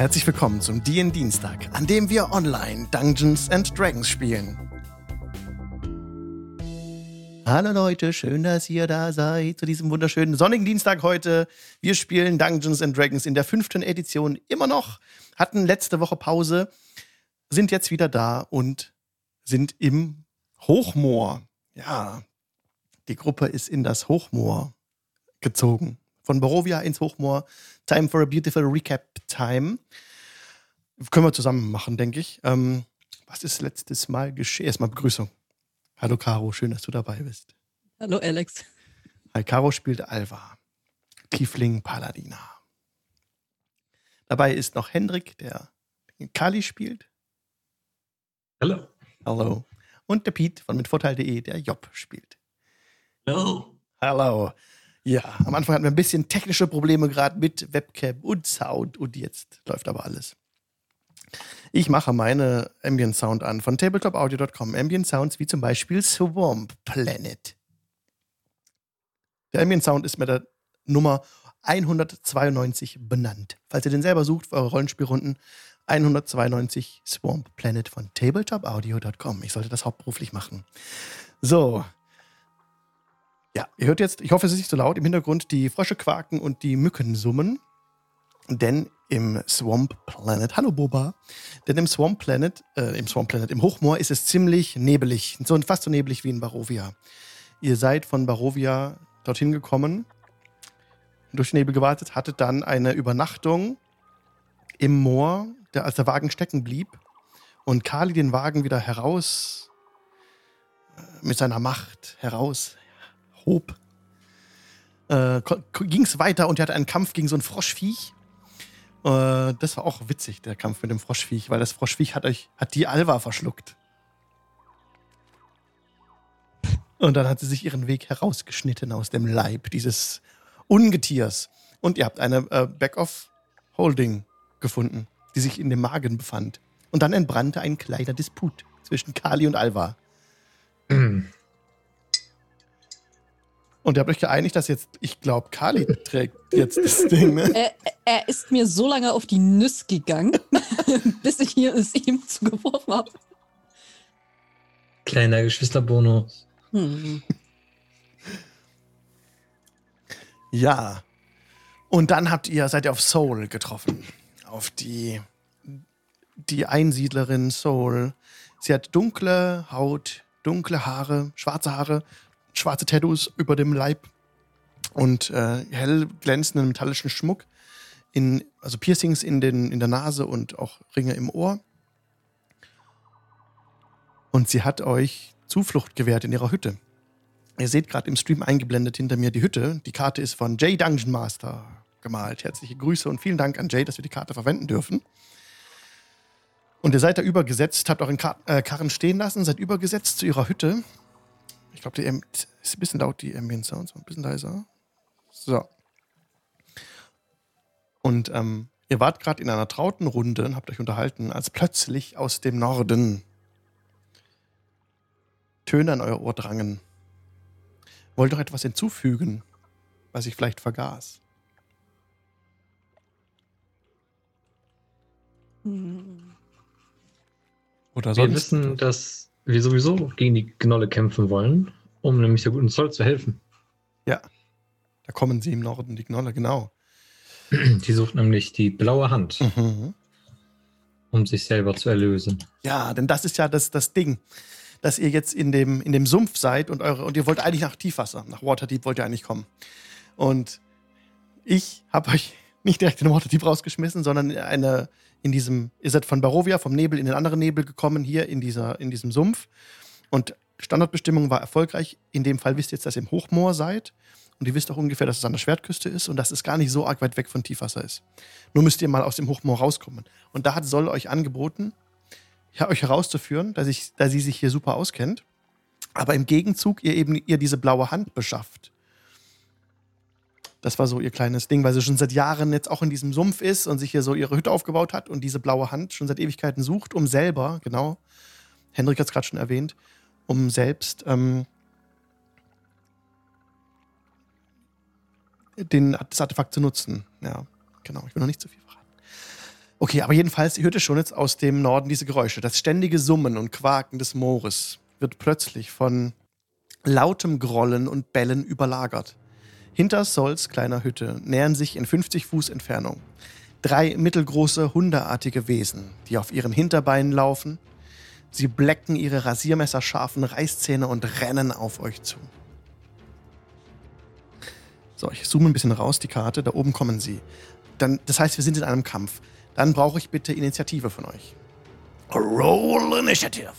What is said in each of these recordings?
Herzlich willkommen zum DN Dienstag, an dem wir online Dungeons and Dragons spielen. Hallo Leute, schön, dass ihr da seid zu diesem wunderschönen sonnigen Dienstag heute. Wir spielen Dungeons and Dragons in der fünften Edition immer noch, hatten letzte Woche Pause, sind jetzt wieder da und sind im Hochmoor. Ja, die Gruppe ist in das Hochmoor gezogen. Von Barovia ins Hochmoor. Time for a beautiful recap time. Können wir zusammen machen, denke ich. Ähm, was ist letztes Mal geschehen? Erstmal Begrüßung. Hallo Caro, schön, dass du dabei bist. Hallo Alex. Hi, Caro spielt Alva, Tiefling Paladina. Dabei ist noch Hendrik, der Kali spielt. Hallo. Hallo. Und der Piet von mitvorteil.de, der Job spielt. Hallo. Hallo. Ja, am Anfang hatten wir ein bisschen technische Probleme gerade mit Webcam und Sound und jetzt läuft aber alles. Ich mache meine Ambient Sound an von tabletopaudio.com. Ambient Sounds wie zum Beispiel Swamp Planet. Der Ambient Sound ist mit der Nummer 192 benannt. Falls ihr den selber sucht für eure Rollenspielrunden, 192 Swamp Planet von tabletopaudio.com. Ich sollte das hauptberuflich machen. So. Ja, ihr hört jetzt, ich hoffe, es ist nicht so laut, im Hintergrund die Frösche quaken und die Mücken summen. Denn im Swamp Planet, hallo Boba, denn im Swamp Planet, äh, im Swamp Planet, im Hochmoor ist es ziemlich nebelig, so fast so neblig wie in Barovia. Ihr seid von Barovia dorthin gekommen, durch den Nebel gewartet, hattet dann eine Übernachtung im Moor, der, als der Wagen stecken blieb und Kali den Wagen wieder heraus äh, mit seiner Macht heraus hob, äh, ging es weiter und er hatte einen Kampf gegen so ein Froschviech. Äh, das war auch witzig, der Kampf mit dem Froschviech, weil das Froschviech hat euch, hat die Alva verschluckt. Und dann hat sie sich ihren Weg herausgeschnitten aus dem Leib dieses Ungetiers. Und ihr habt eine äh, Back-of-Holding gefunden, die sich in dem Magen befand. Und dann entbrannte ein kleiner Disput zwischen Kali und Alva. Und ihr habt euch geeinigt, dass jetzt, ich glaube, Kali trägt jetzt das Ding, ne? Er, er ist mir so lange auf die Nüsse gegangen, bis ich hier es ihm zugeworfen habe. Kleiner Geschwisterbonus. Hm. Ja. Und dann habt ihr, seid ihr auf Soul getroffen. Auf die, die Einsiedlerin Soul. Sie hat dunkle Haut, dunkle Haare, schwarze Haare, schwarze Tattoos über dem Leib und äh, hell glänzenden metallischen Schmuck. In, also Piercings in, den, in der Nase und auch Ringe im Ohr. Und sie hat euch Zuflucht gewährt in ihrer Hütte. Ihr seht gerade im Stream eingeblendet hinter mir die Hütte. Die Karte ist von Jay Dungeon Master gemalt. Herzliche Grüße und vielen Dank an Jay, dass wir die Karte verwenden dürfen. Und ihr seid da übergesetzt, habt euren äh, Karren stehen lassen, seid übergesetzt zu ihrer Hütte. Ich glaube, die ist ein bisschen laut, die Ambient Sounds, ein bisschen leiser. So. Und ähm, ihr wart gerade in einer trauten Runde und habt euch unterhalten, als plötzlich aus dem Norden Töne an euer Ohr drangen. Wollt doch etwas hinzufügen, was ich vielleicht vergaß. Hm. Oder Wir sonst? wissen, dass wir sowieso gegen die Gnolle kämpfen wollen, um nämlich der guten Zoll zu helfen. Ja. Da kommen sie im Norden, die Gnolle, genau. Die sucht nämlich die blaue Hand, Mhm. um sich selber zu erlösen. Ja, denn das ist ja das, das Ding, dass ihr jetzt in dem, in dem Sumpf seid und eure und ihr wollt eigentlich nach Tiefwasser, nach Waterdeep wollt ihr eigentlich kommen. Und ich habe euch nicht direkt in Waterdeep rausgeschmissen, sondern in eine in diesem ihr seid von Barovia vom Nebel in den anderen Nebel gekommen hier in dieser in diesem Sumpf und Standardbestimmung war erfolgreich. In dem Fall wisst ihr jetzt, dass ihr im Hochmoor seid und ihr wisst auch ungefähr, dass es an der Schwertküste ist und dass es gar nicht so arg weit weg von Tiefwasser ist. Nur müsst ihr mal aus dem Hochmoor rauskommen. Und da hat Soll euch angeboten, ja, euch herauszuführen, dass, ich, dass sie sich hier super auskennt, aber im Gegenzug ihr eben ihr diese blaue Hand beschafft. Das war so ihr kleines Ding, weil sie schon seit Jahren jetzt auch in diesem Sumpf ist und sich hier so ihre Hütte aufgebaut hat und diese blaue Hand schon seit Ewigkeiten sucht, um selber, genau, Hendrik hat es gerade schon erwähnt, um selbst ähm, den, das Artefakt zu nutzen. Ja, genau, ich will noch nicht zu viel verraten. Okay, aber jedenfalls hört ihr schon jetzt aus dem Norden diese Geräusche. Das ständige Summen und Quaken des Moores wird plötzlich von lautem Grollen und Bellen überlagert. Hinter Sols kleiner Hütte nähern sich in 50 Fuß Entfernung drei mittelgroße hundeartige Wesen, die auf ihren Hinterbeinen laufen. Sie blecken ihre rasiermesserscharfen Reißzähne und rennen auf euch zu. So, ich zoome ein bisschen raus, die Karte. Da oben kommen sie. Dann, das heißt, wir sind in einem Kampf. Dann brauche ich bitte Initiative von euch. Roll Initiative.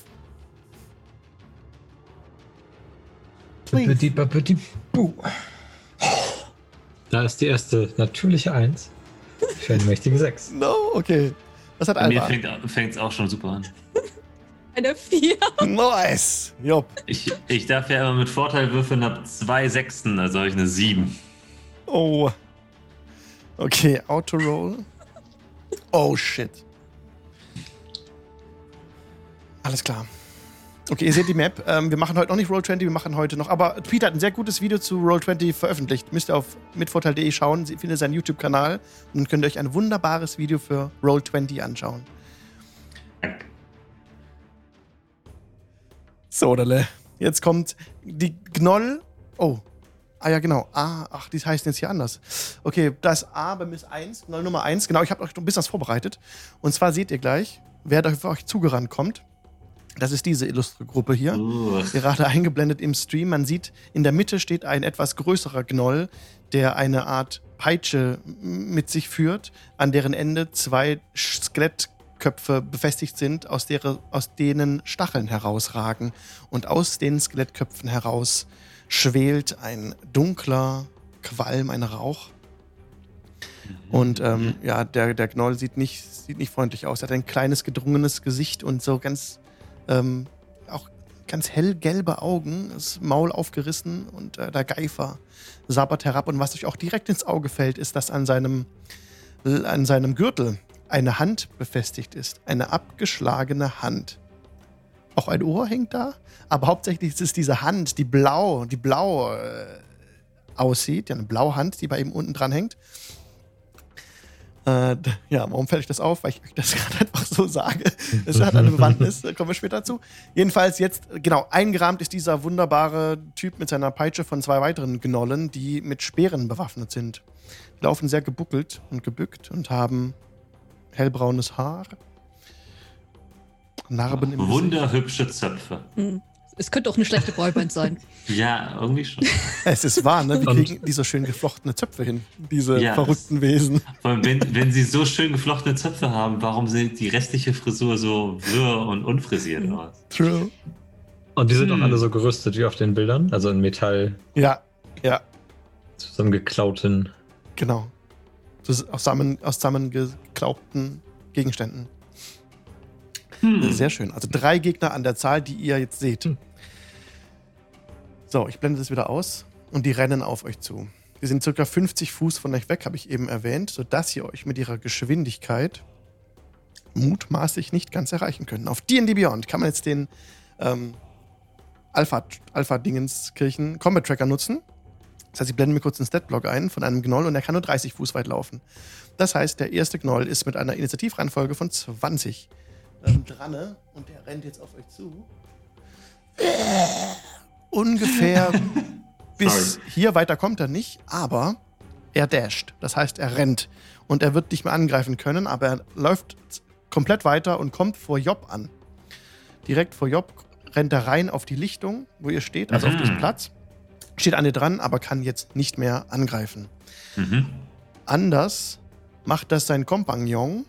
Buh. Da ist die erste natürliche Eins für eine mächtige Sechs. No, okay. Was hat Bei mir fängt es auch schon super an. Eine Vier. Nice. Job. Ich, ich darf ja immer mit Vorteil würfeln, hab zwei Sechsten, also habe ich eine Sieben. Oh. Okay, Autoroll. Oh shit. Alles klar. Okay, ihr seht die Map. Ähm, wir machen heute noch nicht Roll20, wir machen heute noch. Aber Peter hat ein sehr gutes Video zu Roll20 veröffentlicht. Müsst ihr auf mitvorteil.de schauen. Sie findet seinen YouTube-Kanal und dann könnt ihr euch ein wunderbares Video für Roll20 anschauen. So, Dale. Jetzt kommt die Gnoll. Oh. Ah ja, genau. A, ach, die heißen jetzt hier anders. Okay, das A bei mir ist 1, Gnoll Nummer 1. Genau, ich habe euch ein bisschen was vorbereitet. Und zwar seht ihr gleich, wer da für euch zugerannt kommt. Das ist diese illustre Gruppe hier. Uh, Gerade eingeblendet im Stream. Man sieht, in der Mitte steht ein etwas größerer Gnoll, der eine Art Peitsche mit sich führt, an deren Ende zwei Skelettköpfe befestigt sind, aus, deren, aus denen Stacheln herausragen. Und aus den Skelettköpfen heraus schwelt ein dunkler Qualm, ein Rauch. Und ähm, ja, der, der Gnoll sieht nicht, sieht nicht freundlich aus. Er hat ein kleines, gedrungenes Gesicht und so ganz, ähm, auch ganz hellgelbe Augen, das Maul aufgerissen und äh, der Geifer sabbert herab. Und was euch auch direkt ins Auge fällt, ist, dass an seinem, an seinem Gürtel eine Hand befestigt ist. Eine abgeschlagene Hand. Auch ein Ohr hängt da, aber hauptsächlich ist es diese Hand, die blau, die blau äh, aussieht. Ja, eine blaue Hand, die bei ihm unten dran hängt. Äh, ja, warum fällt euch das auf? Weil ich euch das gerade einfach so sage. Es hat eine Bewandtnis, da kommen wir später zu. Jedenfalls jetzt, genau, eingerahmt ist dieser wunderbare Typ mit seiner Peitsche von zwei weiteren Gnollen, die mit Speeren bewaffnet sind. Die laufen sehr gebuckelt und gebückt und haben hellbraunes Haar. Narben im Gesicht. wunderhübsche Zöpfe. Hm. Es könnte auch eine schlechte Boyband sein. Ja, irgendwie schon. Es ist wahr, ne? Wir Und- kriegen die so schön geflochtene Zöpfe hin, diese Ja, verrückten Wesen. Vor allem, wenn, wenn sie so schön geflochtene Zöpfe haben, warum sieht die restliche Frisur so wirr und unfrisiert Mhm. aus? True. Und die sind auch Hm. alle so gerüstet wie auf den Bildern, also in Metall Ja, ja, zusammengeklauten. genau. Das zusammen, aus zusammengeklaubten Gegenständen. Hm. Sehr schön. Also drei Gegner an der Zahl, die ihr jetzt seht. Hm. So, ich blende das wieder aus und die rennen auf euch zu. Die sind circa 50 Fuß von euch weg, habe ich eben erwähnt, sodass ihr euch mit ihrer Geschwindigkeit mutmaßlich nicht ganz erreichen könnt. Auf D&D Beyond kann man jetzt den ähm, Alpha, Alpha-Dingenskirchen Combat Tracker nutzen. Das heißt, ich blende mir kurz einen Statblock ein von einem Gnoll und er kann nur 30 Fuß weit laufen. Das heißt, der erste Gnoll ist mit einer Initiativreihenfolge von 20 ähm, dran und der rennt jetzt auf euch zu. Ungefähr bis Sorry. hier weiter kommt er nicht, aber er dasht. Das heißt, er rennt und er wird nicht mehr angreifen können, aber er läuft komplett weiter und kommt vor Job an. Direkt vor Job rennt er rein auf die Lichtung, wo ihr steht, also auf Mhm. diesem Platz. Steht an dir dran, aber kann jetzt nicht mehr angreifen. Mhm. Anders macht das sein Kompagnon,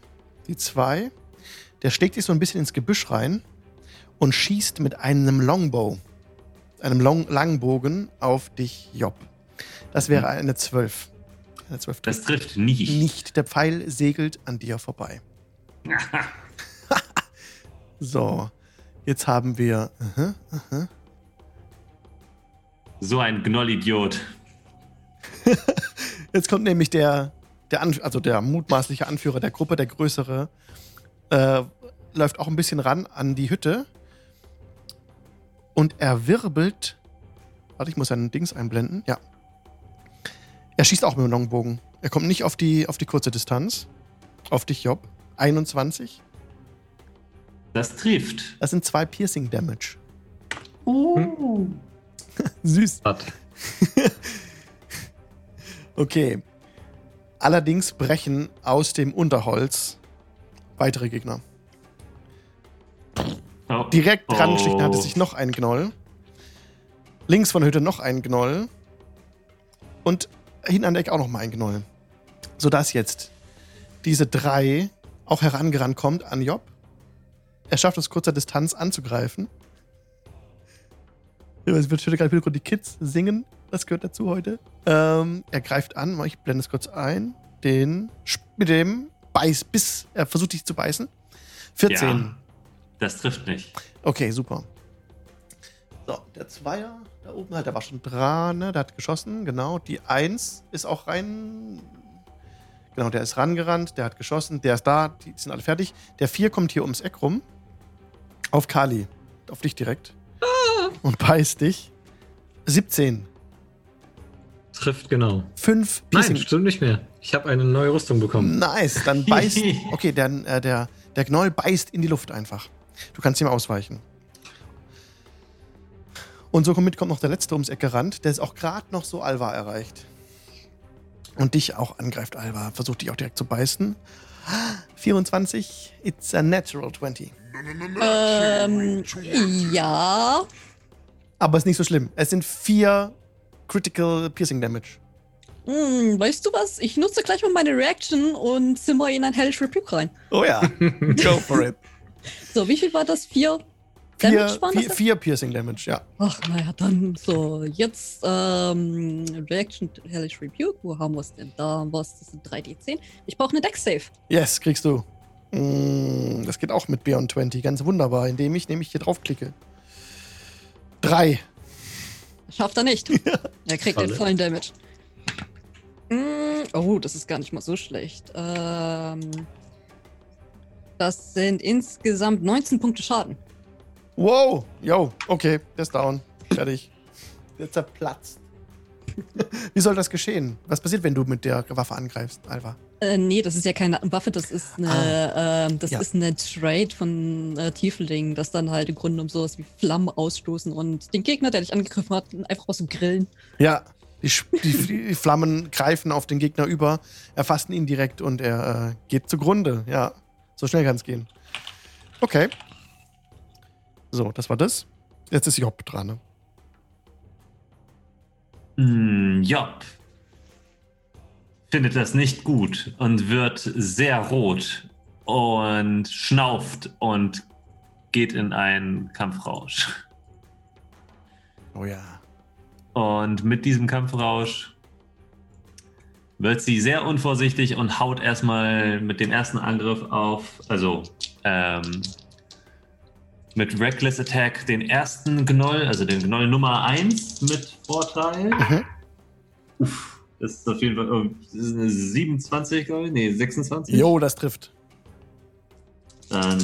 die zwei. Der steckt sich so ein bisschen ins Gebüsch rein und schießt mit einem Longbow, einem Long Langbogen auf dich, Job. Das wäre eine 12. Eine 12 Das trifft nicht. nicht. Der Pfeil segelt an dir vorbei. So, jetzt haben wir. aha, aha. So ein Gnollidiot. Jetzt kommt nämlich der, der Anf also der mutmaßliche Anführer der Gruppe, der größere, äh, läuft auch ein bisschen ran an die Hütte und er wirbelt. Warte, ich muss seinen Dings einblenden. Ja. Er schießt auch mit dem Longbogen. Er kommt nicht auf die, auf die kurze Distanz. Auf dich, Job. 21. Das trifft. Das sind zwei Piercing Damage. Oh. Süß. Hat. Okay. Allerdings brechen aus dem Unterholz weitere Gegner. Oh. Direkt dran geschlichen Oh. hatte sich noch ein Gnoll. Links von der Hütte noch ein Gnoll. Und hinten an der Ecke auch noch mal ein Gnoll. Sodass jetzt diese drei auch herangerannt kommt an Job. Er schafft es kurzer Distanz anzugreifen. Es wird gerade wieder die Kids singen. Das gehört dazu heute. Ähm, er greift an. Ich blende es kurz ein. Den mit dem Beiß, bis er versucht dich zu beißen. 14. Ja, das trifft nicht. Okay, super. So, der Zweier da oben halt, der war schon dran, ne? Der hat geschossen, genau. Die Eins ist auch rein. Genau, der ist rangerannt, der hat geschossen, der ist da, die sind alle fertig. Der Vier kommt hier ums Eck rum. Auf Kali. Auf dich direkt. Und beißt dich. 17. Trifft genau. 5 Nein, stimmt nicht mehr. Ich habe eine neue Rüstung bekommen. Nice, dann beißt. Okay, dann, äh, der, der Gnoll beißt in die Luft einfach. Du kannst ihm ausweichen. Und so mit kommt noch der letzte ums Eck gerannt, der ist auch gerade noch so Alva erreicht. Und dich auch angreift, Alva. Versucht dich auch direkt zu beißen. 24, it's a natural 20. Ähm, ja. Aber ist nicht so schlimm. Es sind vier Critical Piercing Damage. Hm, weißt du was? Ich nutze gleich mal meine Reaction und zimmer in ein Hellish Rebuke rein. Oh ja, go for it. So, wie viel war das? Vier Vier, Damage waren vier, das? vier Piercing Damage, ja. Ach, naja, dann so. Jetzt ähm, Reaction to Hellish Rebuke. Wo haben wir es denn? Da haben wir es. Das sind 3d10. Ich brauche eine Deck-Save. Yes, kriegst du. Mm, Das geht auch mit Beyond 20, ganz wunderbar, indem ich nämlich hier draufklicke. Drei. Schafft er nicht. Er kriegt den Alle. vollen Damage. Mm, Oh, das ist gar nicht mal so schlecht. Ähm, das sind insgesamt 19 Punkte Schaden. Wow, yo, okay, der ist down. Fertig. Der zerplatzt. Wie soll das geschehen? Was passiert, wenn du mit der Waffe angreifst, Alva? Äh, nee, das ist ja keine Waffe, das ist eine, ähm, das ja. ist eine Trade von äh, Tiefling, das dann halt im Grunde um sowas wie Flammen ausstoßen und den Gegner, der dich angegriffen hat, einfach aus dem Grillen. Ja, die, die, die Flammen greifen auf den Gegner über, erfassen ihn direkt und er äh, geht zugrunde. Ja, so schnell kann es gehen. Okay. So, das war das. Jetzt ist Job dran. Ne? Hm, Job findet das nicht gut und wird sehr rot und schnauft und geht in einen Kampfrausch. Oh ja. Und mit diesem Kampfrausch wird sie sehr unvorsichtig und haut erstmal mit dem ersten Angriff auf, also ähm, mit Reckless Attack den ersten Gnoll, also den Gnoll Nummer 1 mit Vorteil. Mhm. Uff, das ist auf jeden Fall oh, das ist eine 27, glaube ich. Nee, 26. Jo, das trifft. Dann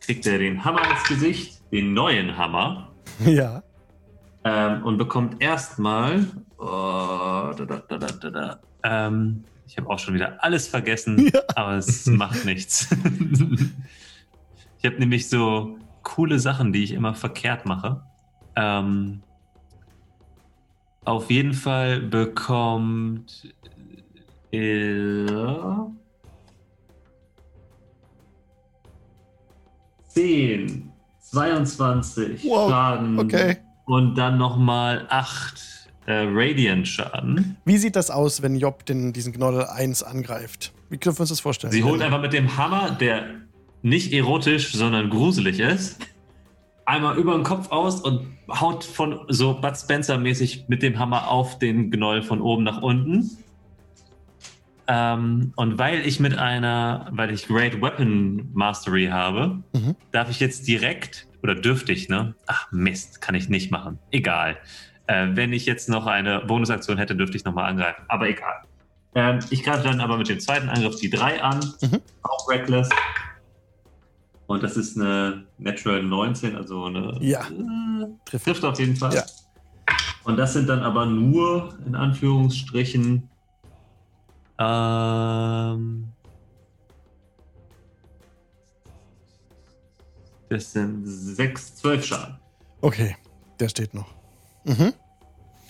kriegt er den Hammer ins Gesicht, den neuen Hammer. Ja. Ähm, und bekommt erstmal. Oh. Ähm, ich habe auch schon wieder alles vergessen, Ja. aber es macht nichts. ich habe nämlich so coole Sachen, die ich immer verkehrt mache. Ähm, auf jeden Fall bekommt. Äh, 10, 22 Wow, Schaden okay. und dann nochmal 8 äh, Radiant-Schaden. Wie sieht das aus, wenn Job den, diesen Gnoll 1 angreift? Wie können wir uns das vorstellen? Sie holt einfach mit dem Hammer, der nicht erotisch, sondern gruselig ist, einmal über den Kopf aus und haut von so Bud Spencer-mäßig mit dem Hammer auf den Gnoll von oben nach unten. Ähm, und weil ich mit einer, weil ich Great Weapon Mastery habe, Mhm. darf ich jetzt direkt, oder dürfte ich, ne? Ach Mist, kann ich nicht machen. Egal. Äh, wenn ich jetzt noch eine Bonusaktion hätte, dürfte ich nochmal angreifen. Aber egal. Ähm, ich greife dann aber mit dem zweiten Angriff die 3 an. Mhm. Auch Reckless. Und das ist eine Natural 19, also eine. Ja. Äh, Trifft. trifft auf jeden Fall. Ja. Und das sind dann aber nur, in Anführungsstrichen, ähm, Das sind 6, 12 Schaden. Okay, der steht noch. Mhm.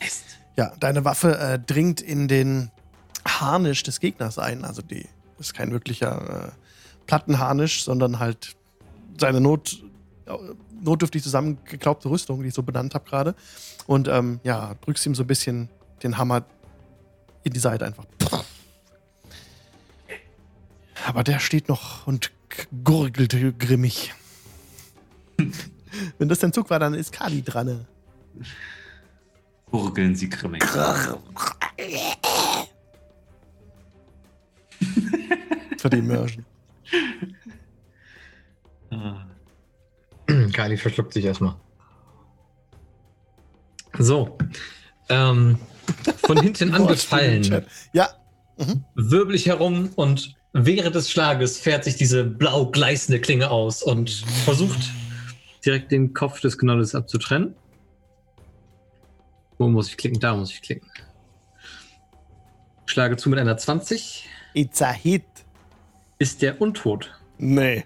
Mist. Ja, deine Waffe äh, dringt in den Harnisch des Gegners ein. Also die ist kein wirklicher äh, Plattenharnisch, sondern halt seine Not, äh, notdürftig zusammengeklaubte Rüstung, die ich so benannt habe gerade. Und ähm, ja, drückst ihm so ein bisschen den Hammer in die Seite einfach. Aber der steht noch und gurgelt grimmig. Wenn das dein Zug war, dann ist Kali dran. Gurgeln sie grimmig. Für die Immersion. Ah. Kali verschluckt sich erstmal. So. Ähm, von hinten angefallen, Ja, wirbel ich herum und während des Schlages fährt sich diese blau gleißende Klinge aus und versucht direkt den Kopf des Knolles abzutrennen. Wo muss ich klicken? Da muss ich klicken. Schlage zu mit einer 20. it's a hit. Ist der untot? Nee,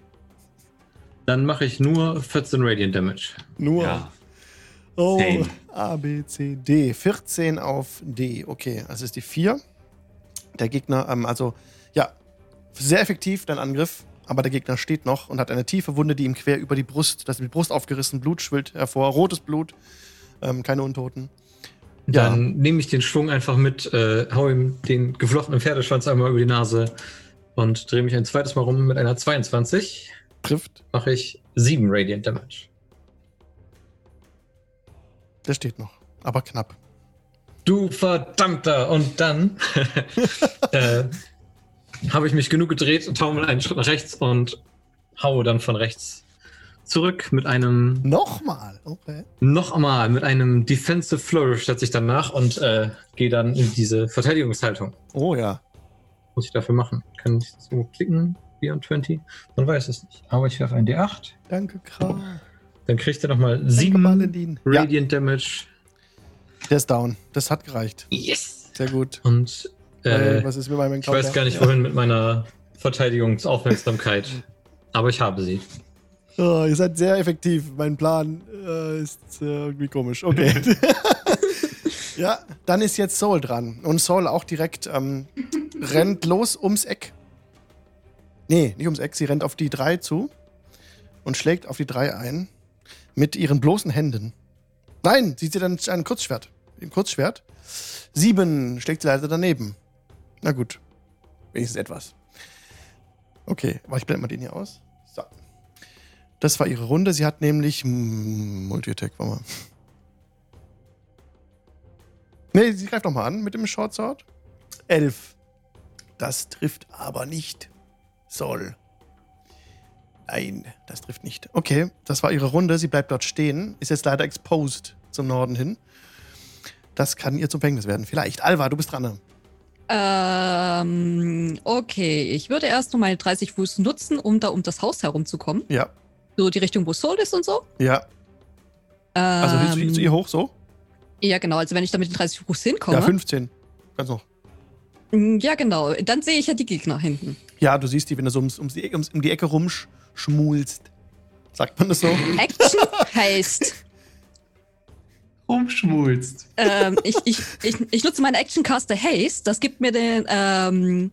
Dann mache ich nur 14 Radiant Damage. nur. Ja. Oh, Zehn. A, B, C, D. 14 auf D. Okay, das ist die 4. Der Gegner, ähm, also, ja, sehr effektiv, dein Angriff. Aber der Gegner steht noch und hat eine tiefe Wunde, die ihm quer über die Brust, das ist die Brust aufgerissen, Blut schwillt hervor, rotes Blut, ähm, keine Untoten. Ja. Dann nehme ich den Schwung einfach mit, äh, hau ihm den geflochtenen Pferdeschwanz einmal über die Nase und drehe mich ein zweites Mal rum mit einer 22. Trifft, Mache ich 7 Radiant Damage. der steht noch, aber knapp. Du verdammter! Und dann äh, habe ich mich genug gedreht und taumel einen Schritt nach rechts und haue dann von rechts zurück mit einem Nochmal, okay. noch einmal mit einem Defensive Flourish setze ich dann nach und äh, gehe dann in diese Verteidigungshaltung. Oh ja. muss ich dafür machen? Kann ich irgendwo klicken? Beyond 20? Man weiß es nicht. Aber ich werfe ein D8. Danke, Kral. Dann kriegt er nochmal Danke, 7 Valentin. Ja, Radiant Damage. der ist down. Das hat gereicht. Yes! Sehr gut. Und Äh, was ist mit meinem ich weiß gar nicht, wohin mit meiner Verteidigungsaufmerksamkeit. Aber ich habe sie. Oh, ihr seid sehr effektiv. Mein Plan äh, ist äh, irgendwie komisch. Okay. ja, dann ist jetzt Soul dran. Und Soul auch direkt ähm, rennt los ums Eck. Nee, nicht ums Eck. Sie rennt auf die 3 zu und schlägt auf die 3 ein. Mit ihren bloßen Händen. Nein, sie zieht dann ein Kurzschwert. Ein Kurzschwert. Sieben schlägt sie leider daneben. Na gut. Wenigstens etwas. Okay, aber ich blende mal den hier aus. So. Das war ihre Runde. Sie hat nämlich mm, Multi-Attack, warte mal. Nee, sie greift nochmal an mit dem Short Sword. Elf. Das trifft aber nicht. Soll. Nein, das trifft nicht. Okay, das war ihre Runde. Sie bleibt dort stehen. Ist jetzt leider exposed zum Norden hin. Das kann ihr zum Verhängnis werden. Vielleicht. Alva, du bist dran. Ähm, okay, ich würde erst noch meine 30 Fuß nutzen, um da um das Haus herumzukommen. Ja, So die Richtung, wo Soul ist und so. ja. Also Ähm, willst du zu ihr hoch so? Ja, genau. Also wenn ich da mit den 30 Fuß hinkomme. Ja, 15. Ganz noch. Ja, genau. Dann sehe ich ja die Gegner hinten. Ja, du siehst die, wenn du so ums, ums, die, ums, um die Ecke rumschmulst. Sagt man das so? Action heißt, Rumschmulst. ähm, ich, ich, ich, ich nutze meine Action Caster Haste. Das gibt mir den ähm,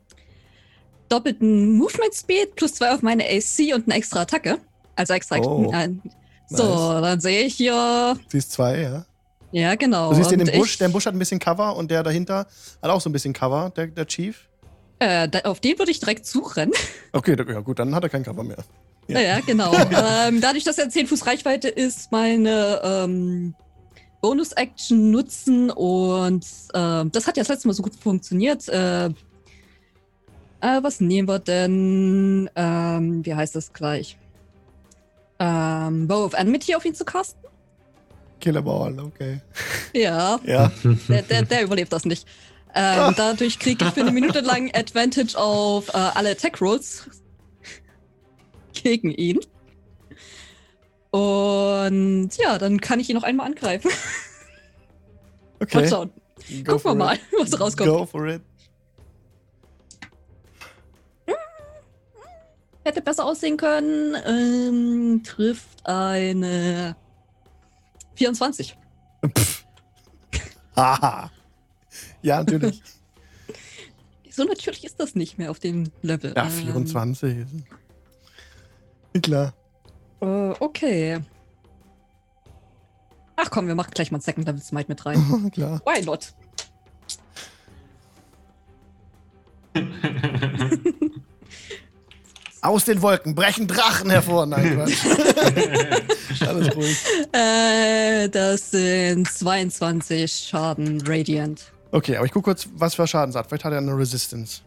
doppelten Movement Speed plus zwei auf meine AC und eine extra Attacke. Also extra. Oh, äh, so, nice. dann sehe ich hier. Siehst zwei, ja. Ja, genau. Du siehst den im Busch, der im Busch hat ein bisschen Cover und der dahinter hat auch so ein bisschen Cover, der, der Chief. Äh, da, auf den würde ich direkt zurennen. Okay, ja gut, dann hat er kein Cover mehr. Ja. Ja, genau. ähm, dadurch, dass er 10 Fuß Reichweite ist, meine ähm, Bonus-Action nutzen und ähm, das hat ja das letzte Mal so gut funktioniert. Äh, äh, was nehmen wir denn? Ähm, wie heißt das gleich? Ähm, Bow of Enmity auf ihn zu casten? Killerball, okay. Ja, Ja. der, der, der überlebt das nicht. Ähm, dadurch kriege ich für eine Minute lang Advantage auf äh, alle Attack Rolls gegen ihn. Und ja, dann kann ich ihn noch einmal angreifen. Okay. Mal schauen. Go Gucken wir mal, it. was rauskommt. Go for it. hätte besser aussehen können. Ähm, trifft eine 24. Pff. Haha. Ja, natürlich. So natürlich ist das nicht mehr auf dem Level. Ja, Ähm, 24. Klar. Äh, okay. Ach komm, wir machen gleich mal Second Level Smite mit rein. Klar. Why not? Aus den Wolken brechen Drachen hervor. Nein. Alles ruhig. Äh, das sind 22 Schaden Radiant. Okay, aber ich gucke kurz, was für Schadensart. Vielleicht hat er eine Resistance.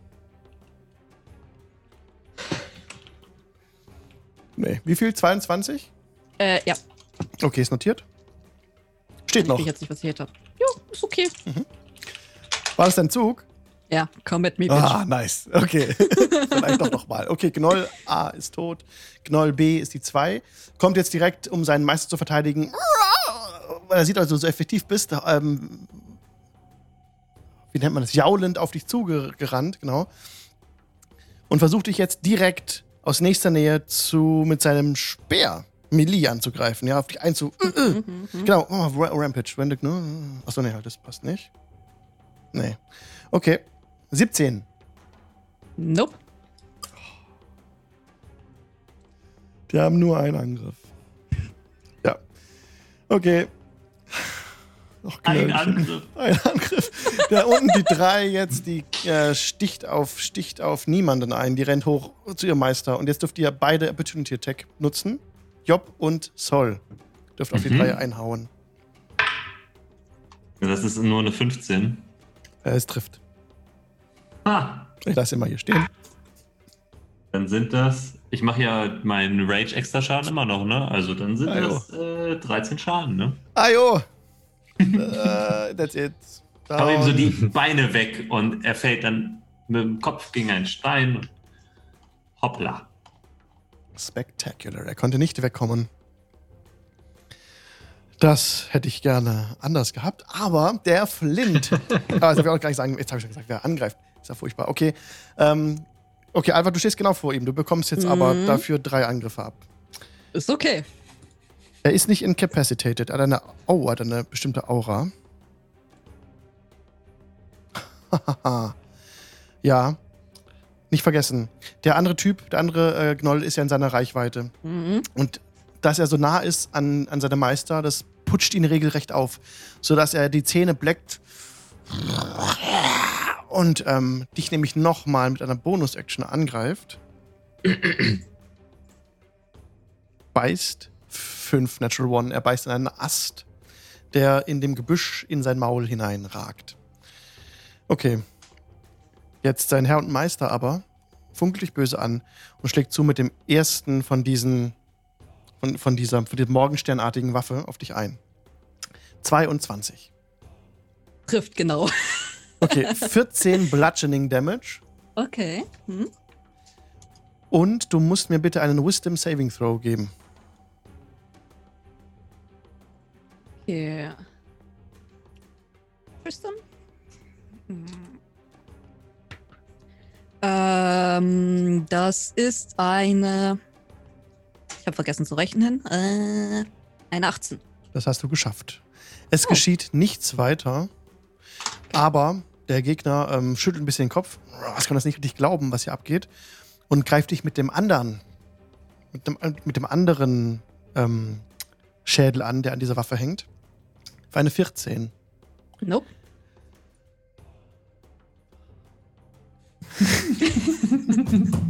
Nee. Wie viel? 22? Äh, ja. Okay, ist notiert. Steht noch. Ich jetzt nicht, was ich habe. Jo, ist okay. War das dein Zug? Ja, come at me, bitch. Ah, nice. Okay. Vielleicht doch nochmal. Okay, Gnoll A ist tot. Gnoll B ist die 2. Kommt jetzt direkt, um seinen Meister zu verteidigen. Weil er sieht also, so effektiv bist. Ähm, wie nennt man das? Jaulend auf dich zugerannt, genau. Und versucht dich jetzt direkt aus nächster Nähe zu, mit seinem Speer Melee anzugreifen. Ja, auf dich einzu. Mhm, mhm. Genau, mach mal Ra- Rampage. Wenn du, ne? Achso, nee, halt, das passt nicht. Nee. Okay. 17. Nope. Die haben nur einen Angriff. Ja. Okay. Noch Ein. Angriff. Ein Angriff. Da unten die drei jetzt, die äh, sticht auf, sticht auf niemanden ein. Die rennt hoch zu ihrem Meister. Und jetzt dürft ihr beide Opportunity Attack nutzen. Job und Sol. Dürft auf die Mhm. drei einhauen. Das ist nur eine 15. Äh, es trifft. Ah, Ich lasse mal hier stehen. dann sind das. Ich mache ja meinen Rage extra Schaden immer noch, ne? Also dann sind Ah, jo. das äh, 13 Schaden, ne? Ajo! äh, that's it. Ich hau ihm so die Beine weg und er fällt dann mit dem Kopf gegen einen Stein. und Hoppla. Spectacular. Er konnte nicht wegkommen. Das hätte ich gerne anders gehabt. Aber der Flint. habe ich auch gar nicht sagen. Jetzt habe ich schon gesagt, wer angreift. Ist ja furchtbar. Okay. Ähm, okay, Alva, du stehst genau vor ihm. Du bekommst jetzt aber Mhm. dafür drei Angriffe ab. Ist okay. Er ist nicht incapacitated. Er hat eine, oh, er hat eine bestimmte Aura. ja. Nicht vergessen. Der andere Typ, der andere äh, Gnoll ist ja in seiner Reichweite. Mhm. Und dass er so nah ist an, an seinem Meister, das putscht ihn regelrecht auf, sodass er die Zähne bleckt und ähm, dich nämlich nochmal mit einer Bonus-Action angreift. beißt 5 Natural One. Er beißt in einen Ast, der in dem Gebüsch in sein Maul hineinragt. Okay. Jetzt sein Herr und Meister aber funkelt dich böse an und schlägt zu mit dem ersten von diesen von, von dieser von dieser morgensternartigen Waffe auf dich ein. 22. Trifft genau. Okay, 14 Bludgeoning Damage Okay. Hm. und du musst mir bitte einen Wisdom Saving Throw geben. Okay. Tristan? Hm. Ähm, das ist eine. Ich habe vergessen zu rechnen. Äh, eine 18. Das hast du geschafft. Es Oh. geschieht nichts weiter, aber der Gegner ähm, schüttelt ein bisschen den Kopf. Es kann das nicht richtig glauben, was hier abgeht. Und greift dich mit dem anderen, mit dem, mit dem anderen ähm, Schädel an, der an dieser Waffe hängt. Für eine 14. Nope.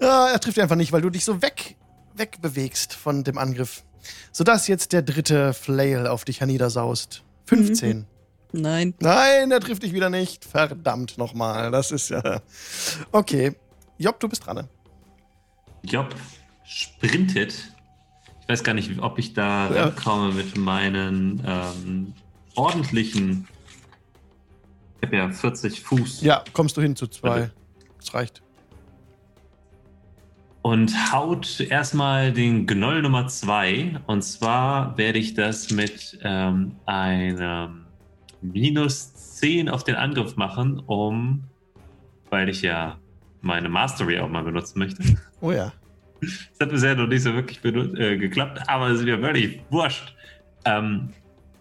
Ja, er trifft einfach nicht, weil du dich so weg, wegbewegst von dem Angriff. Sodass jetzt der dritte Flail auf dich herniedersaust. 15. Nein. Nein, er trifft dich wieder nicht. Verdammt nochmal. Das ist ja. Okay. Job, du bist dran. ne? Job sprintet. Ich weiß gar nicht, ob ich da Ja. rankomme mit meinen ähm, ordentlichen. Ich habe ja 40 Fuß. Ja, kommst du hin zu zwei. Das reicht. Und haut erstmal den Gnoll Nummer 2. Und zwar werde ich das mit ähm, einem minus 10 auf den Angriff machen, um, weil ich ja meine Mastery auch mal benutzen möchte. Oh ja. Das hat bisher noch nicht so wirklich äh, geklappt, aber es ist mir völlig wurscht. Ähm,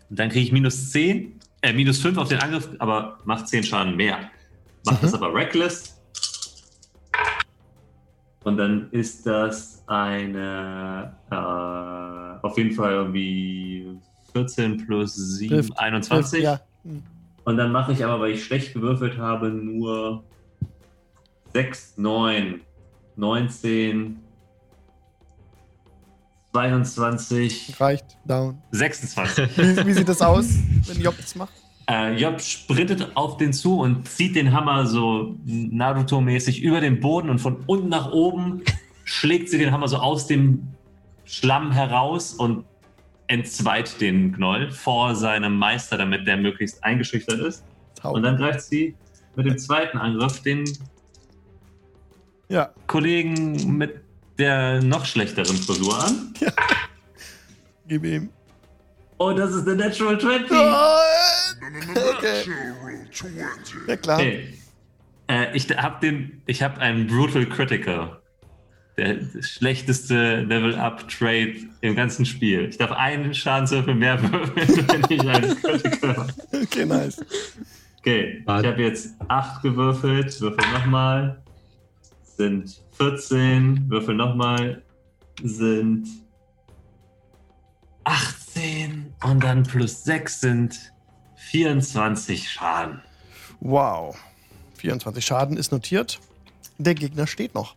dann kriege ich minus 10, äh, minus 5 auf den Angriff, aber macht 10 Schaden mehr. Macht Mhm. das aber reckless. Und dann ist das eine, äh, auf jeden Fall irgendwie 14 plus 7, Trifft. 21. Ja. Hm. Und dann mache ich aber, weil ich schlecht gewürfelt habe, nur 6, 9, 19, 22, Reicht. Down. 26. Wie, wie sieht das aus, wenn Job das macht? Äh, Job sprintet auf den zu und zieht den Hammer so Naruto-mäßig über den Boden und von unten nach oben schlägt sie den Hammer so aus dem Schlamm heraus und entzweit den Gnoll vor seinem Meister, damit der möglichst eingeschüchtert ist. Und dann greift sie mit dem zweiten Angriff den Ja. Kollegen mit der noch schlechteren Frisur an. Gib ihm. Oh, das ist der Natural 20. Okay. Ja, klar. Okay. Äh, ich habe den, ich habe einen Brutal Critical. Der schlechteste Level-Up-Trade im ganzen Spiel. Ich darf einen Schadenswürfel mehr würfeln, wenn ich einen Critical habe. Okay, nice. Okay, ich habe jetzt 8 gewürfelt. Würfel nochmal. Sind 14. Würfel nochmal. Sind 18. Und dann plus 6 sind 24 Schaden. Wow. 24 Schaden ist notiert. Der Gegner steht noch.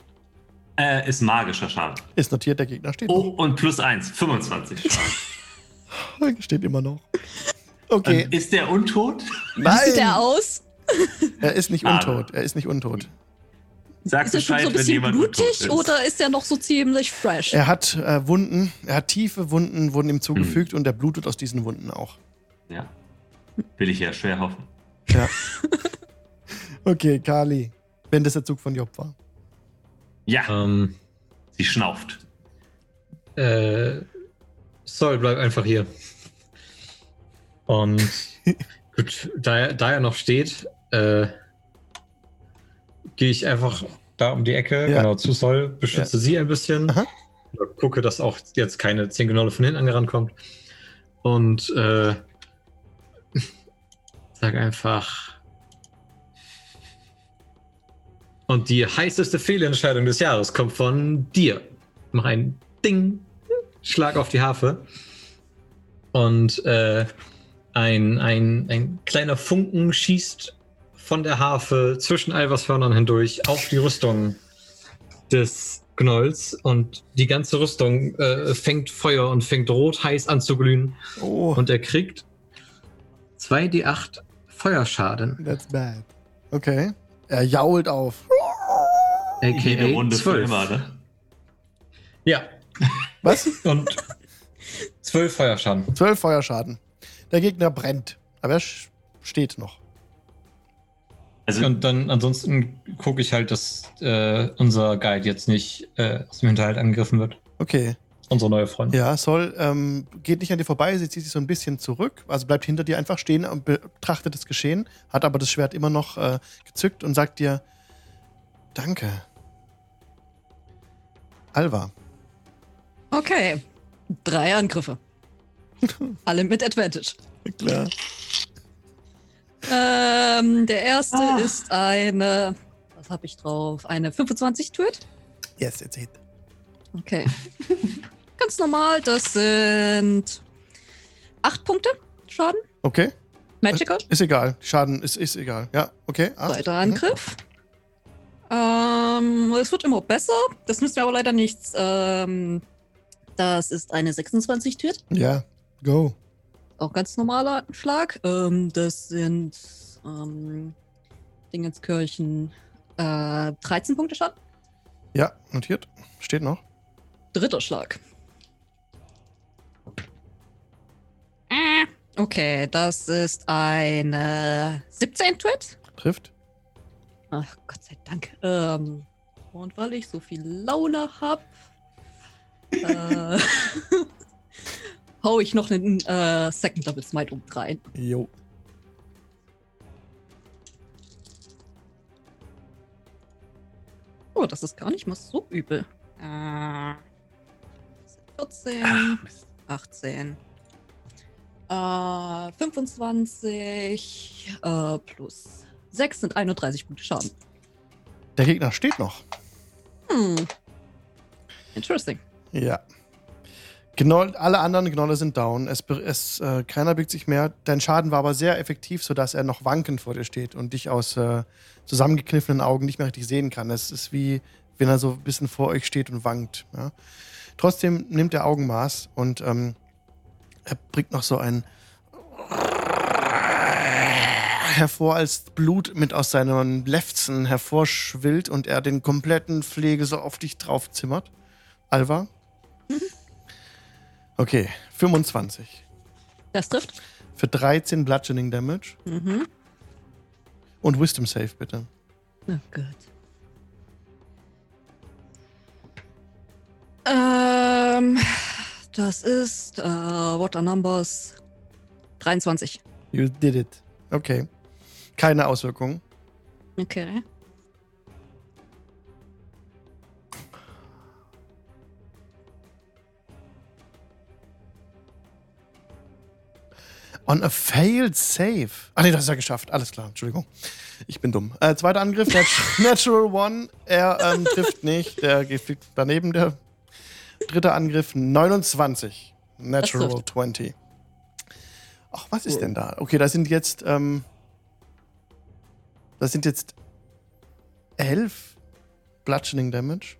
Äh, ist magischer Schaden. Ist notiert, der Gegner steht Oh, und plus 1, 25 Schaden. noch. Steht immer noch. Okay. Ähm, ist der untot? Wie Nein! sieht der aus? Er ist nicht untot. Er ist nicht untot. Sag Ist er schon so ein wenn bisschen blutig oder ist er noch so ziemlich fresh? Er hat äh, Wunden, er hat tiefe Wunden, wurden ihm Hm. zugefügt und er blutet aus diesen Wunden auch. Ja. Will ich ja schwer hoffen. Ja. okay, Kali. Wenn das der Zug von Job war. Ja, Ähm, sie schnauft. äh, Sol, bleib einfach hier. Und gut, da er, da er noch steht, äh, gehe ich einfach da um die Ecke, Ja. genau zu Sol, beschütze sie ein bisschen. Aha. Gucke, dass auch jetzt keine zehn Gnolle von hinten angerannt kommt. Und äh, sag einfach. Und die heißeste Fehlentscheidung des Jahres kommt von dir. Mach ein Ding, Schlag auf die Harfe. Und äh, ein, ein, ein kleiner Funken schießt von der Harfe zwischen Alvershörnern hindurch auf die Rüstung des Gnolls. Und die ganze Rüstung äh, fängt Feuer und fängt rot heiß an zu glühen. Oh, Und er kriegt 2d8 Feuerschaden. that's bad. Okay. Er jault auf. Jede AKA Runde für 12. immer, ne? Ja, Was? und 12 Feuerschaden. Zwölf Feuerschaden. Der Gegner brennt. Aber er steht noch. Also, Und dann ansonsten gucke ich halt, dass äh, unser Guide jetzt nicht äh, aus dem Hinterhalt angegriffen wird. Okay. Unsere neue Freundin. Ja, Sol ähm, geht nicht an dir vorbei, sie zieht sich so ein bisschen zurück, also bleibt hinter dir einfach stehen und betrachtet das Geschehen, hat aber das Schwert immer noch äh, gezückt und sagt dir: Danke. Alva. Okay. Drei Angriffe. Alle mit Advantage. Klar. Ähm, der erste Ah. ist eine. Was habe ich drauf? Eine 25 Twit. Yes, it's it. Okay. Ganz normal, das sind acht Punkte Schaden. Okay. Magical. Ist egal. Schaden ist, ist egal. Ja, okay. Acht. Zweiter Mhm. Angriff. Ähm, es wird immer besser. Das nützt mir aber leider nichts. Ähm, das ist eine 26 Twit. Ja, go. Auch ganz normaler Schlag. Ähm, das sind ähm, Dingenskirchen äh, 13 Punkte Schaden. Ja, notiert. Steht noch. Dritter Schlag. Äh, Okay, das ist eine 17 Twit. Trifft. Ach, Gott sei Dank. Ähm, und weil ich so viel Laune hab, äh, hau ich noch einen äh, Second Double Smite um rein. Jo. Oh, das ist gar nicht mal so übel. Äh, 14, Ach, Mist. 18. Äh, 25 äh, plus 6 sind 31 Punkte Schaden. Der Gegner steht noch. Hm. Interesting. Ja. Gnoll, alle anderen Gnolle sind down. Es, es, äh, keiner bewegt sich mehr. Dein Schaden war aber sehr effektiv, sodass er noch wankend vor dir steht und dich aus äh, zusammengekniffenen Augen nicht mehr richtig sehen kann. Es ist wie, wenn er so ein bisschen vor euch steht und wankt. Ja? Trotzdem nimmt er Augenmaß und ähm, er bringt noch so ein hervor, als Blut mit aus seinen Lefzen hervorschwillt und er den kompletten Pflege so auf dich draufzimmert. Alva? Okay, 25. Das trifft. Für 13 Bludgeoning Damage. Mhm. Und Wisdom Save, bitte. Oh Gott. Ähm, das ist, äh, what are numbers? 23. You did it. Okay. Keine Auswirkungen. Okay. On a failed save. Ah, nee, das ist ja geschafft. Alles klar, Entschuldigung. Ich bin dumm. Äh, zweiter Angriff, Nat Natural One. Er ähm, trifft nicht. Der fliegt daneben. Der dritte Angriff, 29. Natural trifft. 20. Ach, was ist denn da? Okay, das sind jetzt. Ähm, das sind jetzt 11 Bludgeoning Damage.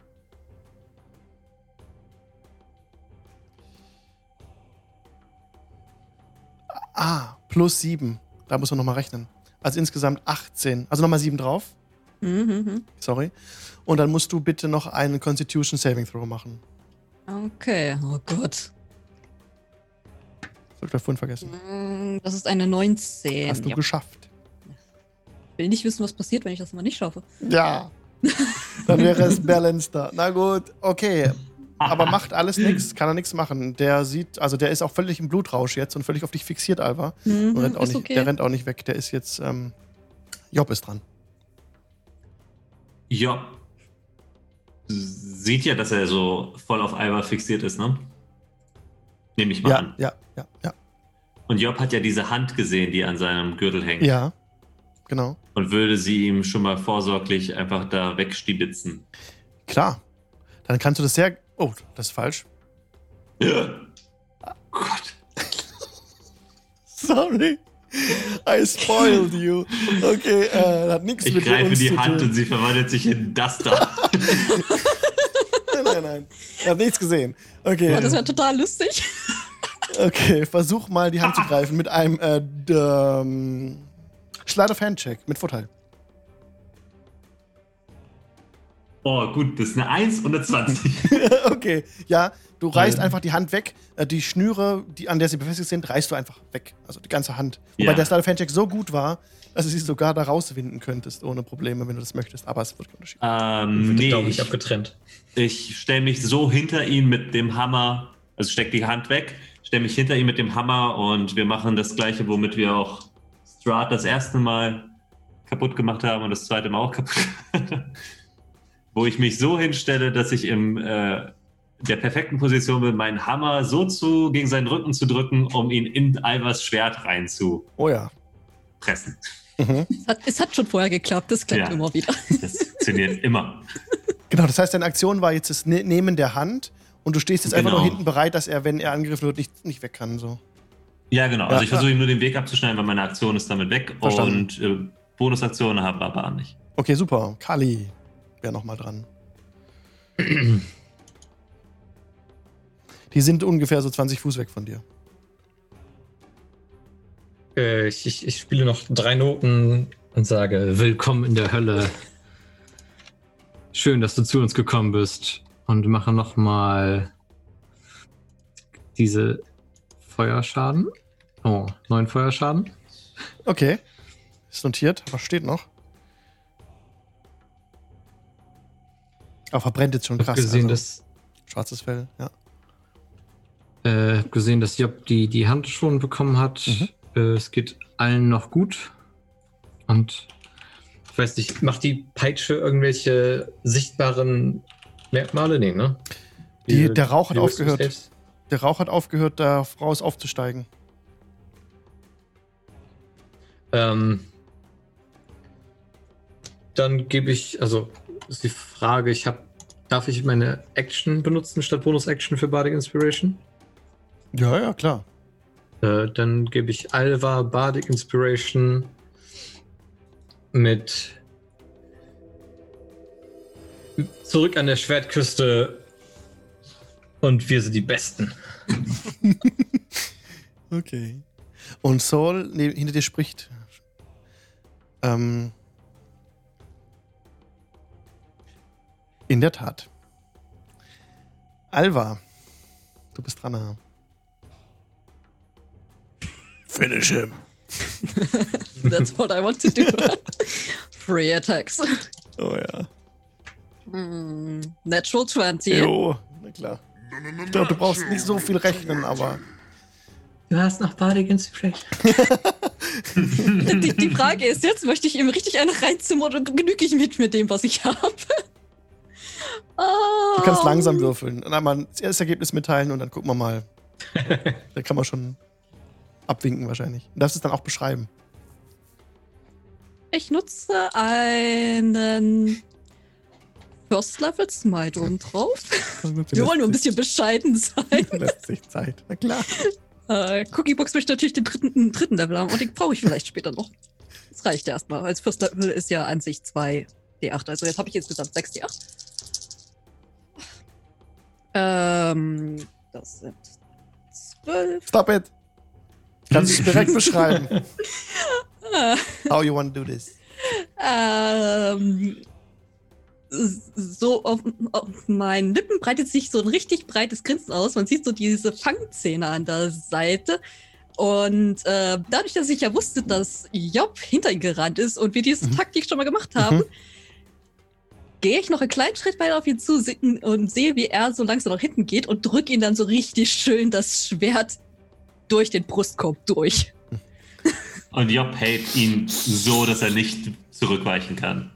Ah, plus 7. Da muss man nochmal rechnen. Also insgesamt 18. Also nochmal 7 drauf. Mhm, mhm. Sorry. Und dann musst du bitte noch einen Constitution Saving Throw machen. Okay, oh Gott. Das hab ich vorhin vergessen. Mm, Das ist eine 19. Hast du Ja. geschafft. Ich will nicht wissen, was passiert, wenn ich das mal nicht schaffe. Ja. Dann wäre es balanced. Na gut, okay. Aber macht alles nichts, kann er nichts machen. Der sieht, also der ist auch völlig im Blutrausch jetzt und völlig auf dich fixiert, Alva. Mhm, Und rennt auch nicht, okay. Der rennt auch nicht weg. Der ist jetzt, ähm, Job ist dran. Ja. Sieht ja, dass er so voll auf Alva fixiert ist, ne? Nehme ich mal Ja, an. ja, ja, ja. Und Job hat ja diese Hand gesehen, die an seinem Gürtel hängt. Ja, genau. Und würde sie ihm schon mal vorsorglich einfach da wegstibitzen. Klar. Dann kannst du das sehr. Oh, das ist falsch. Ja. Gott. Sorry. I spoiled you. Okay, äh, hat nichts Ich mit greife uns die zu Hand tun. und sie verwandelt sich in das da. Nein, nein, nein. Ich habe nichts gesehen. Okay. Oh, das wäre total lustig. Okay, versuch mal die Hand zu greifen mit einem äh, ähm, Slide of Hand Check mit Vorteil. Oh, gut, das ist eine 1 und eine 20. okay, ja, du reißt Ähm. einfach die Hand weg. Äh, die Schnüre, die, an der sie befestigt sind, reißt du einfach weg. Also die ganze Hand. Wobei Ja. der Slide of Hand Check so gut war, dass du sie sogar da rauswinden könntest, ohne Probleme, wenn du das möchtest. Aber es wird kein Unterschied. ähm, nee, glaube ich, ich, abgetrennt. ich stelle mich so hinter ihn mit dem Hammer, also steck die Hand weg, stelle mich hinter ihm mit dem Hammer und wir machen das gleiche, womit wir auch Strahd das erste Mal kaputt gemacht haben und das zweite Mal auch kaputt. Wo ich mich so hinstelle, dass ich im äh, der perfekten Position bin, meinen Hammer so zu gegen seinen Rücken zu drücken, um ihn in Alvas Schwert reinzupressen. Oh ja. Mhm. Es hat, es hat schon vorher geklappt, das klappt Ja. immer wieder. Das funktioniert immer. Genau, das heißt, deine Aktion war jetzt das Ne- Nehmen der Hand und du stehst jetzt einfach Genau. nur hinten bereit, dass er, wenn er angegriffen wird, nicht, nicht weg kann. So. Ja, genau. Ja, Also ich versuche ihm nur den Weg abzuschneiden, weil meine Aktion ist damit weg. Verstanden. Und äh, Bonusaktionen habe aber nicht. Okay, super. Kali wäre nochmal dran. Die sind ungefähr so 20 Fuß weg von dir. Äh, ich, ich, ich spiele noch drei Noten und sage: Willkommen in der Hölle. Schön, dass du zu uns gekommen bist. Und mache nochmal diese Feuerschaden. Oh, neun Feuerschaden. Okay. Ist notiert, aber steht noch. Aber verbrennt jetzt schon Ich krass. habe gesehen, also, dass, schwarzes Fell, ja. äh, hab gesehen, dass Job die, die Hand schon bekommen hat. Mhm. Äh, es geht allen noch gut. Und Ich weiß nicht, macht die Peitsche irgendwelche sichtbaren Merkmale? Nee, ne? Die- der Rauch hat die aufgehört. Der Rauch hat aufgehört, da raus aufzusteigen. Ähm, dann gebe ich, also ist die Frage, ich habe, darf ich meine Action benutzen statt Bonus-Action für Bardic Inspiration? Ja, ja, klar. Äh, dann gebe ich Alva Bardic Inspiration mit zurück an der Schwertküste und wir sind die Besten. Okay. Und Saul hinter dir spricht. Ähm, in der Tat. Alva, du bist dran. Finish him. That's what I want to do. Free attacks. Oh ja. Mm, Natural 20. Jo, na klar. Ich glaube, du brauchst nicht so viel rechnen, aber. Du hast noch Bardic Inspiration. Die, die Frage ist jetzt, möchte ich ihm richtig eine reinzimmern oder genüge ich mit, mit dem, was ich habe? Du kannst langsam würfeln. Und einmal das erste Ergebnis mitteilen und dann gucken wir mal. da kann man schon abwinken wahrscheinlich. Und das ist dann auch beschreiben. Ich nutze einen First Level Smite oben drauf. Wir wollen nur ein bisschen bescheiden sein. Lässt sich Zeit. Na klar. Äh, Cookiebox möchte natürlich den dritten, einen dritten Level haben und den brauche ich vielleicht später noch. Das reicht erstmal. Als First Level ist ja an sich 2 D8. Also jetzt habe ich insgesamt 6 D8. Ähm, das sind 12. Stop it. Kannst du es direkt beschreiben. How you want to do this? Ähm, so auf, auf meinen Lippen breitet sich so ein richtig breites Grinsen aus. Man sieht so diese Fangzähne an der Seite. Und äh, dadurch, dass ich ja wusste, dass Job hinter ihn gerannt ist und wir diese Mhm. Taktik schon mal gemacht haben, Mhm. Gehe ich noch einen kleinen Schritt weiter auf ihn zu und sehe, wie er so langsam nach hinten geht und drücke ihn dann so richtig schön das Schwert durch den Brustkorb durch. Und Job hält ihn so, dass er nicht zurückweichen kann.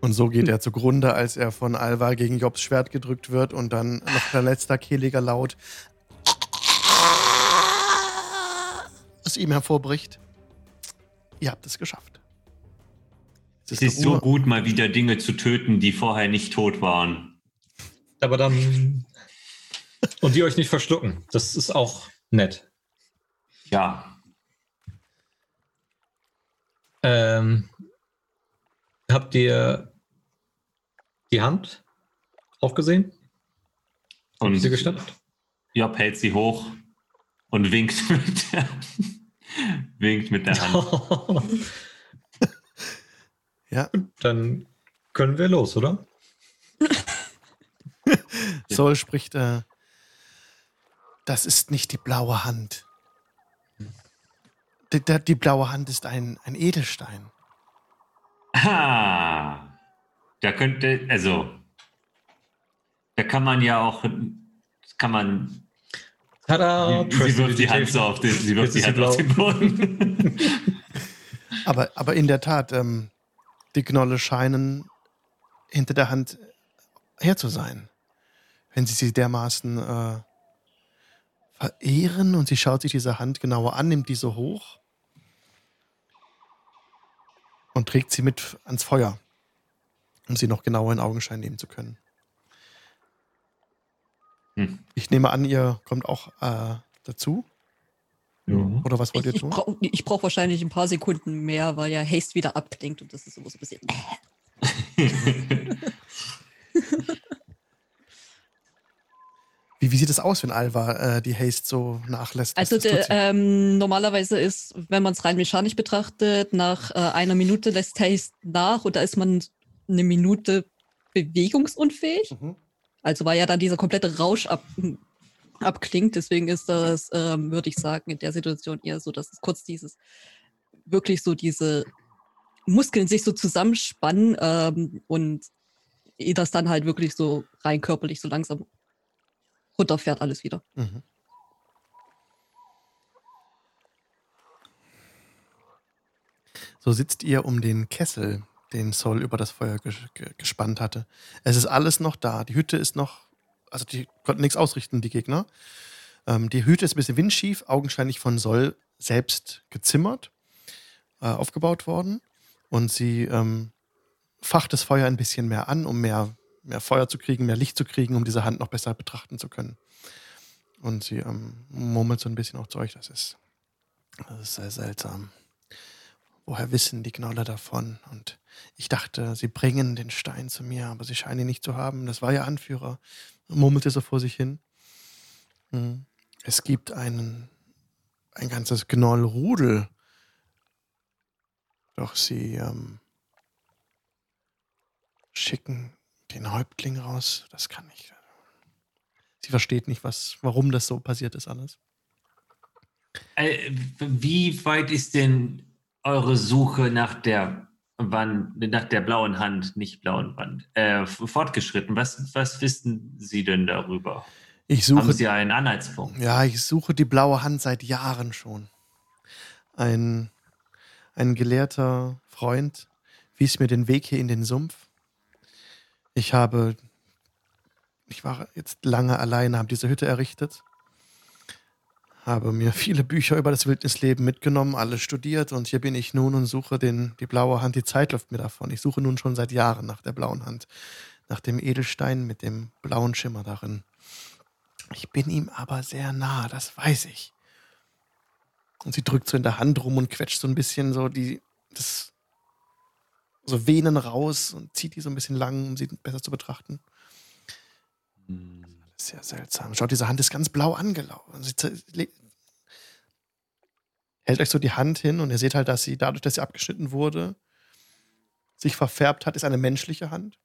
Und so geht er zugrunde, als er von Alva gegen Jobs Schwert gedrückt wird und dann noch ein letzter kehliger Laut aus ihm hervorbricht. Ihr habt es geschafft. Es ist so gut, mal wieder Dinge zu töten, die vorher nicht tot waren. Aber dann. Und die euch nicht verschlucken. Das ist auch nett. Ja, Ähm, habt ihr die Hand auch gesehen? und Ist sie gestattet? Job hält sie hoch und winkt mit der, winkt mit der Hand. Ja, Dann können wir los, oder? Sol spricht, äh, das ist nicht die blaue Hand. Die, die, die blaue Hand ist ein, ein Edelstein. Ah, da könnte, also, da kann man ja auch, kann man, Tada! sie wirft die Hand so auf den, sie wirft die Hand sie auf den Boden. Aber, aber in der Tat, ähm, die Knolle scheinen hinter der Hand her zu sein. Wenn sie sie dermaßen äh, verehren und sie schaut sich diese Hand genauer an, nimmt diese hoch und trägt sie mit ans Feuer, um sie noch genauer in Augenschein nehmen zu können. Hm. Ich nehme an, ihr kommt auch äh, dazu. Oder was wollt Ich, ihr ich tun? brauche ich brauch wahrscheinlich ein paar Sekunden mehr, weil ja Haste wieder abklingt und das ist immer so ein bisschen. Wie, wie sieht es aus, wenn Alva äh, die Haste so nachlässt? Also sie? ähm, normalerweise ist, wenn man es rein mechanisch betrachtet, nach äh, einer Minute lässt Haste nach und da ist man eine Minute bewegungsunfähig. Mhm. Also weil ja dann dieser komplette Rausch ab, abklingt. Deswegen ist das, ähm, würde ich sagen, in der Situation eher so, dass es kurz dieses, wirklich so diese Muskeln sich so zusammenspannen ähm, und das dann halt wirklich so rein körperlich so langsam runterfährt alles wieder. Mhm. So sitzt ihr um den Kessel, den Sol über das Feuer ges gespannt hatte. Es ist alles noch da. Die Hütte ist noch, also die konnten nichts ausrichten, die Gegner. Ähm, die Hütte ist ein bisschen windschief, augenscheinlich von Sol selbst gezimmert, äh, aufgebaut worden. Und sie ähm, facht das Feuer ein bisschen mehr an, um mehr, mehr Feuer zu kriegen, mehr Licht zu kriegen, um diese Hand noch besser betrachten zu können. Und sie ähm, murmelt so ein bisschen auch zu euch, das ist, das ist sehr seltsam. Woher wissen die Gnoller davon? Und ich dachte, sie bringen den Stein zu mir, aber sie scheinen ihn nicht zu haben. Das war ihr Anführer. Murmelte so vor sich hin. Hm. Es gibt einen, ein ganzes Gnollrudel. Doch sie ähm, schicken den Häuptling raus. Das kann nicht. Sie versteht nicht, was, warum das so passiert ist alles. Äh, wie weit ist denn eure Suche nach der Wand, nach der blauen Hand, nicht blauen Wand, äh, fortgeschritten? Was, was wissen Sie denn darüber? Ich suche, Haben Sie einen Anhaltspunkt? ja, ich suche die blaue Hand seit Jahren schon. Ein, ein gelehrter Freund wies mir den Weg hier in den Sumpf. Ich habe, ich war jetzt lange alleine, habe diese Hütte errichtet, habe mir viele Bücher über das Wildnisleben mitgenommen, alle studiert und hier bin ich nun und suche den, die blaue Hand. Die Zeit läuft mir davon. Ich suche nun schon seit Jahren nach der blauen Hand, nach dem Edelstein mit dem blauen Schimmer darin. Ich bin ihm aber sehr nah, das weiß ich. Und sie drückt so in der Hand rum und quetscht so ein bisschen so die, das, so Venen raus und zieht die so ein bisschen lang, um sie besser zu betrachten. Sehr seltsam. Schaut, diese Hand ist ganz blau angelaufen. Sie hält euch so die Hand hin und ihr seht halt, dass sie dadurch, dass sie abgeschnitten wurde, sich verfärbt hat, ist eine menschliche Hand.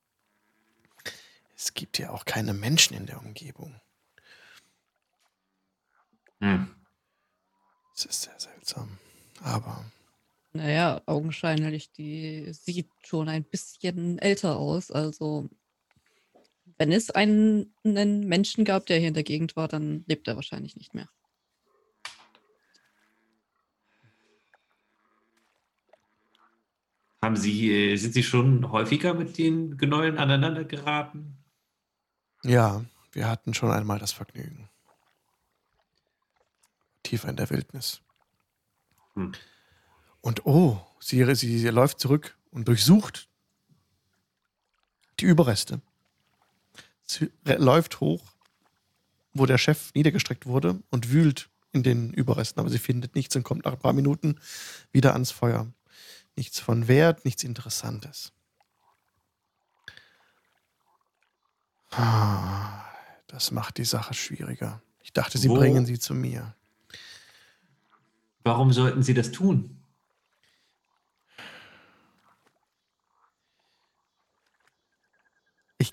Es gibt ja auch keine Menschen in der Umgebung. Hm. Es ist sehr seltsam. Aber Naja, augenscheinlich, die sieht schon ein bisschen älter aus. Also, wenn es einen, einen Menschen gab, der hier in der Gegend war, dann lebt er wahrscheinlich nicht mehr. Haben Sie, äh, sind Sie schon häufiger mit den Gnollen aneinander geraten? ja, wir hatten schon einmal das Vergnügen. Tiefer in der Wildnis. Hm. Und oh, sie, sie, sie läuft zurück und durchsucht die Überreste. Läuft hoch, wo der Chef niedergestreckt wurde und wühlt in den Überresten, aber sie findet nichts und kommt nach ein paar Minuten wieder ans Feuer. Nichts von Wert, nichts Interessantes. Ah, Das macht die Sache schwieriger. Ich dachte, sie Wo- bringen sie zu mir. Warum sollten Sie das tun?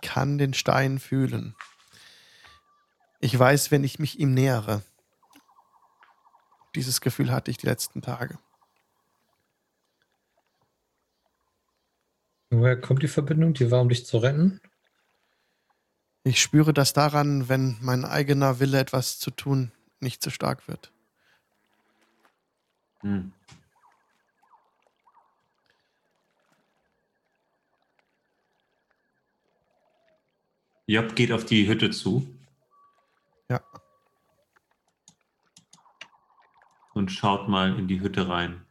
Kann den Stein fühlen. Ich weiß, wenn ich mich ihm nähere. Dieses Gefühl hatte ich die letzten Tage. Woher kommt die Verbindung? Die war, um dich zu retten? Ich spüre das daran, wenn mein eigener Wille, etwas zu tun, nicht zu stark wird. Hm. Job geht auf die Hütte zu Ja. und schaut mal in die Hütte rein.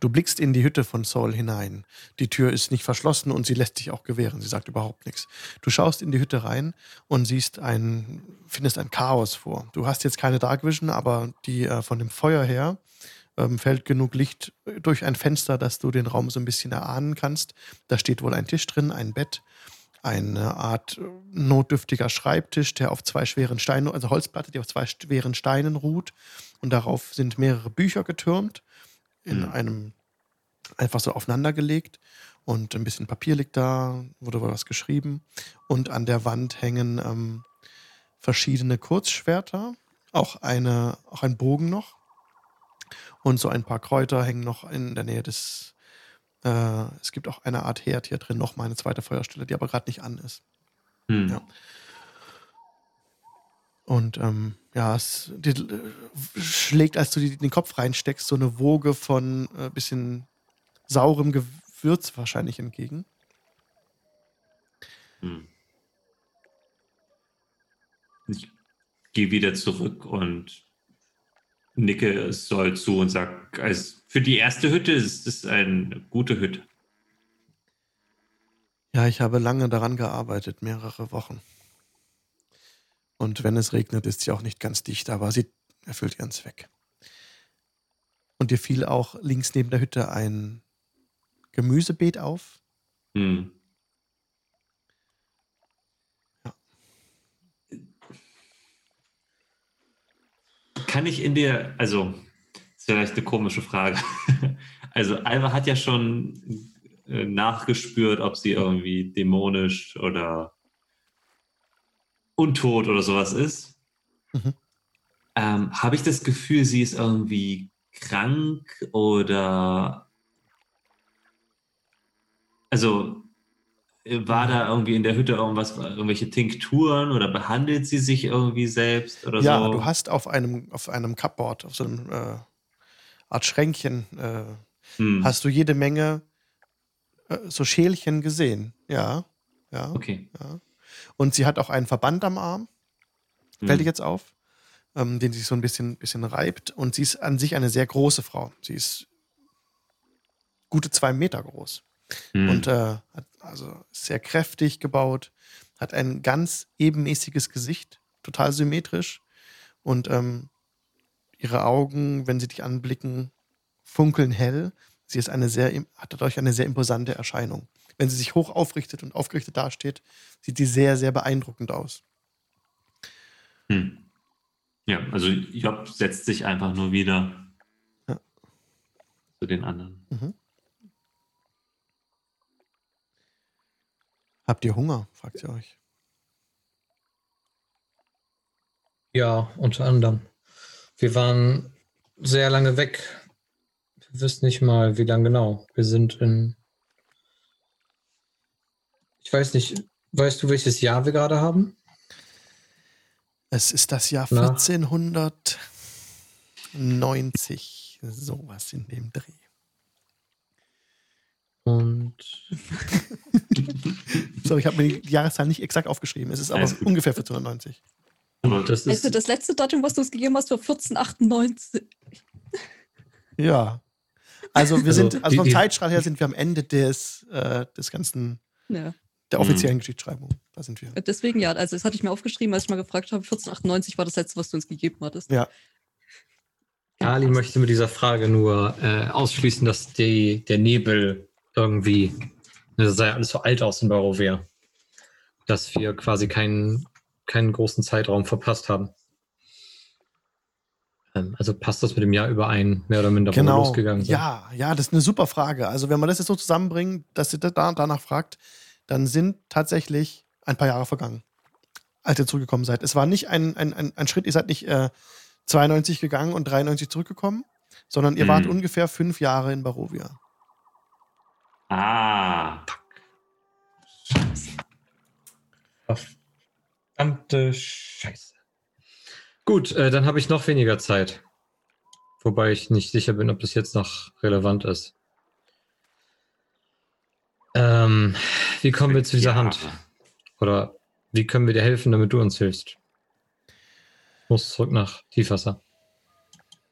Du blickst in die Hütte von Saul hinein. Die Tür ist nicht verschlossen und sie lässt sich auch gewähren. Sie sagt überhaupt nichts. Du schaust in die Hütte rein und siehst ein, findest ein Chaos vor. Du hast jetzt keine Dark Vision, aber die äh, von dem Feuer her ähm, fällt genug Licht durch ein Fenster, dass du den Raum so ein bisschen erahnen kannst. Da steht wohl ein Tisch drin, ein Bett, eine Art äh, notdürftiger Schreibtisch, der auf zwei schweren Steinen, also Holzplatte, die auf zwei schweren Steinen ruht. Und darauf sind mehrere Bücher getürmt in Mhm. einem einfach so aufeinander gelegt und ein bisschen Papier liegt da, wurde wohl was geschrieben und an der Wand hängen ähm, verschiedene Kurzschwerter, auch eine, auch ein Bogen noch und so ein paar Kräuter hängen noch in der Nähe des. Äh, es gibt auch eine Art Herd hier drin, noch mal eine zweite Feuerstelle, die aber gerade nicht an ist. Hm. Ja. Und ähm, ja, es die, schlägt, als du die, den Kopf reinsteckst, so eine Woge von äh, bisschen saurem Gewürz wahrscheinlich entgegen. Hm. Ich gehe wieder zurück und nicke Sol zu und sage, also für die erste Hütte ist es eine gute Hütte. Ja, ich habe lange daran gearbeitet, mehrere Wochen. Und wenn es regnet, ist sie auch nicht ganz dicht, aber sie erfüllt ihren Zweck. Und dir fiel auch links neben der Hütte ein Gemüsebeet auf. Hm. Kann ich in dir, also, das ist vielleicht eine komische Frage. Also, Alva hat ja schon äh, nachgespürt, ob sie irgendwie dämonisch oder untot oder sowas ist. Mhm. Ähm, Habe ich das Gefühl, sie ist irgendwie krank oder also war da irgendwie in der Hütte irgendwas, irgendwelche Tinkturen oder behandelt sie sich irgendwie selbst oder ja, so? du hast auf einem, auf einem Cupboard, auf so einem äh, Art Schränkchen, äh, Hm, hast du jede Menge äh, so Schälchen gesehen. Ja, ja, Okay. ja. Und sie hat auch einen Verband am Arm, Hm. fällt dir jetzt auf, ähm, den sie so ein bisschen, bisschen reibt. Und sie ist an sich eine sehr große Frau. Sie ist gute zwei Meter groß. Hm. Und äh, hat also sehr kräftig gebaut, hat ein ganz ebenmäßiges Gesicht, total symmetrisch. Und ähm, ihre Augen, wenn sie dich anblicken, funkeln hell. Sie ist eine sehr, hat dadurch eine sehr imposante Erscheinung. Wenn sie sich hoch aufrichtet und aufgerichtet dasteht, sieht sie sehr, sehr beeindruckend aus. Hm. Ja, also Job setzt sich einfach nur wieder Ja. zu den anderen. Mhm. Habt ihr Hunger? fragt sie euch. Ja, unter anderem. Wir waren sehr lange weg. Wir wissen nicht mal, wie lange genau. Wir sind in. Ich weiß nicht, weißt du, welches Jahr wir gerade haben? Es ist das Jahr Na? 1490, sowas in dem Dreh. Und So, ich habe mir die Jahreszahl nicht exakt aufgeschrieben. Es ist aber Alles ungefähr 1490. Aber das ist. Also das letzte Datum, was du uns gegeben hast, war 1498. Ja. Also wir Also, sind, also vom Zeitstrahl her sind wir am Ende des, äh, des ganzen, Ja. der Mhm. offiziellen Geschichtsschreibung. Da sind wir. Deswegen ja, also das hatte ich mir aufgeschrieben, als ich mal gefragt habe. 1498 war das letzte, was du uns gegeben hattest. Ja. Ali möchte mit dieser Frage nur äh, ausschließen, dass die, der Nebel irgendwie, das sah ja alles so alt aus in Barovia, dass wir quasi keinen, keinen großen Zeitraum verpasst haben. Ähm, also passt das mit dem Jahr überein, mehr oder minder, wo wir Genau. losgegangen sind? Ja, ja, das ist eine super Frage. Also wenn man das jetzt so zusammenbringt, dass ihr da, danach fragt, dann sind tatsächlich ein paar Jahre vergangen, als ihr zurückgekommen seid. Es war nicht ein, ein, ein, ein Schritt, ihr seid nicht äh, 92 gegangen und 93 zurückgekommen, sondern ihr Mhm. wart ungefähr fünf Jahre in Barovia. Ah, Verdammte Scheiße. Gut, äh, dann habe ich noch weniger Zeit. Wobei ich nicht sicher bin, ob das jetzt noch relevant ist. Ähm, wie kommen wir zu dieser Jahre. Hand? Oder wie können wir dir helfen, damit du uns hilfst? Ich muss zurück nach Tiefwasser.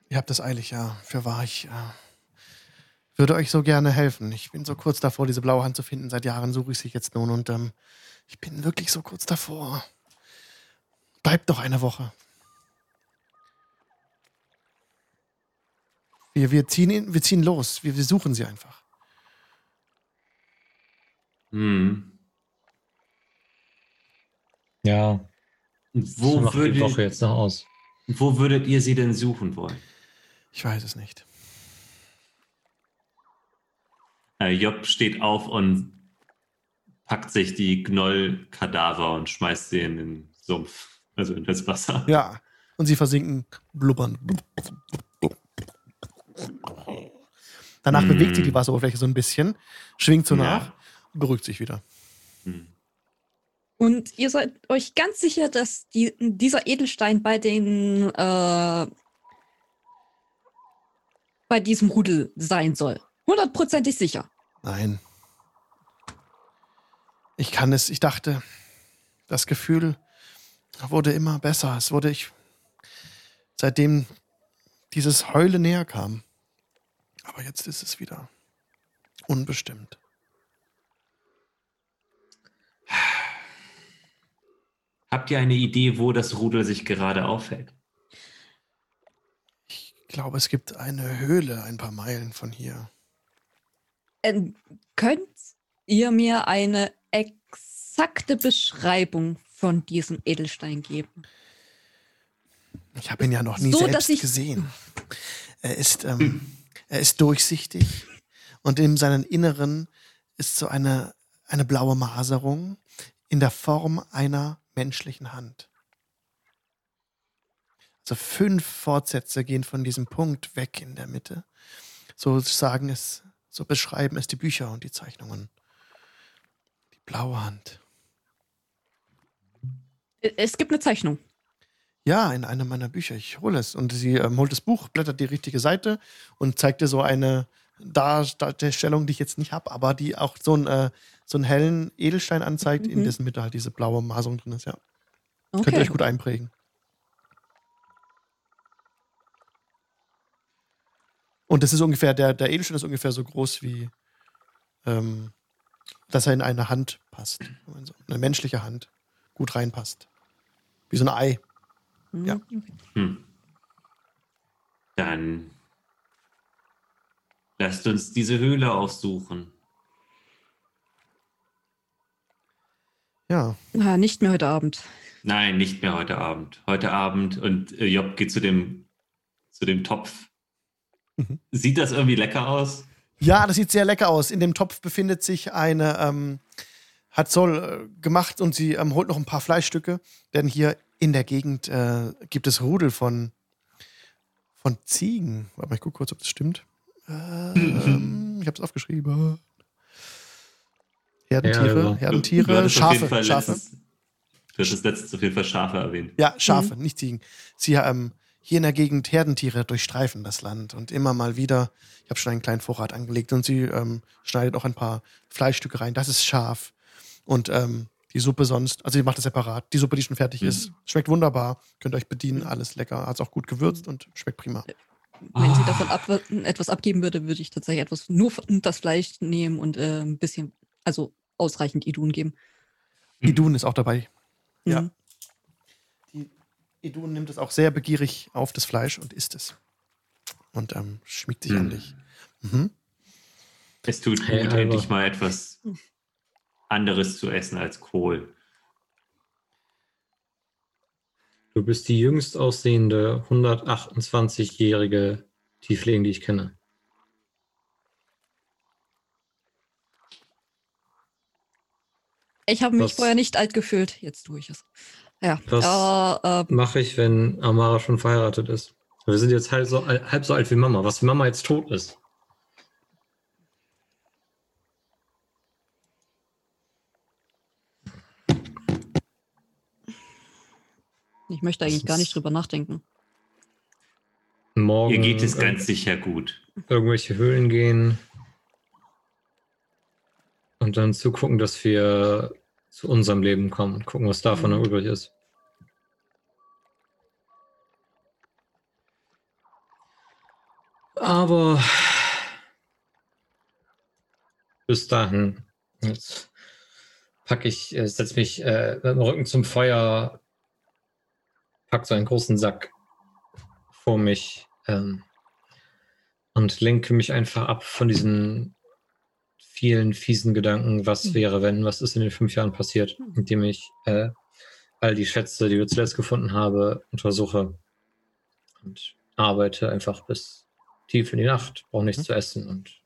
Ihr habt es eilig, ja. Für wahr, ich äh, würde euch so gerne helfen. Ich bin so kurz davor, diese blaue Hand zu finden. Seit Jahren suche ich sie jetzt nun und ähm, ich bin wirklich so kurz davor. Bleibt doch eine Woche. Wir, wir, ziehen, in, wir ziehen los. Wir, wir suchen sie einfach. Hm. Ja, Wo, so macht die würdet, Woche jetzt noch aus. wo würdet ihr sie denn suchen wollen? Ich weiß es nicht. Äh, Job steht auf und packt sich die Gnoll-Kadaver und schmeißt sie in den Sumpf, also in das Wasser. Ja. Und sie versinken blubbern. Danach Mm. bewegt sie die Wasseroberfläche so ein bisschen, schwingt so Ja. nach und beruhigt sich wieder. Hm. Und ihr seid euch ganz sicher, dass die, dieser Edelstein bei den äh, bei diesem Rudel sein soll. Hundertprozentig sicher. Nein. Ich kann es, ich dachte, das Gefühl wurde immer besser. Es wurde ich, seitdem dieses Heule näher kam. Aber jetzt ist es wieder unbestimmt. Habt ihr eine Idee, wo das Rudel sich gerade aufhält? Ich glaube, es gibt eine Höhle ein paar Meilen von hier. Ähm, könnt ihr mir eine exakte Beschreibung von diesem Edelstein geben? Ich habe ihn ja noch nie So, selbst gesehen. Er ist, ähm, er ist durchsichtig und in seinem Inneren ist so eine, eine blaue Maserung in der Form einer menschlichen Hand. Also fünf Fortsätze gehen von diesem Punkt weg in der Mitte. So sagen es, so beschreiben es die Bücher und die Zeichnungen. Die blaue Hand. Äh, Es gibt eine Zeichnung. Ja, in einem meiner Bücher. Ich hole es. Und sie ähm, holt das Buch, blättert die richtige Seite und zeigt dir so eine Dar Darstellung, die ich jetzt nicht habe, aber die auch so, ein, äh, so einen hellen Edelstein anzeigt, in Mhm. dessen Mitte halt diese blaue Maserung drin ist. Ja. Könnt ihr Okay. euch gut einprägen. Und das ist ungefähr, der, der Edelstein ist ungefähr so groß wie, ähm, dass er in eine Hand passt. Also eine menschliche Hand gut reinpasst. Wie so ein Ei. Mhm. Ja. Hm. Dann lasst uns diese Höhle aufsuchen. Ja. Ah, nicht mehr heute Abend. Nein, nicht mehr heute Abend. Heute Abend und äh, Job geht zu dem, zu dem Topf. Mhm. Sieht das irgendwie lecker aus? Ja, das sieht sehr lecker aus. In dem Topf befindet sich eine, ähm, hat Sol äh, gemacht und sie ähm, holt noch ein paar Fleischstücke, denn hier in der Gegend äh, gibt es Rudel von, von Ziegen. Warte mal, ich gucke kurz, ob das stimmt. Ähm, ich habe es aufgeschrieben. Herdentiere, Ja, also, Herdentiere, Du jeden Schafe, Schafe. letztens- Du hattest letztens auf jeden Fall Schafe erwähnt. Ja, Schafe, nicht Ziegen. Sie ähm, hier in der Gegend Herdentiere durchstreifen das Land und immer mal wieder. Ich habe schon einen kleinen Vorrat angelegt und sie ähm, schneidet auch ein paar Fleischstücke rein. Das ist scharf. Und ähm, die Suppe sonst, also sie macht das separat. Die Suppe, die schon fertig Mhm. ist, schmeckt wunderbar. Könnt ihr euch bedienen, alles lecker. Hat auch gut gewürzt und schmeckt prima. Wenn sie Ah. davon ab, etwas abgeben würde, würde ich tatsächlich etwas nur von- das Fleisch nehmen und äh, ein bisschen, also ausreichend Idun geben. Mhm. Idun ist auch dabei. Ja. Mhm. Die Idun nimmt es auch sehr begierig auf das Fleisch und isst es. Und ähm, schmiegt sich Mhm. an dich. Mhm. Es tut Hey, gut, Alter. endlich mal etwas anderes zu essen als Kohl. Du bist die jüngst aussehende 128-jährige Tiefling, die ich kenne. Ich habe mich Was- vorher nicht alt gefühlt, jetzt tue ich es. Ja, Was- aber äh, Mache ich, wenn Amara schon verheiratet ist? Wir sind jetzt halb so, al- halb so alt wie Mama. Was, wenn Mama jetzt tot ist? ich möchte eigentlich gar nicht drüber nachdenken. Morgen Ihr geht es äh, ganz sicher gut. irgendwelche Höhlen gehen und dann zugucken, dass wir zu unserem Leben kommen und gucken, was davon Mhm. noch übrig ist. Aber bis dahin, jetzt packe ich, äh, setze mich äh, mit dem Rücken zum Feuer, pack so einen großen Sack vor mich ähm, und lenke mich einfach ab von diesen vielen fiesen Gedanken, was Mhm. wäre, wenn, was ist in den fünf Jahren passiert, Mhm. indem ich äh, all die Schätze, die wir zuletzt gefunden haben, untersuche und arbeite einfach bis tief in die Nacht, brauche nichts Mhm. zu essen und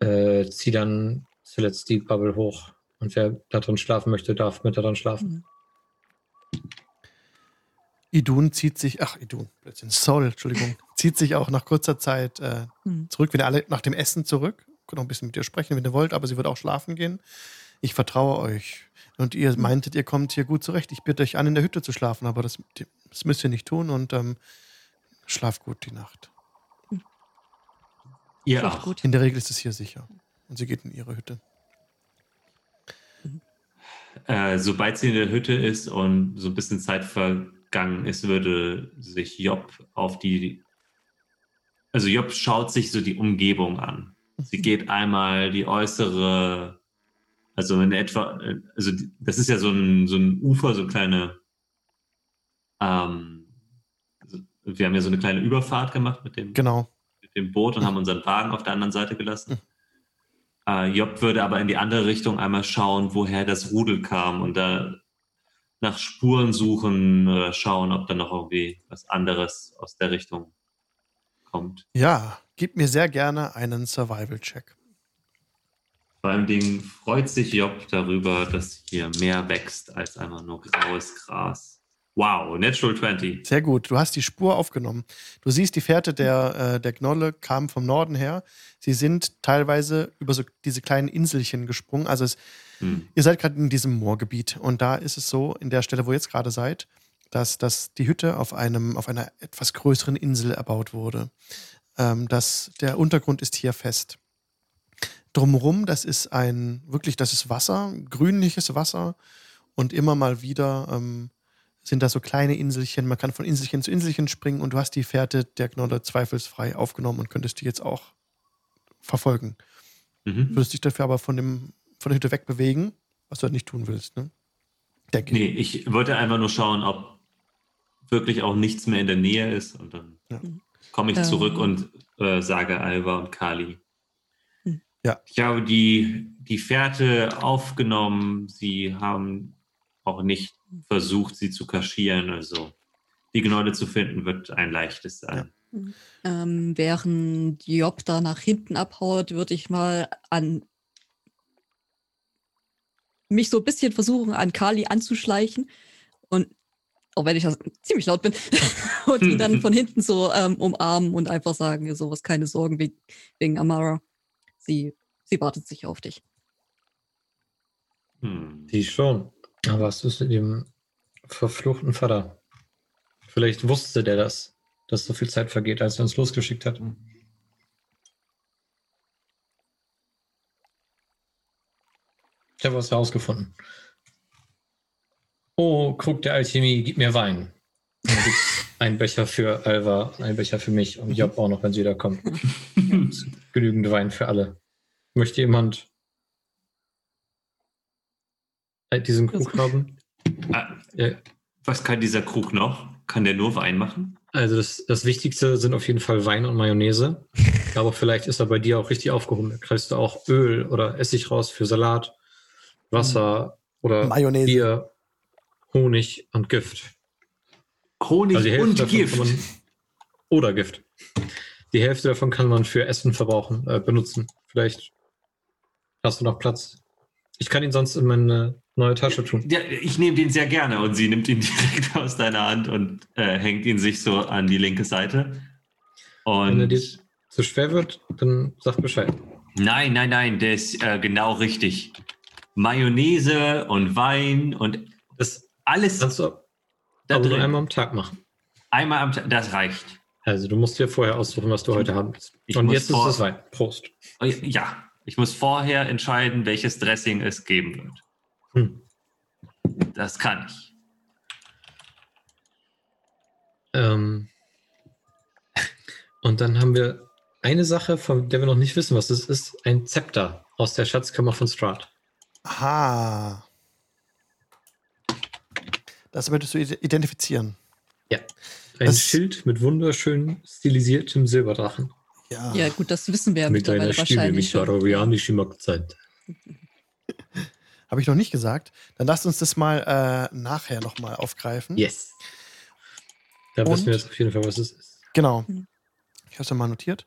äh, ziehe dann zuletzt die Bubble hoch. Und wer da drin schlafen möchte, darf mit da drin schlafen. Mhm. Idun zieht sich, ach Idun, Blödsinn, Sol, Entschuldigung, zieht sich auch nach kurzer Zeit äh, Mhm. zurück, wieder alle nach dem Essen zurück. Könnt noch ein bisschen mit ihr sprechen, wenn ihr wollt, aber sie wird auch schlafen gehen. Ich vertraue euch. Und ihr meintet, ihr kommt hier gut zurecht. Ich bitte euch an, in der Hütte zu schlafen, aber das, das müsst ihr nicht tun und ähm, schlaft gut die Nacht. Ihr auch. gut. In der Regel ist es hier sicher. Und sie geht in ihre Hütte. Äh, sobald sie in der Hütte ist und so ein bisschen Zeit vergangen ist, würde sich Job auf die. Also Job schaut sich so die Umgebung an. Sie geht einmal die äußere, also in etwa, also das ist ja so ein, so ein Ufer, so eine kleine, ähm, wir haben ja so eine kleine Überfahrt gemacht mit dem, Genau. mit dem Boot und haben unseren Wagen auf der anderen Seite gelassen. Äh, Job würde aber in die andere Richtung einmal schauen, woher das Rudel kam und da nach Spuren suchen oder schauen, ob da noch irgendwie was anderes aus der Richtung kommt. Ja, gib mir sehr gerne einen Survival-Check. Vor allem Dingen freut sich Job darüber, dass hier mehr wächst als einfach nur graues Gras. Wow, Natural 20. Sehr gut. Du hast die Spur aufgenommen. Du siehst, die Fährte der, äh, der Gnolle kam vom Norden her. Sie sind teilweise über so diese kleinen Inselchen gesprungen. Also es, Hm. ihr seid gerade in diesem Moorgebiet. Und da ist es so, in der Stelle, wo ihr jetzt gerade seid, dass, dass die Hütte auf, einem, auf einer etwas größeren Insel erbaut wurde. Ähm, das, der Untergrund ist hier fest. Drumherum, das ist ein, wirklich, das ist Wasser, grünliches Wasser. Und immer mal wieder ähm, sind da so kleine Inselchen. Man kann von Inselchen zu Inselchen springen und du hast die Fährte der Gnolle zweifelsfrei aufgenommen und könntest die jetzt auch verfolgen. Mhm. Würdest dich dafür aber von, dem, von der Hütte wegbewegen, was du halt nicht tun willst, ne? Denke Nee, ich. ich wollte einfach nur schauen, ob wirklich auch nichts mehr in der Nähe ist und dann Ja. Komme ich Ähm. zurück und äh, sage Alva und Kali. Hm. Ja. Ich habe die, die Fährte aufgenommen. Sie haben auch nicht versucht, sie zu kaschieren. Also die Gnolle zu finden, wird ein leichtes sein. Ähm, während Job da nach hinten abhaut, würde ich mal an mich so ein bisschen versuchen, an Kali anzuschleichen. Und auch wenn ich ziemlich laut bin, und ihn dann von hinten so ähm, umarmen und einfach sagen, sowas, keine Sorgen wegen, wegen Amara. Sie, sie wartet sicher auf dich. Hm. Die schon. Aber was ist mit dem verfluchten Vater? Vielleicht wusste der das, dass so viel Zeit vergeht, als er uns losgeschickt hat. Ich habe was herausgefunden. Oh, Krug der Alchemie, gib mir Wein. Einen Becher für Alva, einen Becher für mich und Job auch noch, wenn sie wieder kommt. Genügend Wein für alle. Möchte jemand äh, diesen Krug haben? Ah, Ja, was kann dieser Krug noch? Kann der nur Wein machen? Also das, das Wichtigste sind auf jeden Fall Wein und Mayonnaise. Aber vielleicht ist er bei dir auch richtig aufgehoben. Da kriegst du auch Öl oder Essig raus für Salat, Wasser oder Mayonnaise. Bier, Honig und Gift. Honig Also und Gift. Man, oder Gift. Die Hälfte davon kann man für Essen verbrauchen, äh, benutzen. Vielleicht hast du noch Platz. Ich kann ihn sonst in meine neue Tasche tun. Ja, ich nehme den sehr gerne und sie nimmt ihn direkt aus deiner Hand und äh, hängt ihn sich so an die linke Seite. Wenn er Und dir zu schwer wird, dann sag Bescheid. nein, nein, nein, der ist äh, genau richtig. Mayonnaise und Wein und Das alles kannst du da aber nur drin. einmal am Tag machen. Einmal am Tag, das reicht. Also du musst dir vorher aussuchen, was du heute haben willst. Ich Und muss jetzt vor- ist es Wein. Prost. Ja, ich muss vorher entscheiden, welches Dressing es geben wird. Hm. Das kann ich. Ähm, und dann haben wir eine Sache, von der wir noch nicht wissen, was es ist. Ein Zepter aus der Schatzkammer von Strahd. Aha. Das möchtest du ide- identifizieren. Ein Das- Schild mit wunderschön stilisiertem Silberdrachen. Ja. Ja, gut, das wissen wir ja mit einer mittlerweile Stimme wahrscheinlich mit schon. barovianischem Akzent. Habe ich noch nicht gesagt. Dann lasst uns das mal äh, nachher nochmal aufgreifen. Yes. Da Und? wissen wir jetzt auf jeden Fall, was es ist. Genau. Ich habe es ja mal notiert.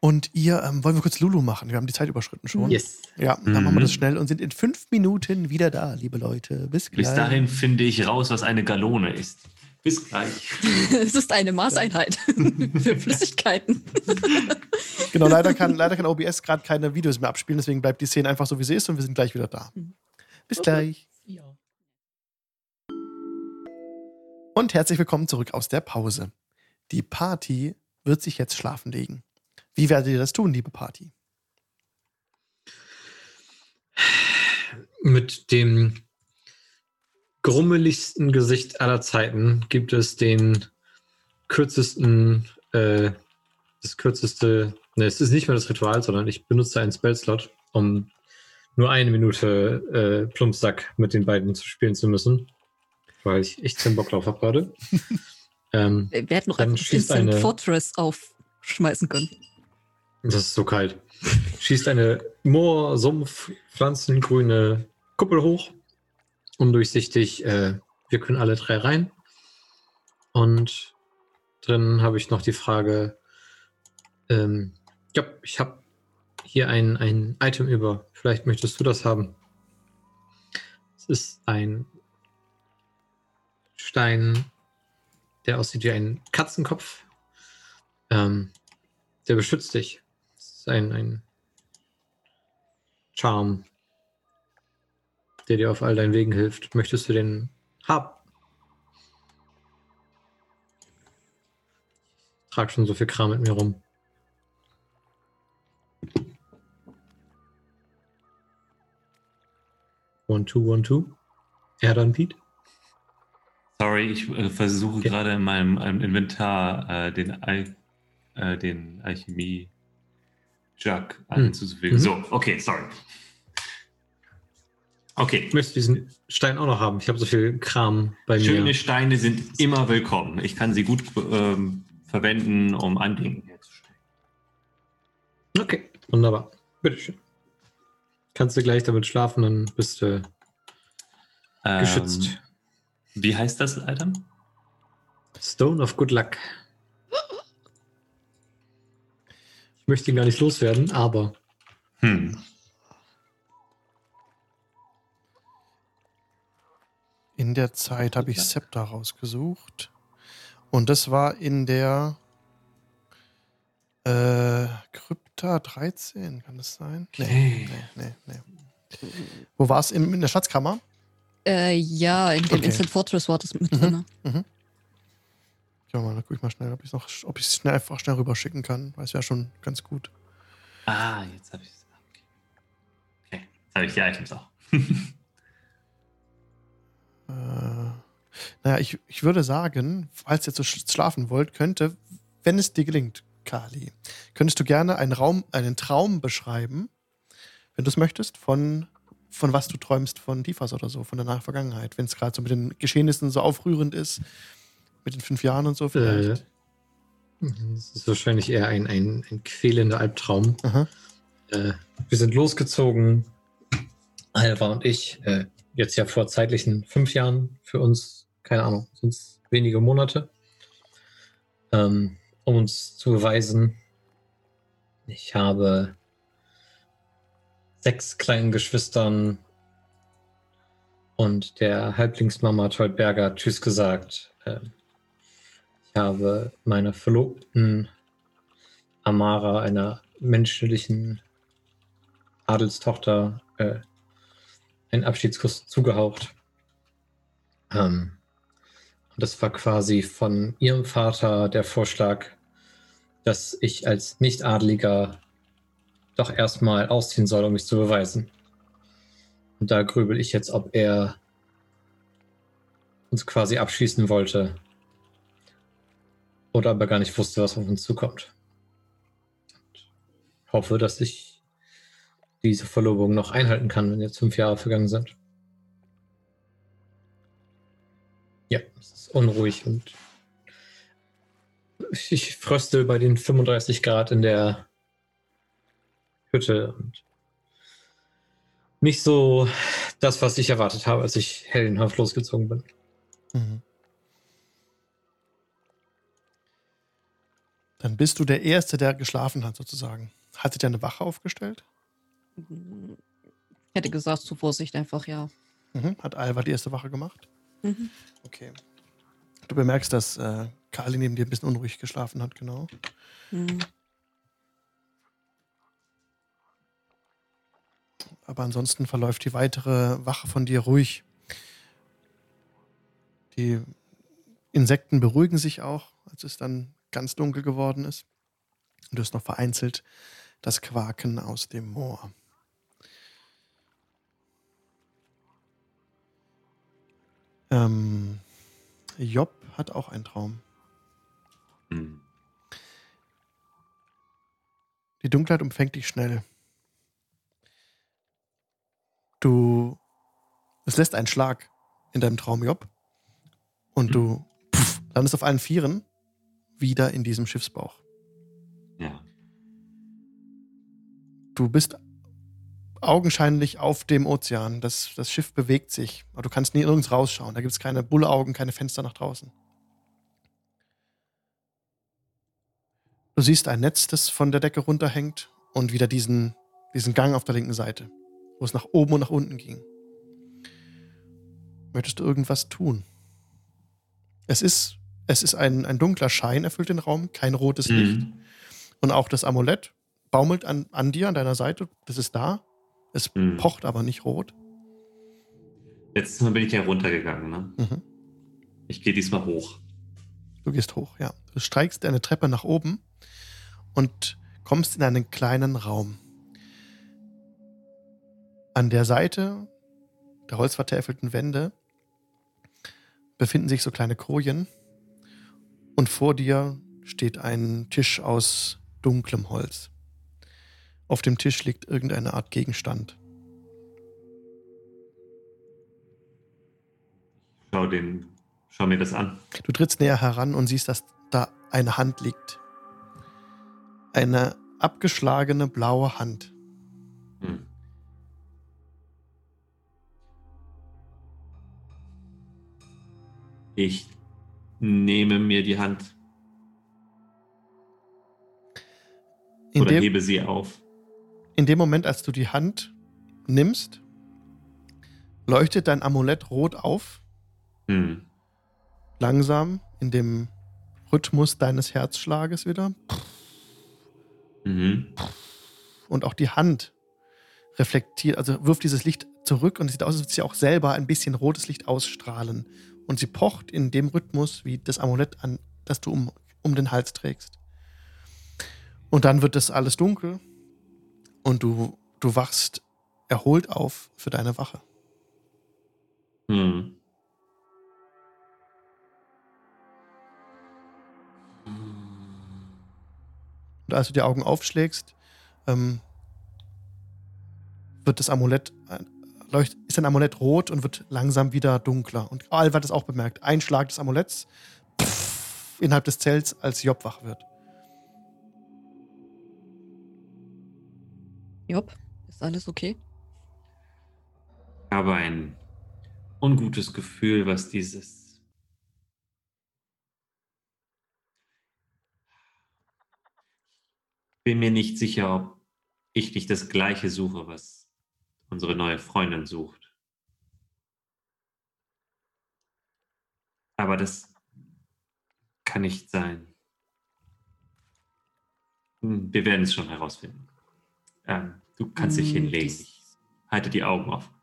Und ihr, ähm, wollen wir kurz Lulu machen? Wir haben die Zeit überschritten schon. Yes. Ja, dann Mhm. machen wir das schnell und sind in fünf Minuten wieder da, liebe Leute. Bis gleich. Bis dahin finde ich raus, was eine Gallone ist. Bis gleich. es ist eine Maßeinheit für Flüssigkeiten. Genau, leider kann, leider kann OBS gerade keine Videos mehr abspielen, deswegen bleibt die Szene einfach so, wie sie ist und wir sind gleich wieder da. Mhm. Bis Okay. gleich. Ja. Und herzlich willkommen zurück aus der Pause. Die Party wird sich jetzt schlafen legen. Wie werdet ihr das tun, liebe Party? Mit dem grummeligsten Gesicht aller Zeiten gibt es den kürzesten, äh, das kürzeste, ne, es ist nicht mehr das Ritual, sondern ich benutze einen Spellslot, um nur eine Minute äh, Plumpsack mit den beiden zu spielen zu müssen, weil ich echt keinen Bock drauf habe gerade. ähm, Wir hätten noch einfach Instant eine- Fortress aufschmeißen können. Das ist so kalt. Schießt eine Moor, Sumpf, Pflanzengrüne Kuppel hoch, undurchsichtig. Äh, wir können alle drei rein. Und drin habe ich noch die Frage, ähm, ja, ich habe hier ein, ein Item über. Vielleicht möchtest du das haben. Es ist ein Stein, der aussieht wie ein Katzenkopf. Ähm, der beschützt dich. Ist ein, ein Charme, der dir auf all deinen Wegen hilft. Möchtest du den haben? Ich trage schon so viel Kram mit mir rum. One, two, one, two. Er dann, Pete? Sorry, ich äh, versuche Okay. gerade in meinem Inventar äh, den, Al äh, den Alchemie-Jug anzufügen. Mhm. So, okay, sorry. Okay, Ich möchte diesen Stein auch noch haben. Ich habe so viel Kram bei schöne mir. Steine sind immer willkommen. Ich kann sie gut ähm, verwenden, um Andenken herzustellen. Okay, wunderbar. Bitteschön. Kannst du gleich damit schlafen, dann bist du Ähm, geschützt. Wie heißt das Item? Stone of Good Luck. Ich möchte ihn gar nicht loswerden, aber Hm. In der Zeit habe ich Scepter rausgesucht. Und das war in der äh, Krypta 13, kann das sein? Okay. nee, nee, nee. Wo war es? In, in der Schatzkammer? Äh, ja, in dem Okay. Instant Fortress war das mit Mhm. drin. Ja, mal, dann guck ich mal schnell, ob ich noch, ob ich es schnell einfach schnell rüberschicken kann. Weiß ja schon ganz gut. Ah, jetzt habe ich es. Okay. okay, jetzt habe ich die Items auch. Äh, naja, ich, ich würde sagen, falls ihr zu sch- schlafen wollt, könnte, wenn es dir gelingt, Kali, könntest du gerne einen Raum, einen Traum beschreiben, wenn du es möchtest, von, von was du träumst von Tifas oder so, von der Vergangenheit, wenn es gerade so mit den Geschehnissen so aufrührend ist, mit den fünf Jahren und so vielleicht. es ist wahrscheinlich eher ein, ein, ein quälender Albtraum. Äh, wir sind losgezogen, Alva und ich, äh, jetzt ja vor zeitlichen fünf Jahren für uns, keine Ahnung, sind es wenige Monate, ähm, um uns zu beweisen, ich habe sechs kleinen Geschwistern und der Halblingsmama Toldberger Tschüss gesagt. Ähm, habe meiner Verlobten Amara, einer menschlichen Adelstochter, äh, einen Abschiedskuss zugehaucht. Ähm, und das war quasi von ihrem Vater der Vorschlag, dass ich als Nicht-Adeliger doch erstmal ausziehen soll, um mich zu beweisen. Und da grübel ich jetzt, ob er uns quasi abschließen wollte. Oder ob er gar nicht wusste, was auf uns zukommt. Und hoffe, dass ich diese Verlobung noch einhalten kann, wenn jetzt fünf Jahre vergangen sind. Ja, es ist unruhig und ich fröstel bei den 35 Grad in der Hütte und nicht so das, was ich erwartet habe, als ich heldenhaft losgezogen bin. Mhm. Dann bist du der Erste, der geschlafen hat, sozusagen. Hattet ihr eine Wache aufgestellt? Ich hätte gesagt, zur Vorsicht einfach, ja. Mhm. Hat Alva die erste Wache gemacht? Mhm. Okay. Du bemerkst, dass äh, Kali neben dir ein bisschen unruhig geschlafen hat, genau. Mhm. Aber ansonsten verläuft die weitere Wache von dir ruhig. Die Insekten beruhigen sich auch, als es dann ganz dunkel geworden ist. Und du hast noch vereinzelt das Quaken aus dem Moor. Ähm, Job hat auch einen Traum. Hm. Die Dunkelheit umfängt dich schnell. Du. Es lässt einen Schlag in deinem Traum, Job. Und du pff, landest auf allen Vieren wieder in diesem Schiffsbauch. Ja. Du bist augenscheinlich auf dem Ozean. Das, das Schiff bewegt sich. Aber du kannst nirgends rausschauen. Da gibt es keine Bullaugen, keine Fenster nach draußen. Du siehst ein Netz, das von der Decke runterhängt und wieder diesen, diesen Gang auf der linken Seite, wo es nach oben und nach unten ging. Möchtest du irgendwas tun? Es ist, es ist ein, ein dunkler Schein, erfüllt den Raum, kein rotes Licht. Mhm. Und auch das Amulett baumelt an, an dir, an deiner Seite. Das ist da. Es Mhm. pocht aber nicht rot. Letztes Mal bin ich ja runtergegangen, ne? Mhm. Ich gehe diesmal hoch. Du gehst hoch, ja. Du steigst eine Treppe nach oben und kommst in einen kleinen Raum. An der Seite der holzvertäfelten Wände befinden sich so kleine Kojen und vor dir steht ein Tisch aus dunklem Holz. Auf dem Tisch liegt irgendeine Art Gegenstand. Schau, den, schau mir das an. Du trittst näher heran und siehst, dass da eine Hand liegt. Eine abgeschlagene blaue Hand. Hm. Ich nehme mir die Hand In oder dem, hebe sie auf. in dem Moment, als du die Hand nimmst, leuchtet dein Amulett rot auf, Hm. langsam in dem Rhythmus deines Herzschlages wieder. Mhm. Und auch die Hand reflektiert, also wirft dieses Licht zurück und es sieht aus, als würde sie auch selber ein bisschen rotes Licht ausstrahlen. Und sie pocht in dem Rhythmus wie das Amulett an, das du um, um den Hals trägst. Und dann wird das alles dunkel und du, du wachst erholt auf für deine Wache. Hm. Und als du die Augen aufschlägst, ähm, wird das Amulett, leucht, ist dein Amulett rot und wird langsam wieder dunkler. Und Alv hat es auch bemerkt. Ein Schlag des Amuletts pff, innerhalb des Zelts, als Job wach wird. Job, ist alles okay? Ich habe ein ungutes Gefühl, was dieses bin mir nicht sicher, ob ich nicht das gleiche suche, was unsere neue Freundin sucht. Aber das kann nicht sein. Hm, Wir werden es schon herausfinden. Ähm, du kannst dich Hm, hinlegen. Ich halte die Augen offen.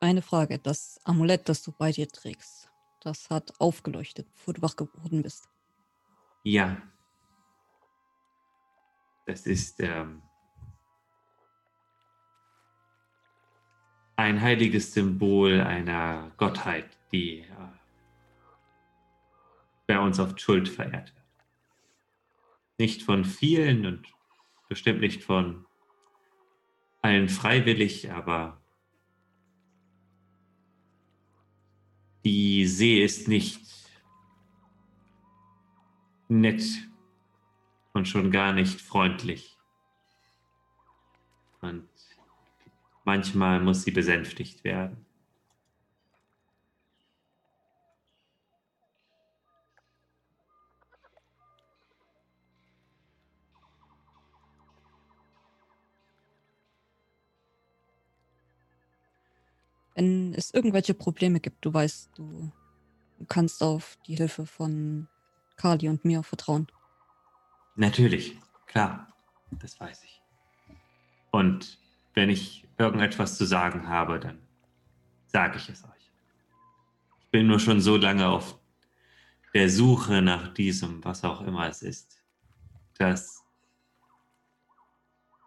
Eine Frage. Das Amulett, das du bei dir trägst, das hat aufgeleuchtet, bevor du wach geworden bist. Ja. Das ist ähm, ein heiliges Symbol einer Gottheit, die äh, bei uns auf Schuld verehrt wird. Nicht von vielen und bestimmt nicht von allen freiwillig, aber die See ist nicht nett und schon gar nicht freundlich. Und manchmal muss sie besänftigt werden. Wenn es irgendwelche Probleme gibt, du weißt, du, kannst auf die Hilfe von Kali und mir vertrauen. Natürlich, klar, das weiß ich. Und wenn ich irgendetwas zu sagen habe, dann sage ich es euch. Ich bin nur schon so lange auf der Suche nach diesem, was auch immer es ist, dass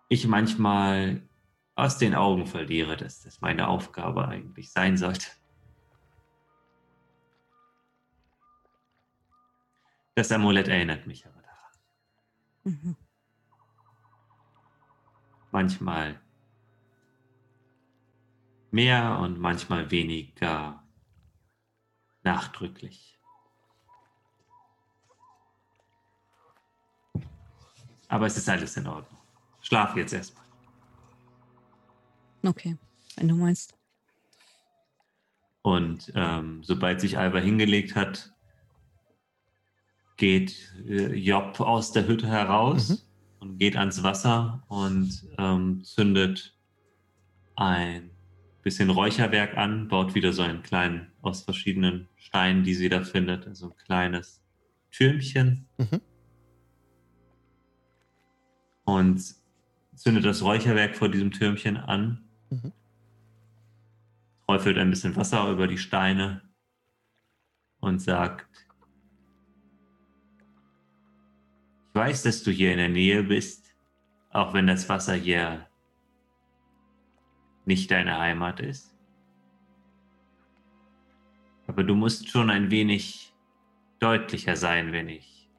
ich manchmal aus den Augen verliere, dass das meine Aufgabe eigentlich sein sollte. Das Amulett erinnert mich aber daran. Mhm. Manchmal mehr und manchmal weniger nachdrücklich. Aber es ist alles in Ordnung. Schlaf jetzt erstmal. Okay, wenn du meinst. Und ähm, sobald sich Alba hingelegt hat, geht äh, Job aus der Hütte heraus Mhm. und geht ans Wasser und ähm, zündet ein bisschen Räucherwerk an, baut wieder so einen kleinen, aus verschiedenen Steinen, die sie da findet, also ein kleines Türmchen. Mhm. Und zündet das Räucherwerk vor diesem Türmchen an. Mhm. Träufelt ein bisschen Wasser über die Steine und sagt, ich weiß, dass du hier in der Nähe bist, auch wenn das Wasser hier nicht deine Heimat ist. Aber du musst schon ein wenig deutlicher sein, wenn ich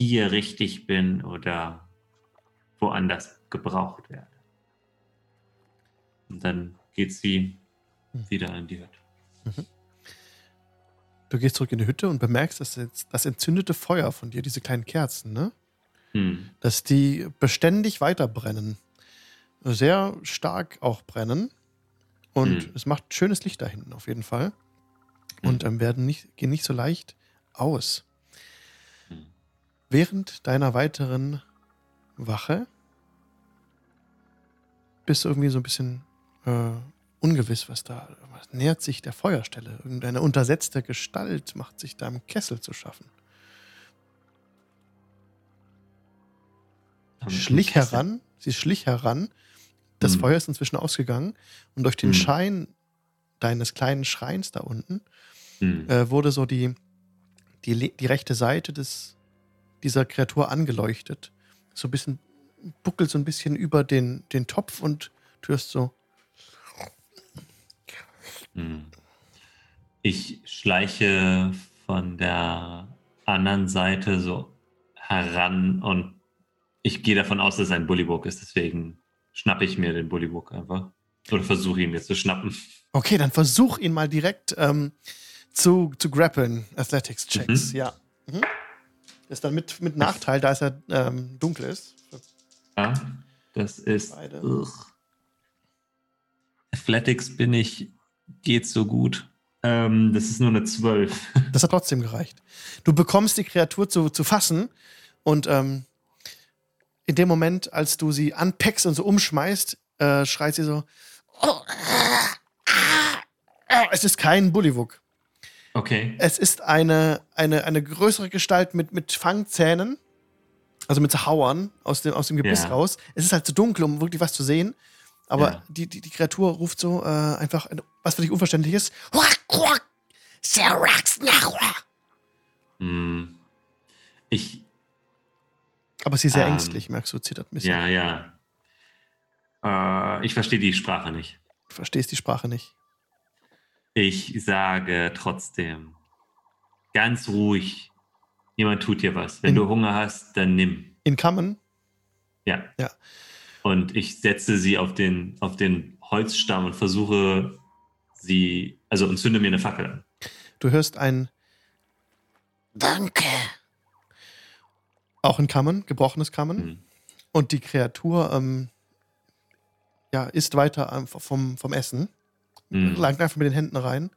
hier richtig bin oder woanders gebraucht werde. Und dann geht sie Mhm. wieder in die Hütte. Du gehst zurück in die Hütte und bemerkst, dass jetzt das entzündete Feuer von dir, diese kleinen Kerzen, ne? Hm. dass die beständig weiter brennen. Sehr stark auch brennen. Und Mhm. es macht schönes Licht da hinten auf jeden Fall. Und ähm, werden nicht, gehen nicht so leicht aus. Mhm. Während deiner weiteren Wache bist du irgendwie so ein bisschen äh, ungewiss, was da was nähert sich der Feuerstelle. Irgendeine untersetzte Gestalt macht sich da im Kessel zu schaffen. Schlich heran, sie schlich heran. Das Mhm. Feuer ist inzwischen ausgegangen und durch den Mhm. Schein deines kleinen Schreins da unten Hm. äh, wurde so die, die, die rechte Seite des, dieser Kreatur angeleuchtet. So ein bisschen, buckelt so ein bisschen über den, den Topf und du hörst so, Hm. Ich schleiche von der anderen Seite so heran und ich gehe davon aus, dass es ein Bullywug ist, deswegen schnappe ich mir den Bullywug einfach. Oder versuche ihn mir zu schnappen. okay, dann versuch ihn mal direkt ähm, zu, zu grappeln. Athletics-Checks, Mhm. ja. Mhm. Ist dann mit, mit Nachteil, da es ja ähm, dunkel ist. Ja, das ist. Athletics bin ich, geht so gut. Ähm, das ist nur eine 12. Das hat trotzdem gereicht. Du bekommst die Kreatur zu, zu fassen und ähm, in dem Moment, als du sie anpackst und so umschmeißt, äh, schreit sie so: "Oh, ah, ah." Es ist kein Bullywug. Okay. Es ist eine, eine, eine größere Gestalt mit, mit Fangzähnen, also mit Hauern aus dem, aus dem Gebiss Ja. raus. Es ist halt zu dunkel, um wirklich was zu sehen. Aber Ja. die, die, die Kreatur ruft so äh, einfach, ein- was für dich unverständlich ist. Hm. Ich, Aber sie ist sehr Ähm, ängstlich, merkst du, zittert ein bisschen. ja, ja. Äh, ich verstehe die Sprache nicht. Du verstehst die Sprache nicht. Ich sage trotzdem ganz ruhig, jemand tut dir was. Wenn Mhm. du Hunger hast, dann nimm. In Kammern Ja. Ja. Und ich setze sie auf den, auf den Holzstamm und versuche sie, also und zünde mir eine Fackel an. Du hörst ein Danke. Auch in Kammern, gebrochenes Kammern. Hm. Und die Kreatur ähm, ja, isst weiter vom, vom Essen. Hm. Langt einfach mit den Händen rein.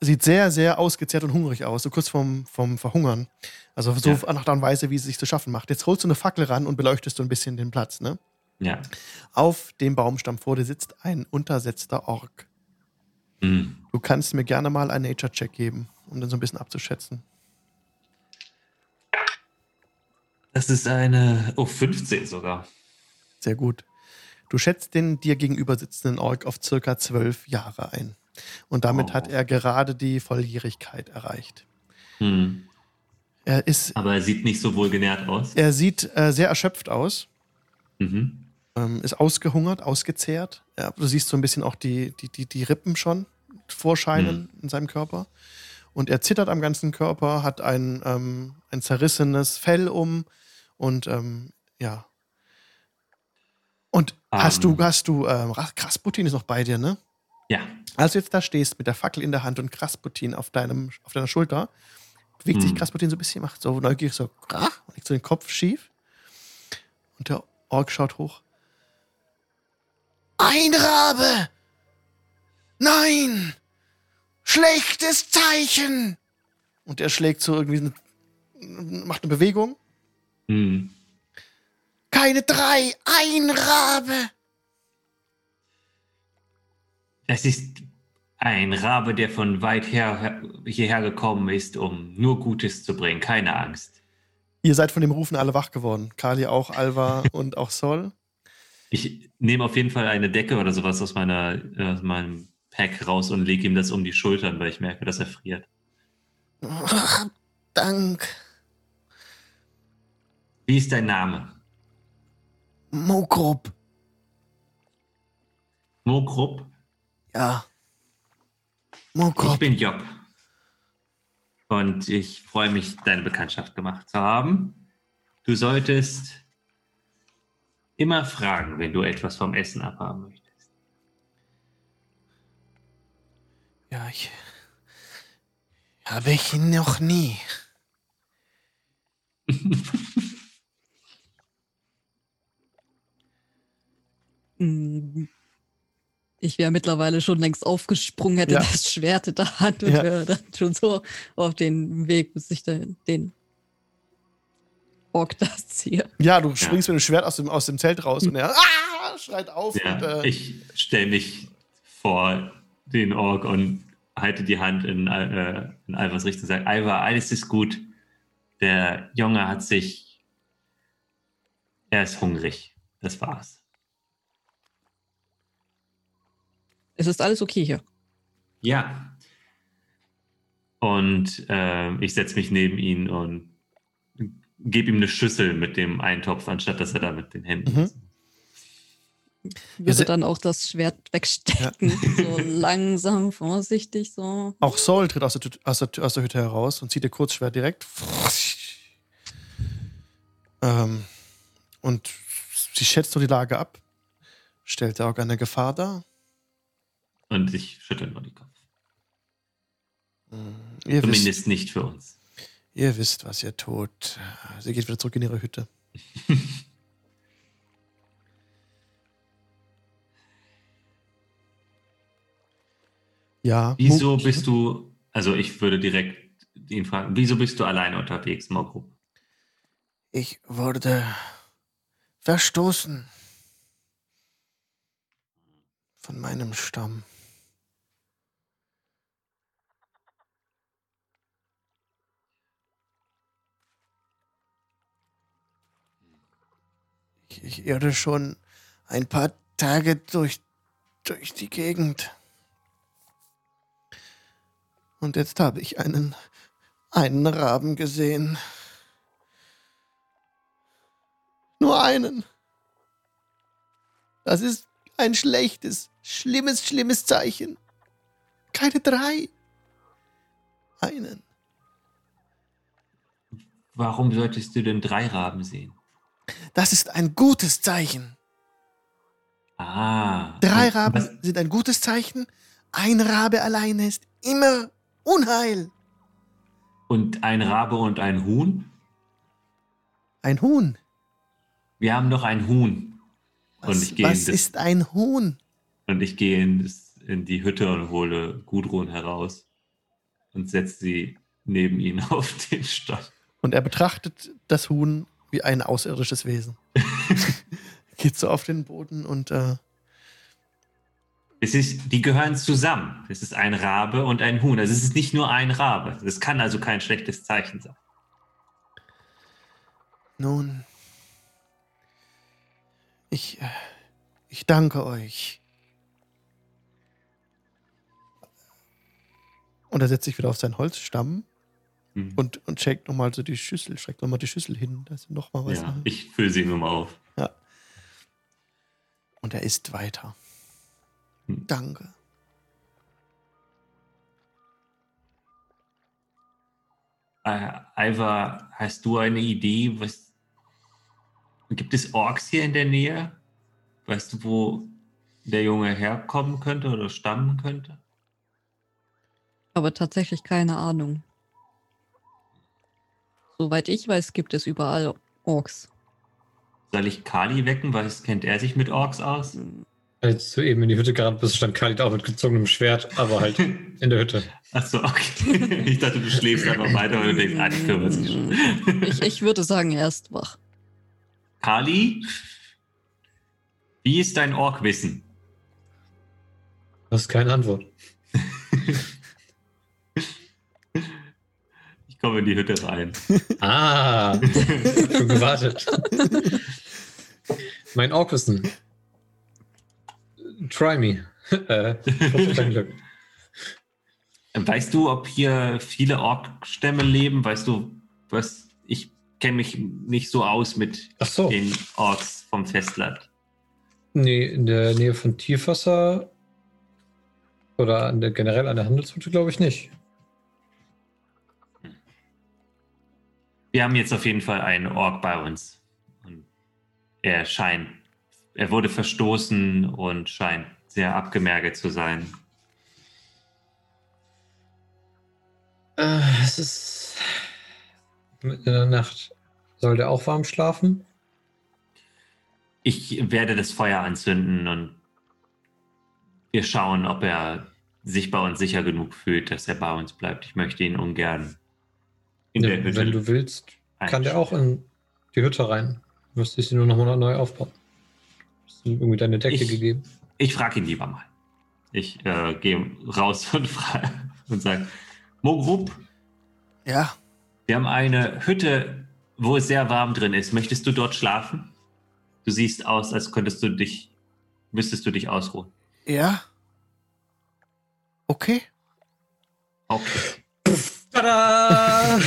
Sieht sehr, sehr ausgezehrt und hungrig aus, so kurz vorm, vom Verhungern. Also so Ja. nach der Art und Weise, wie es sich zu schaffen macht. Jetzt holst du eine Fackel ran und beleuchtest so ein bisschen den Platz. Ne? Ja. Auf dem Baumstamm vor dir sitzt ein untersetzter Ork. Hm. Du kannst mir gerne mal einen Nature-Check geben, um den so ein bisschen abzuschätzen. Das ist eine, oh, 15 sogar. Sehr gut. Du schätzt den dir gegenüber sitzenden Ork auf circa zwölf Jahre ein. Und damit Oh. hat er gerade die Volljährigkeit erreicht. Hm. Er ist, Aber er sieht nicht so wohl genährt aus. er sieht äh, sehr erschöpft aus, Mhm. ähm, ist ausgehungert, ausgezehrt. Ja, du siehst so ein bisschen auch die, die, die, die Rippen schon vorscheinen in seinem Körper. Und er zittert am ganzen Körper, hat ein, ähm, ein zerrissenes Fell um und ähm, ja. Und hast du, Ähm. hast du, ähm, Ra- Krasputin ist noch bei dir, ne? Ja. Als du jetzt da stehst mit der Fackel in der Hand und Krasputin auf, deinem, auf deiner Schulter, bewegt sich Hm. Krasputin so ein bisschen, macht so neugierig so, krach, und legt so den Kopf schief. Und der Ork schaut hoch. Ein Rabe! Nein! Schlechtes Zeichen! Und er schlägt so irgendwie, eine, macht eine Bewegung. Hm. Keine drei, ein Rabe! Das ist ein Rabe, der von weit her hierher gekommen ist, um nur Gutes zu bringen. Keine Angst. Ihr seid von dem Rufen alle wach geworden. Kali auch, Alva und auch Sol. Ich nehme auf jeden Fall eine Decke oder sowas aus, meiner, aus meinem Pack raus und lege ihm das um die Schultern, weil ich merke, dass er friert. Ach, Dank. Wie ist dein Name? Mokrop. Mokrup? Ja. Ich Mokrop. bin Job. Und ich freue mich, deine Bekanntschaft gemacht zu haben. Du solltest immer fragen, wenn du etwas vom Essen abhaben möchtest. Ja, ich. Habe ich noch nie. Ich wäre mittlerweile schon längst aufgesprungen, hätte Ja. das Schwert in der Hand und Ja. wäre dann schon so auf den Weg, bis ich den, den Ork das ziehe. Ja, du springst mit dem Schwert aus dem, aus dem Zelt raus und er ah, schreit auf. Ja, und, äh, ich stelle mich vor den Ork und halte die Hand in, äh, in Alvas Richtung und sage, Alva, alles ist gut. Der Junge hat sich... Er ist hungrig. Das war's. Es ist alles okay hier. Ja. Und ähm, ich setze mich neben ihn und gebe ihm eine Schüssel mit dem Eintopf, anstatt dass er da mit den Händen. Mhm. Würde se- dann auch das Schwert wegstecken. So langsam, vorsichtig so. auch Sol tritt aus der, aus, der, aus der Hütte heraus und zieht ihr Kurzschwert direkt. Ähm, und sie schätzt so die Lage ab. Stellt Ork eine Gefahr dar? Und ich schüttel nur den Kopf. Ihr wisst, Zumindest nicht für uns. ihr wisst, was ihr tut. Sie geht wieder zurück in ihre Hütte. ja. Wieso bist du, also ich würde direkt ihn fragen, wieso bist du alleine unterwegs, Mokro? Ich wurde verstoßen von meinem Stamm. Ich, irre schon ein paar Tage durch, durch die Gegend. Und jetzt habe ich einen, einen Raben gesehen. Nur einen. Das ist ein schlechtes, schlimmes, schlimmes Zeichen. Keine drei. Einen. Warum solltest du denn drei Raben sehen? Das ist ein gutes Zeichen. Ah. Drei Raben was- sind ein gutes Zeichen. Ein Rabe alleine ist immer Unheil. Und ein Rabe und ein Huhn? Ein Huhn. Wir haben doch ein Huhn. Was, Und ich gehe was das- ist ein Huhn? Und ich gehe in, in die Hütte und hole Gudrun heraus und setze sie neben ihn auf den Stock. Und er betrachtet das Huhn wie ein außerirdisches Wesen. Geht so auf den Boden und äh, Es ist, die gehören zusammen. Es ist ein Rabe und ein Huhn. Also es ist nicht nur ein Rabe. Es kann also kein schlechtes Zeichen sein. Nun, ich, äh, ich danke euch. Und er setzt sich wieder auf seinen Holzstamm, Hm. Und, und checkt nochmal so die Schüssel, streckt nochmal die Schüssel hin. Da ist nochmal was. ja, ich fülle sie nur mal auf. Und er isst weiter. Hm. Danke. Äh, Alva, hast du eine Idee? Was gibt es Orks hier in der Nähe? Weißt du, wo der Junge herkommen könnte oder stammen könnte? Aber tatsächlich keine Ahnung. Soweit ich weiß, gibt es überall Orks. Soll ich Kali wecken? Weiß, kennt er sich mit Orks aus? Als du eben in die Hütte gerannt bist, stand Khalid auch mit gezogenem Schwert, aber halt in der Hütte. Achso, okay. Ich dachte, du schläfst einfach weiter und du denkst, ah, die kümmert sich schon. Ich, ich würde sagen, er ist wach. Kali, wie ist dein Orkwissen? Das ist keine Antwort. Ich komme in die Hütte rein. Ah, schon gewartet. mein Orkwissen. Try me. äh, Glück. Weißt du, ob hier viele Orkstämme leben? Weißt du, was ich kenne mich nicht so aus mit so. den Orks vom Festland. Nee, in der Nähe von Tiefwasser oder an der, generell an der Handelsroute glaube ich nicht. Wir haben jetzt auf jeden Fall einen Ork bei uns. Und er scheint, er wurde verstoßen und scheint sehr abgemergelt zu sein. Äh, es ist mitten in der Nacht. Soll der auch warm schlafen? Ich werde das Feuer anzünden und wir schauen, ob er sich bei uns sicher genug fühlt, dass er bei uns bleibt. Ich möchte ihn ungern in Ja, der Hütte. wenn du willst, kann der auch in die Hütte rein. Müsste ich sie nur noch mal neu aufbauen. Hast du ihm irgendwie deine Decke Ich- gegeben? Ich frage ihn lieber mal. Ich äh, gehe raus und, frage und sage, Mogrup, Ja, wir haben eine Hütte, wo es sehr warm drin ist. Möchtest du dort schlafen? Du siehst aus, als könntest du dich, müsstest du dich ausruhen. ja. Okay. Okay. Tada!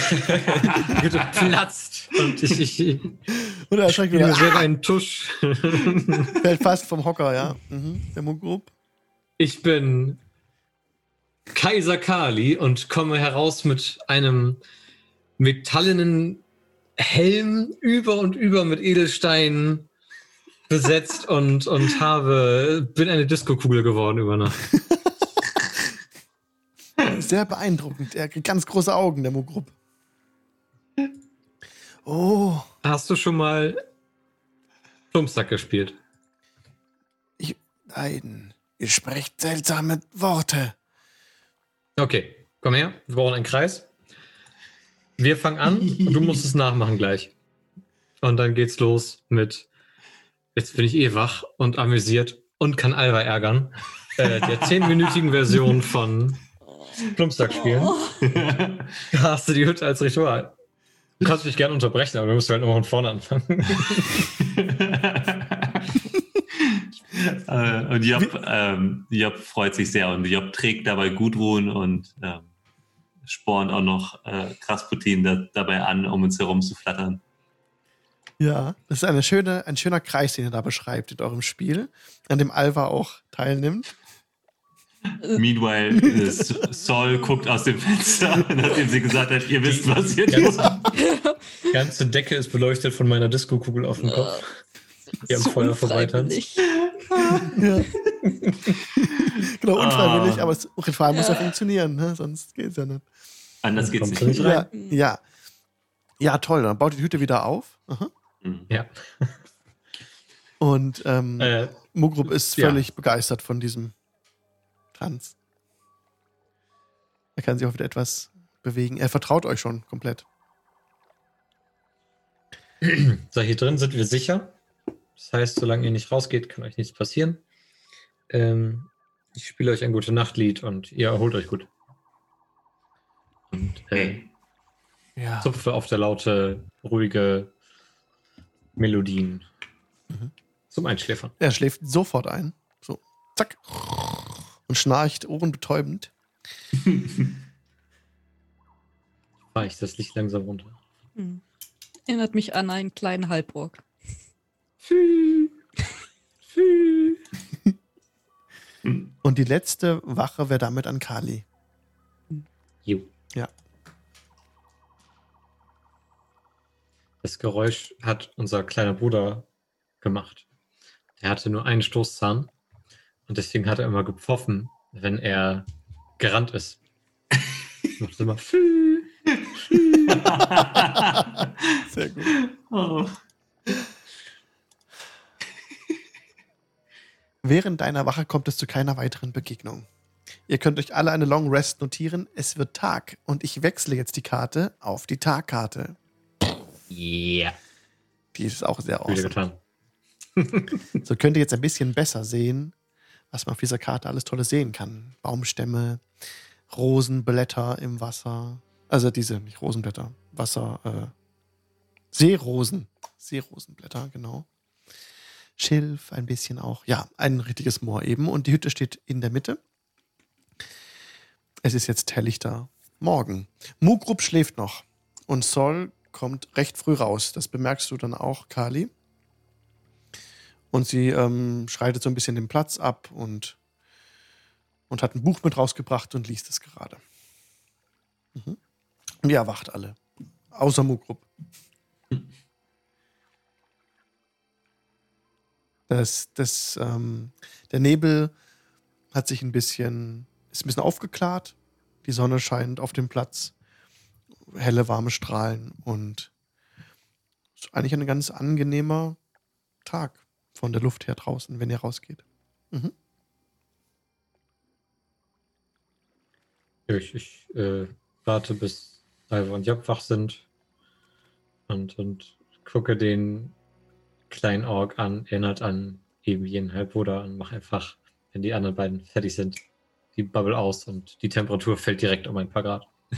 platzt und ich, ich, ich Und er erschreckt wieder. sehr einen Tusch. Fällt fast vom Hocker, ja. Mhm. Der Mugrup. Ich bin Kaiser Kali und komme heraus mit einem metallenen Helm über und über mit Edelsteinen besetzt und, und habe, bin eine Disco-Kugel geworden über Nacht. Sehr beeindruckend. Er hat ganz große Augen, der Mugrup. Oh, Hast du schon mal Plumpsack gespielt? ich, nein. Ihr sprecht seltsame Worte. Okay, komm her. Wir brauchen einen Kreis. Wir fangen an und du musst es nachmachen gleich. Und dann geht's los mit Jetzt bin ich eh wach und amüsiert und kann Alva ärgern. Äh, der zehnminütigen Version von Plumpsack spielen. Oh, Da hast du die Hütte als Ritual. Du kannst mich gerne unterbrechen, aber du musst halt nochmal von vorne anfangen. äh, und Job, ähm, Job freut sich sehr und Job trägt dabei Gudrun und ähm, spornt auch noch äh, Krasputin da, dabei an, um uns herum zu flattern. Ja, das ist eine schöne, ein schöner Kreis, den ihr da beschreibt in eurem Spiel, an dem Alva auch teilnimmt. Meanwhile, äh, S- Sol guckt aus dem Fenster, nachdem sie gesagt hat, ihr wisst, was ihr tut. Die ganze Decke ist beleuchtet von meiner Disco-Kugel auf dem Kopf. Die am so Feuer vorbeitanzt. Ja. genau, unfreiwillig, Ah. aber das Ritual muss ja Ja. funktionieren, ne? sonst geht's ja nicht. Anders geht's nicht. nicht rein? Ja, ja. Ja, toll. Dann baut die Hütte wieder auf. Aha. Mhm. Ja. Und ähm, Äh, Mugrup ist ja. völlig begeistert von diesem Tanz. Er kann sich auch wieder etwas bewegen. Er vertraut euch schon komplett. So, hier drin sind wir sicher. Das heißt, solange ihr nicht rausgeht, kann euch nichts passieren. Ähm, ich spiele euch ein gute Nachtlied und ihr erholt euch gut. Und äh. Ja. zupfe auf der Laute ruhige Melodien Mhm. zum Einschläfern. Er schläft sofort ein. So, zack. Und schnarcht ohrenbetäubend. fahre ich das Licht langsam runter. Hm. Erinnert mich an einen kleinen. Fü. Und die letzte Wache wäre damit an Kali. Jo. Ja. Das Geräusch hat unser kleiner Bruder gemacht. Er hatte nur einen Stoßzahn und deswegen hat er immer gepfoffen, wenn er gerannt ist. Macht immer Fü. Sehr gut. oh. Während deiner Wache kommt es zu keiner weiteren Begegnung. Ihr könnt euch alle eine Long Rest notieren. Es wird Tag und ich wechsle jetzt die Karte auf die Tagkarte. Ja. Die ist auch sehr awesome. getan. So könnt ihr jetzt ein bisschen besser sehen, was man auf dieser Karte alles Tolles sehen kann. Baumstämme, Rosenblätter im Wasser. Also diese, nicht Rosenblätter, Wasser, äh, Seerosen. Seerosenblätter, genau. Schilf ein bisschen auch. Ja, ein richtiges Moor eben. Und die Hütte steht in der Mitte. Es ist jetzt helllichter Morgen. Mugrup schläft noch. Und Sol kommt recht früh raus. Das bemerkst du dann auch, Kali. Und sie ähm, schreitet so ein bisschen den Platz ab und, und hat ein Buch mit rausgebracht und liest es gerade. Mhm. Und ihr erwacht alle. Außer Mugrup. Das, das, ähm, der Nebel hat sich ein bisschen, ist ein bisschen aufgeklärt. Die Sonne scheint auf dem Platz. Helle, warme Strahlen und ist eigentlich ein ganz angenehmer Tag von der Luft her draußen, wenn ihr rausgeht. Mhm. Ich, ich äh, warte, bis Alva und Job wach sind und, und gucke den kleinen Ork an, erinnert an eben jenen Halbbruder und mache einfach, wenn die anderen beiden fertig sind, die Bubble aus und die Temperatur fällt direkt um ein paar Grad.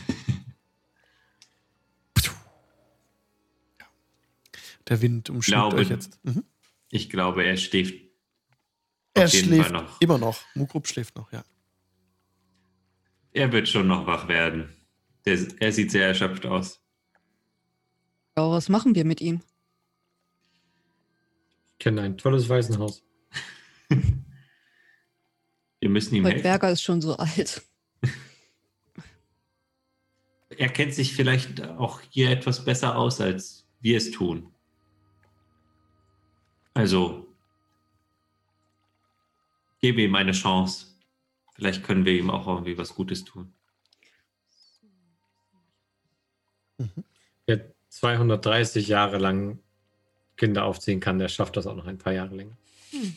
Der Wind umschlägt euch jetzt. Mhm. Ich glaube, er schläft Er auf jeden schläft Fall noch. immer noch. Mugrup schläft noch, ja. Er wird schon noch wach werden. Der, er sieht sehr erschöpft aus. Ja, was machen wir mit ihm? Ich kenne ein tolles Waisenhaus. Wir müssen ihm helfen. Berger ist schon so alt. Er kennt sich vielleicht auch hier etwas besser aus, als wir es tun. Also, gebe ihm eine Chance. Vielleicht können wir ihm auch irgendwie was Gutes tun. Wer 230 Jahre lang Kinder aufziehen kann, der schafft das auch noch ein paar Jahre länger. Hm.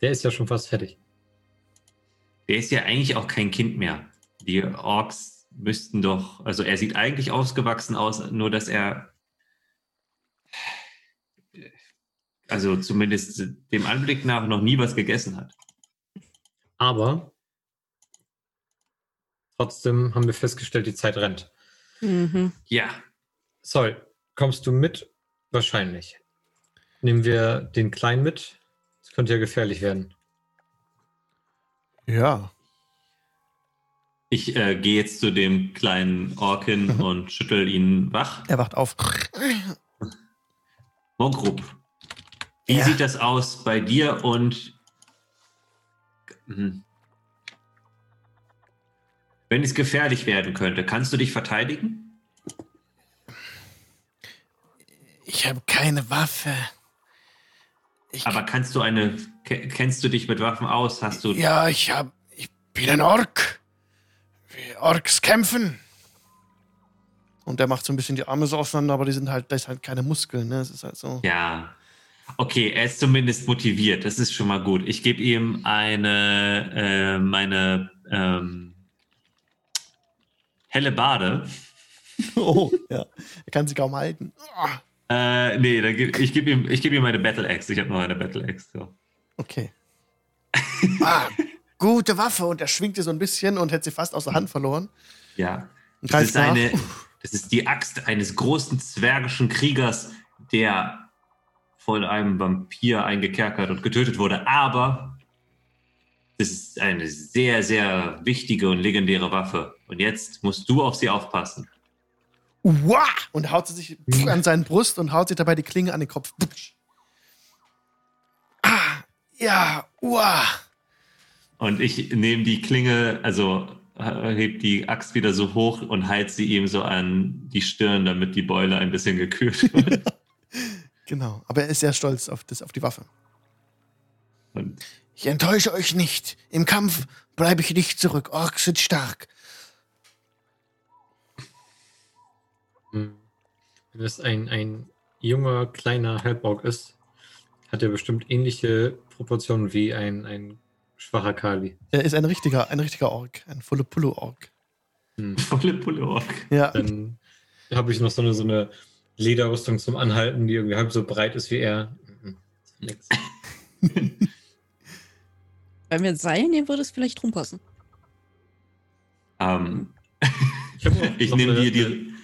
Der ist ja schon fast fertig. Der ist ja eigentlich auch kein Kind mehr. Die Orks müssten doch, also er sieht eigentlich ausgewachsen aus, nur dass er, also zumindest dem Anblick nach noch nie was gegessen hat. Aber trotzdem haben wir festgestellt, die Zeit rennt. Mhm. Ja, Sol, kommst du mit? Wahrscheinlich. Nehmen wir den Kleinen mit? Das könnte ja gefährlich werden. Ja. ich äh, gehe jetzt zu dem kleinen Orkin und schüttel ihn wach. Er wacht auf. Mongrup, wie Ja. sieht das aus bei dir und Hm. wenn es gefährlich werden könnte, kannst du dich verteidigen? Ich habe keine Waffe. Ich, Aber kannst du eine, ke- kennst du dich mit Waffen aus? Hast du, ja, ich habe. Ich bin ein Ork. Wie Orks kämpfen. Und der macht so ein bisschen die Arme so auseinander, aber die sind halt, da ist halt keine Muskeln, ne? Es ist halt so. ja. Okay, er ist zumindest motiviert. Das ist schon mal gut. Ich gebe ihm eine, äh, meine ähm, helle Bade. Oh, ja. Er kann sich kaum halten. Äh, nee, dann ich gebe ihm, ich geb ihm meine Battle Axe. Ich habe noch eine Battle Axe. So. Okay. ah, gute Waffe. Und er schwingt sie so ein bisschen und hätte sie fast aus der Hand verloren. Ja. Das ist, eine, das ist die Axt eines großen zwergischen Kriegers, der von einem Vampir eingekerkert und getötet wurde. Aber das ist eine sehr, sehr wichtige und legendäre Waffe. Und jetzt musst du auf sie aufpassen. Uah! Und haut sie sich an seine Brust und haut sich dabei die Klinge an den Kopf. Ah, ja, uah. Und ich nehme die Klinge, also äh, heb die Axt wieder so hoch und halte sie ihm so an die Stirn, damit die Beule ein bisschen gekühlt wird. Genau, aber er ist sehr stolz auf, das, auf die Waffe. Und Ich enttäusche euch nicht. Im Kampf bleibe ich nicht zurück. Orks sind stark. Wenn es ein, ein junger, kleiner Halborg ist, hat er bestimmt ähnliche Proportionen wie ein, ein schwacher Kali. Er ist ein richtiger, ein richtiger Ork. Ein volle Pulle-Ork. Hm. volle Pulle Ork. Ja. Dann habe ich noch so eine, so eine Lederrüstung zum Anhalten, die irgendwie halb so breit ist wie er. Nix. Wenn wir ein Seil nehmen, würde es vielleicht rumpassen. Ähm, Ich, ich nehme dir die,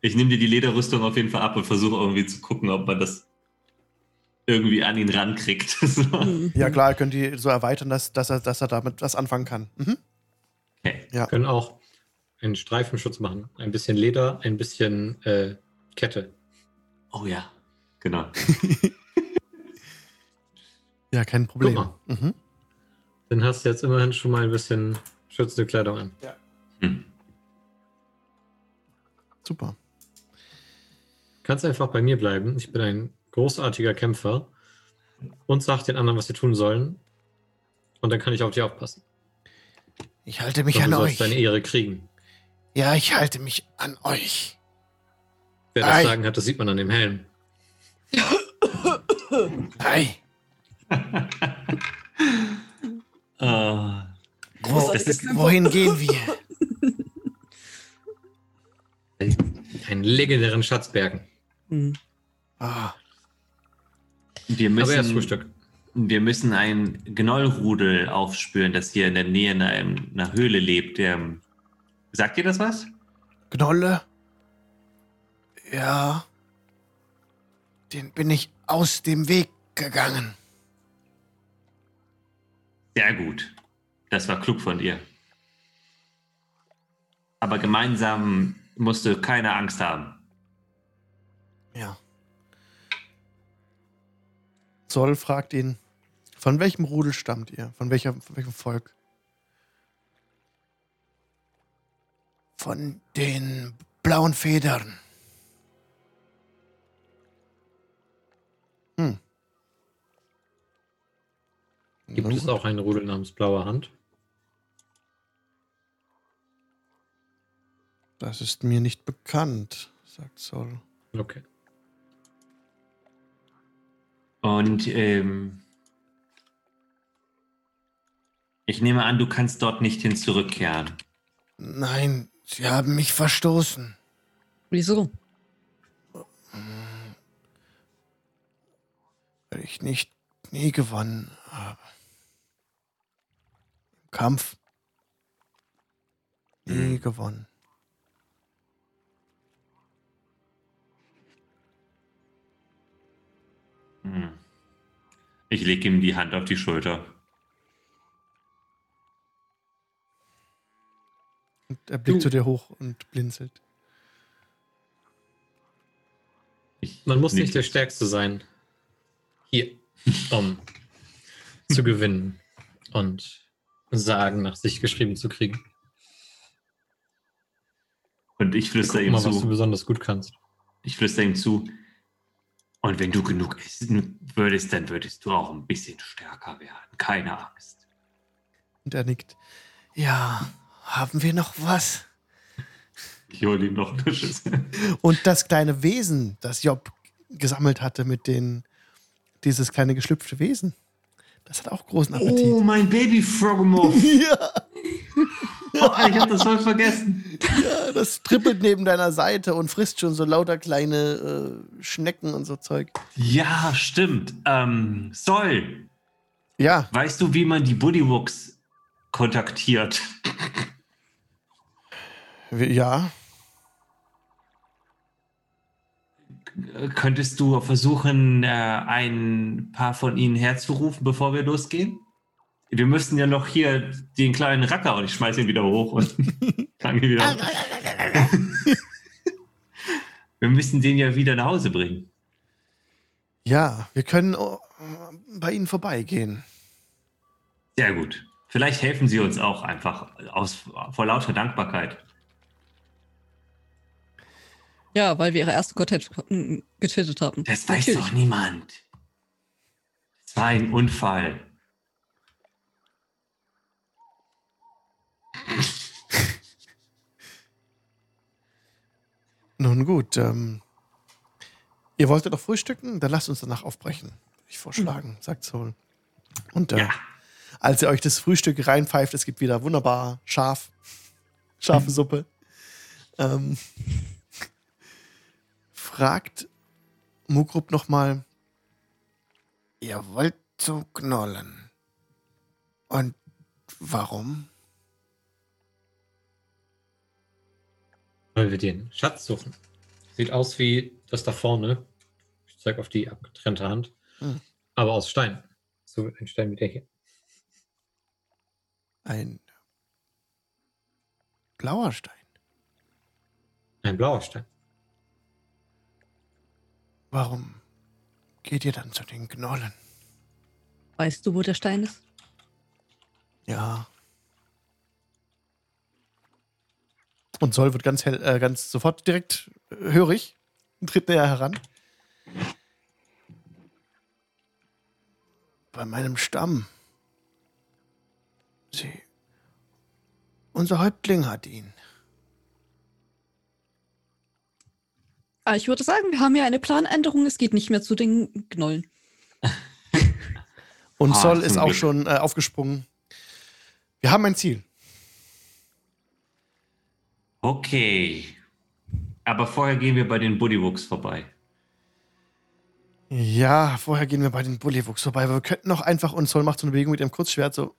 ich nehme dir die Lederrüstung auf jeden Fall ab und versuche irgendwie zu gucken, ob man das irgendwie an ihn rankriegt. so. Mhm. Ja, klar, ihr könnt die so erweitern, dass, dass, er, dass er damit was anfangen kann. Mhm. Okay. Ja. können auch einen Streifenschutz machen. Ein bisschen Leder, ein bisschen äh, Kette. Oh ja, genau. Ja, kein Problem. Mhm. Dann hast du jetzt immerhin schon mal ein bisschen schützende Kleidung an. Hm. Super. Kannst einfach bei mir bleiben. Ich bin ein großartiger Kämpfer und sag den anderen, was sie tun sollen. Und dann kann ich auf dich aufpassen. Ich halte mich Und an du euch. sollst deine Ehre kriegen. Ja, ich halte mich an euch. Wer das Ei. Sagen hat, das sieht man an dem Helm. Ei. Äh, Wo, Das ist- wohin gehen wir? Einen legendären Schatzbergen. Mhm. Ah, wir, Aber erst müssen, Frühstück. wir müssen ein Gnollrudel aufspüren, das hier in der Nähe einer, einer Höhle lebt. Der, sagt ihr das was? Gnolle? Ja. Den bin ich aus dem Weg gegangen. Sehr gut. Das war klug von dir. Aber gemeinsam musst du keine Angst haben. Ja. Zoll fragt ihn, von welchem Rudel stammt ihr? Von, welcher, von welchem Volk? Von den blauen Federn. Hm. Gibt Na es gut. auch einen Rudel namens Blauer Hand? Das ist mir nicht bekannt, sagt Zoll. Okay. Und ähm, ich nehme an, du kannst dort nicht hin zurückkehren. Nein, sie haben mich verstoßen. Wieso? Weil ich nicht nie gewonnen habe. Im Kampf nie Hm. gewonnen. Hm. Ich lege ihm die Hand auf die Schulter. Und er blickt Du- zu dir hoch und blinzelt. Ich Man muss nicht der Stärkste sein. Hier, um zu gewinnen und Sagen nach sich geschrieben zu kriegen. Und ich flüster ihm mal, was du zu. besonders gut kannst. Ich flüster ihm zu. Und wenn du genug essen würdest, dann würdest du auch ein bisschen stärker werden. Keine Angst. Und er nickt. Ja, haben wir noch was? Ich hole ihm noch eine Schüssel. Und das kleine Wesen, das Job gesammelt hatte mit den, dieses kleine geschlüpfte Wesen, das hat auch großen Appetit. Oh, mein Baby Frogmuff. Ja, Oh, ich hab das voll vergessen. ja, das trippelt neben deiner Seite und frisst schon so lauter kleine äh, Schnecken und so Zeug. Ja, stimmt. Ähm, Sol, Ja, weißt du, wie man die Buddywooks kontaktiert? ja. Könntest du versuchen, äh, ein paar von ihnen herzurufen, bevor wir losgehen? Wir müssen ja noch hier den kleinen Racker und ich schmeiße ihn wieder hoch und fange wieder. Wir müssen den ja wieder nach Hause bringen. Ja, wir können oh, bei Ihnen vorbeigehen. Sehr gut. Vielleicht helfen Sie uns auch einfach aus, vor lauter Dankbarkeit. Ja, weil wir ihre erste Gottheit äh, getötet haben. Das weiß Natürlich. doch niemand. Es war ein Unfall. Nun gut, ähm, ihr wolltet doch frühstücken? Dann lasst uns danach aufbrechen. Würde ich vorschlagen, sagt Soul. Und äh, Ja. als ihr euch das Frühstück reinpfeift, es gibt wieder wunderbar scharf, scharfe Suppe. Ähm, fragt Mugrup nochmal, ihr wollt zu Knollen. Und warum? Weil wir den Schatz suchen. Sieht aus wie das da vorne. Ich zeige auf die abgetrennte Hand. Hm. Aber aus Stein. So ein Stein wie der hier. Ein blauer Stein. Ein blauer Stein. Warum geht ihr dann zu den Knollen? Weißt du, wo der Stein ist? Ja. Und Sol wird ganz hell, äh, ganz sofort direkt äh, hörig und tritt näher heran. Bei meinem Stamm. Sie. Unser Häuptling hat ihn. Ich würde sagen, wir haben ja eine Planänderung. Es geht nicht mehr zu den Knollen. Und Ah, Sol ist auch Glück. schon äh, aufgesprungen. Wir haben ein Ziel. Okay. Aber vorher gehen wir bei den Bullywuchs vorbei. Ja, vorher gehen wir bei den Bullywuchs vorbei, aber wir könnten auch einfach, und Sol macht so eine Bewegung mit ihrem Kurzschwert, so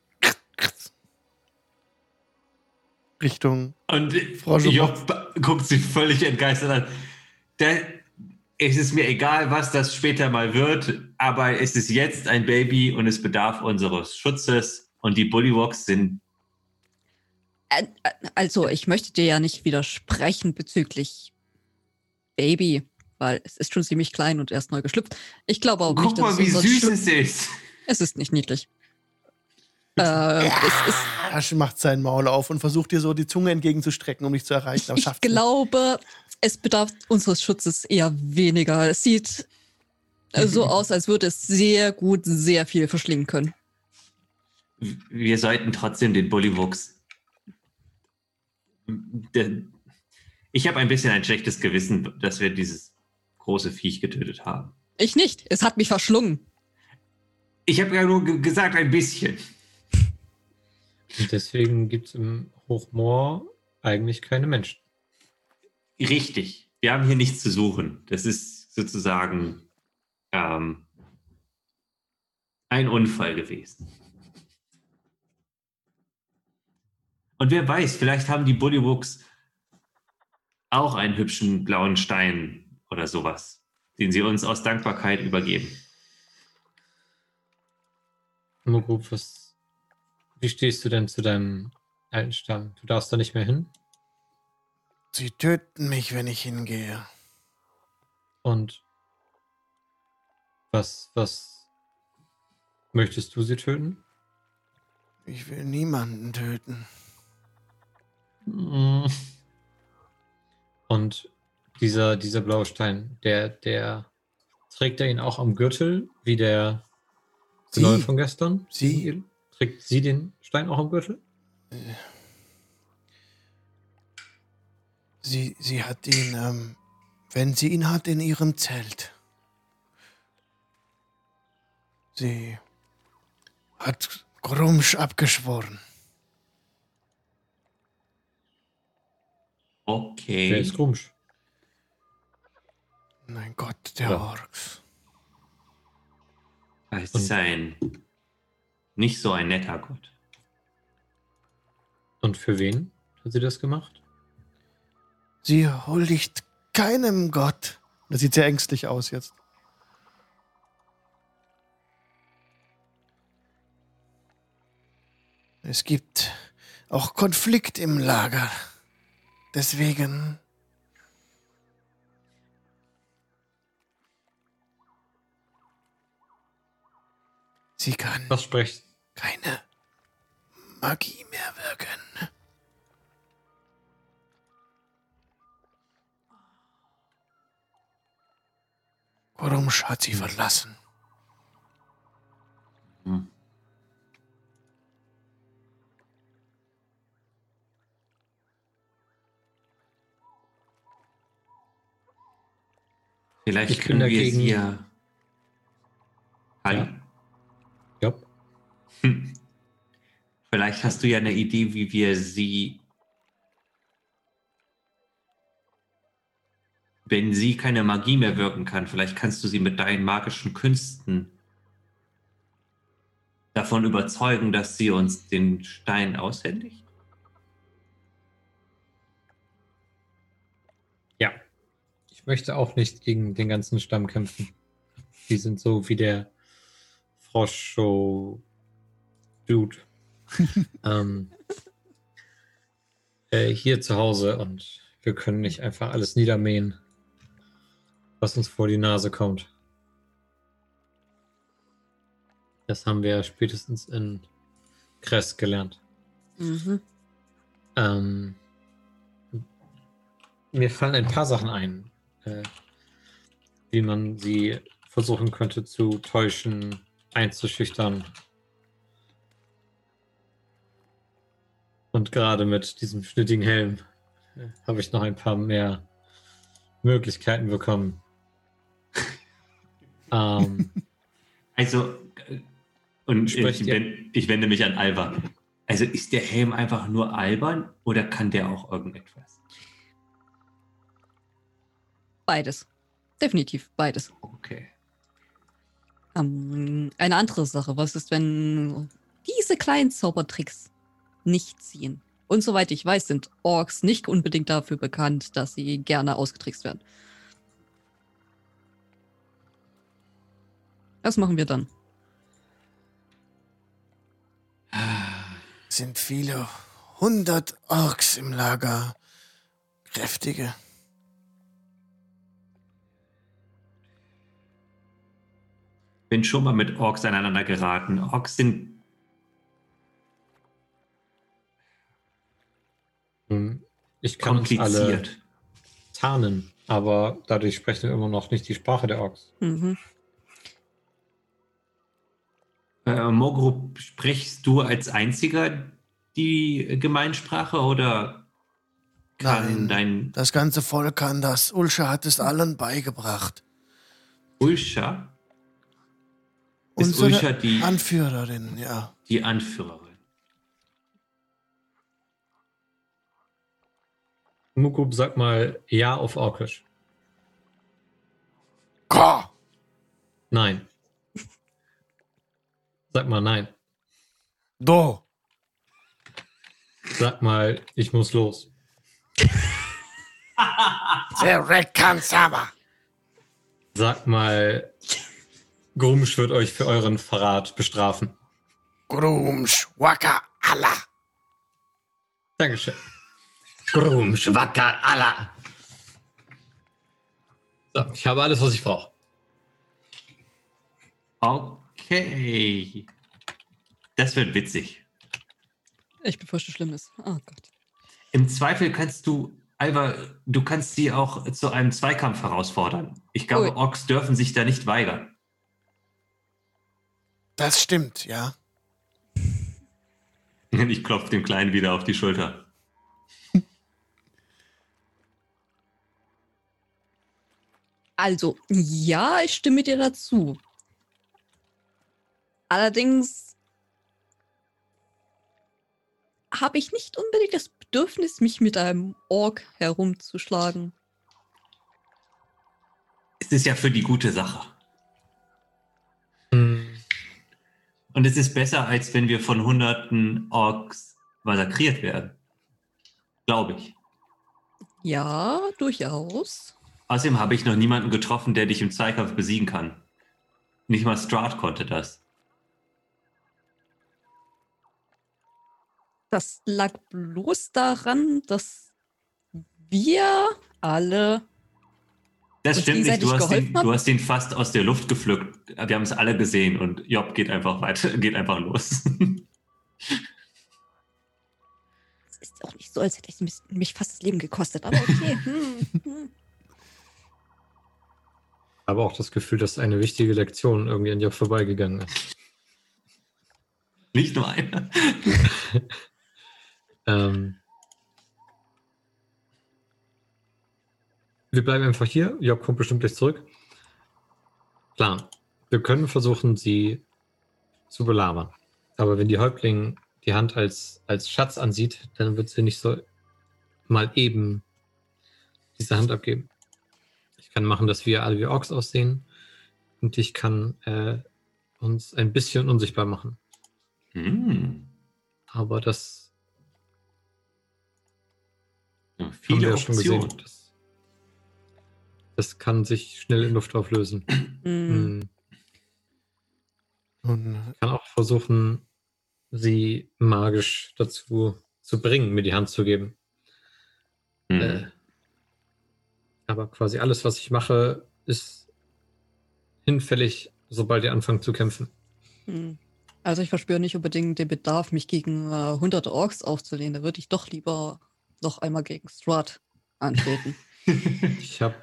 Richtung. Und Frau. Job guckt sie völlig entgeistert an. Da, es ist mir egal, was das später mal wird, aber es ist jetzt ein Baby und es bedarf unseres Schutzes. Und die Bullywuchs sind Also, ich möchte dir ja nicht widersprechen bezüglich Baby, weil es ist schon ziemlich klein und erst neu geschlüpft. Ich glaube auch Guck nicht, dass mal, wie süß es ist. Es ist nicht niedlich. Äh, Asch macht sein Maul auf und versucht dir so die Zunge entgegenzustrecken, um dich zu erreichen. Aber ich glaube, es bedarf unseres Schutzes eher weniger. Es sieht äh, so aus, als würde es sehr gut sehr viel verschlingen können. Wir sollten trotzdem den Bullywuchs. Ich habe ein bisschen ein schlechtes Gewissen, dass wir dieses große Viech getötet haben. Ich nicht. Es hat mich verschlungen. Ich habe ja nur ge- gesagt, ein bisschen. Und deswegen gibt es im Hochmoor eigentlich keine Menschen. Richtig. Wir haben hier nichts zu suchen. Das ist sozusagen ähm, ein Unfall gewesen. Und wer weiß, vielleicht haben die Bullywuchs auch einen hübschen blauen Stein oder sowas, den sie uns aus Dankbarkeit übergeben. Mugrup, was, wie stehst du denn zu deinem alten Stamm? Du darfst da nicht mehr hin? Sie töten mich, wenn ich hingehe. Und was, was möchtest du sie töten? Ich will niemanden töten. Mm. Und dieser, dieser blaue Stein, der, der trägt er ihn auch am Gürtel, wie der Gnoll von gestern? Sie. Trägt sie den Stein auch am Gürtel? Sie, sie hat ihn, ähm, wenn sie ihn hat, in ihrem Zelt. Sie hat Grumsch abgeschworen. Wer Okay. ist Grumsch? Mein Gott, der Ja. Orks. Es ist ein nicht so ein netter Gott. Und für wen hat sie das gemacht? Sie huldigt keinem Gott. Das sieht sehr ängstlich aus jetzt. Es gibt auch Konflikt im Lager. Deswegen Sie kann. Das spricht. Keine Magie mehr wirken. Grumsch hat sie verlassen. Hm. Vielleicht Ich können wir dagegen- sie ja. Hi. Ja. Ja. Hm. Vielleicht hast du ja eine Idee, wie wir sie. Wenn sie keine Magie mehr wirken kann, vielleicht kannst du sie mit deinen magischen Künsten davon überzeugen, dass sie uns den Stein aushändigt. Ja. Ich möchte auch nicht gegen den ganzen Stamm kämpfen. Die sind so wie der Frosch-Dude. ähm, äh, hier zu Hause und wir können nicht einfach alles niedermähen, was uns vor die Nase kommt. Das haben wir spätestens in Kress gelernt. Mhm. Ähm, mir fallen ein paar Sachen ein, äh, wie man sie versuchen könnte zu täuschen, einzuschüchtern. Und gerade mit diesem schnittigen Helm äh, habe ich noch ein paar mehr Möglichkeiten bekommen. Ähm, Also, äh, und Sprecht ich, ihr- wen- ich wende mich an Alba. Also ist der Helm einfach nur albern oder kann der auch irgendetwas? Beides. Definitiv beides. Okay. Ähm, eine andere Sache, was ist, wenn diese kleinen Zaubertricks nicht ziehen? Und soweit ich weiß, sind Orks nicht unbedingt dafür bekannt, dass sie gerne ausgetrickst werden. Was machen wir dann? Sind viele hundert Orks im Lager. Kräftige. Bin schon mal mit Orks aneinander geraten. Orks sind Hm, Ich kann uns alle kompliziert. tarnen, aber dadurch sprechen wir immer noch nicht die Sprache der Orks. Mhm. Äh, Mogru, sprichst du als einziger die Gemeinsprache oder kann Nein. dein Das ganze Volk kann das. Ulscha hat es allen beigebracht. Ulscha, ist Unsere Ulscha die, Anführerin, ja. die Anführerin? Mukub, sag mal ja auf Orkisch. Ko! Nein. Sag mal nein. Do! Sag mal, ich muss los. Der Red Kansama! Sag mal, Grumsch wird euch für euren Verrat bestrafen. Grumsch, Waka, Allah! Dankeschön. Grumsch, wacker, Allah. So, ich habe alles, was ich brauche. Okay. Das wird witzig. Ich befürchte Schlimmes. Oh Gott. Im Zweifel kannst du, Alva, du kannst sie auch zu einem Zweikampf herausfordern. Ich glaube, Ui. Orks dürfen sich da nicht weigern. Das stimmt, ja. Ich klopfe dem Kleinen wieder auf die Schulter. Also, ja, ich stimme dir dazu. Allerdings habe ich nicht unbedingt das Bedürfnis, mich mit einem Ork herumzuschlagen. Es ist ja für die gute Sache. Hm, Und es ist besser, als wenn wir von hunderten Orks massakriert werden. Glaube ich. Ja, durchaus. Außerdem habe ich noch niemanden getroffen, der dich im Zweikampf besiegen kann. Nicht mal Strahd konnte das. Das lag bloß daran, dass wir alle Das stimmt nicht. Du hast, den, du hast den fast aus der Luft gepflückt. Wir haben es alle gesehen und Job geht einfach weiter, geht einfach los. Es ist auch nicht so, als hätte es mich, mich fast das Leben gekostet, aber okay. Hm, hm. Aber auch das Gefühl, dass eine wichtige Lektion irgendwie an dir vorbeigegangen ist. Nicht nur einer. Ähm, wir bleiben einfach hier. Job kommt bestimmt gleich zurück. Plan. Wir können versuchen, sie zu belabern. Aber wenn die Häuptling die Hand als, als Schatz ansieht, dann wird sie nicht so mal eben diese Hand abgeben. Ich kann machen, dass wir alle wie Orks aussehen. Und ich kann äh, uns ein bisschen unsichtbar machen. Hm. Aber das viele ja schon gesehen. Optionen. Das, das kann sich schnell in Luft auflösen. Hm. Hm. Nun, Ich kann auch versuchen, sie magisch dazu zu bringen, mir die Hand zu geben. Hm. Äh, aber quasi alles, was ich mache, ist hinfällig, sobald ihr anfangt zu kämpfen. Hm. Also ich verspüre nicht unbedingt den Bedarf, mich gegen äh, hunderte Orks aufzulehnen. Da würde ich doch lieber noch einmal gegen Strahd antreten. Ich habe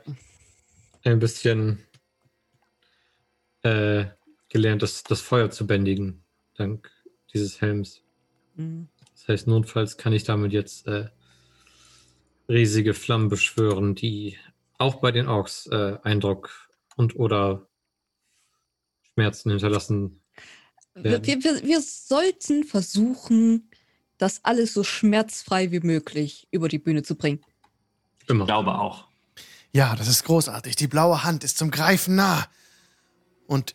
ein bisschen äh, gelernt, das, das Feuer zu bändigen, dank dieses Helms. Hm. Das heißt, notfalls kann ich damit jetzt äh, riesige Flammen beschwören, die auch bei den Orks äh, Eindruck und oder Schmerzen hinterlassen. Wir, wir, wir sollten versuchen, das alles so schmerzfrei wie möglich über die Bühne zu bringen. Immer. Ich glaube auch. ja, das ist großartig. Die blaue Hand ist zum Greifen nah. Und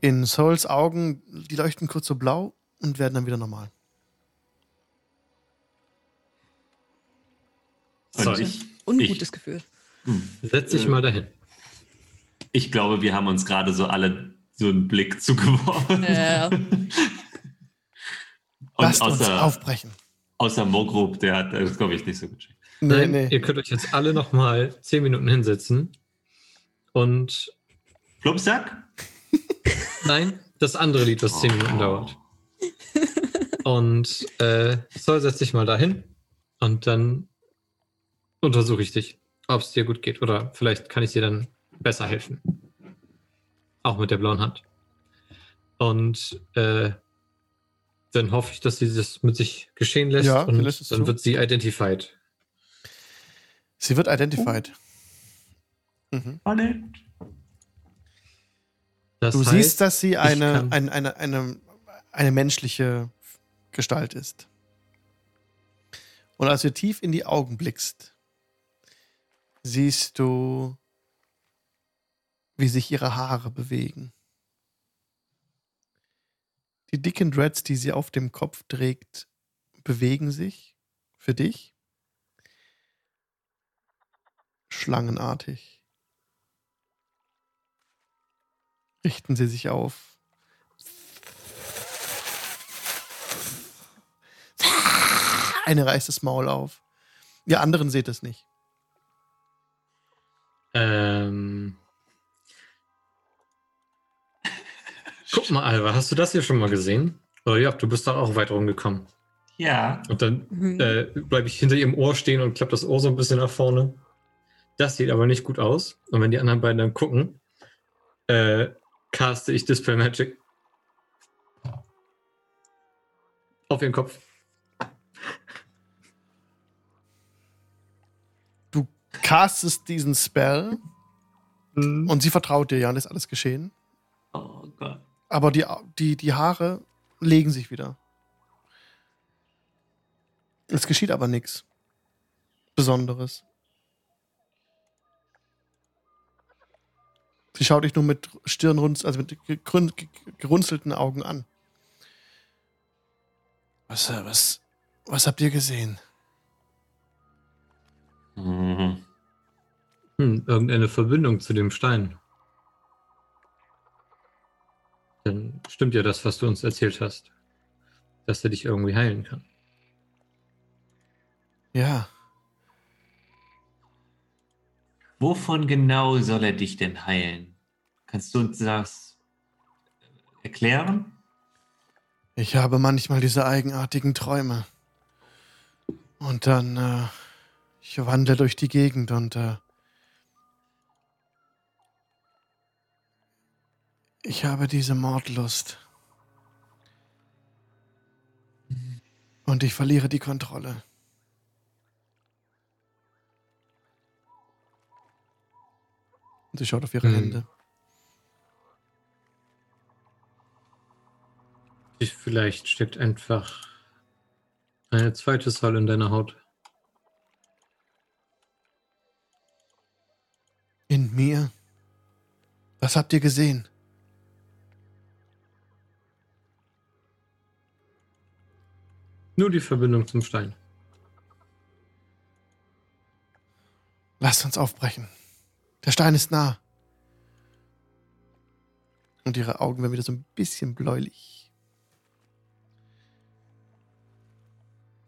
in Souls Augen, die leuchten kurz so blau und werden dann wieder normal. Und So, ich, Ungutes Gefühl. hm, Setz dich Äh, mal dahin. ich glaube, wir haben uns gerade so alle so einen Blick zugeworfen. Ja. Und Lasst uns außer, aufbrechen. außer Mogrub, der hat das, glaube ich, nicht so geschickt. Nein, nee. ihr könnt euch jetzt alle noch mal zehn Minuten hinsetzen und Plumpsack? nein, das andere Lied, was zehn Minuten Oh. dauert. Und äh, Sol, setz dich mal dahin und dann untersuche ich dich, ob es dir gut geht oder vielleicht kann ich dir dann besser helfen. Auch mit der blauen Hand. Und äh, dann hoffe ich, dass sie das mit sich geschehen lässt Ja, und lässt dann zu. wird sie identified. Sie wird identified. Mhm. Spannend. Das Du heißt, siehst, dass sie eine, kann- ein, eine, eine, eine menschliche Gestalt ist. Und als du tief in die Augen blickst, siehst du, wie sich ihre Haare bewegen. Die dicken Dreads, die sie auf dem Kopf trägt, bewegen sich für dich. Schlangenartig. Richten sie sich auf. Eine reißt das Maul auf. Ihr anderen seht es nicht. Ähm. Guck mal, Alva, hast du das hier schon mal gesehen? Oh ja, du bist doch auch weit rumgekommen. Ja. Und dann Mhm. äh, bleibe ich hinter ihrem Ohr stehen und klappe das Ohr so ein bisschen nach vorne. Das sieht aber nicht gut aus. Und wenn die anderen beiden dann gucken, äh, caste ich Dispel Magic auf ihren Kopf. Du castest diesen Spell Und und sie vertraut dir, ja, und ist alles geschehen. Oh Gott. Aber die, die, die Haare legen sich wieder. Es geschieht aber nichts Besonderes. Sie schaut dich nur mit Stirnrunz, also mit gerunzelten Augen an. Was, was, was habt ihr gesehen? Mhm. hm, irgendeine Verbindung zu dem Stein. Dann stimmt ja das, was du uns erzählt hast. Dass er dich irgendwie heilen kann. Ja, wovon genau soll er dich denn heilen? Kannst du uns das erklären? Ich habe manchmal diese eigenartigen Träume. Und dann, äh, ich wandle durch die Gegend und äh, ich habe diese Mordlust. Und ich verliere die Kontrolle. Und sie schaut auf ihre Hm. Hände. Vielleicht steckt einfach eine zweite Soll in deiner Haut. In mir? Was habt ihr gesehen? Nur die Verbindung zum Stein. Lasst uns aufbrechen. Der Stein ist nah. Und ihre Augen werden wieder so ein bisschen bläulich.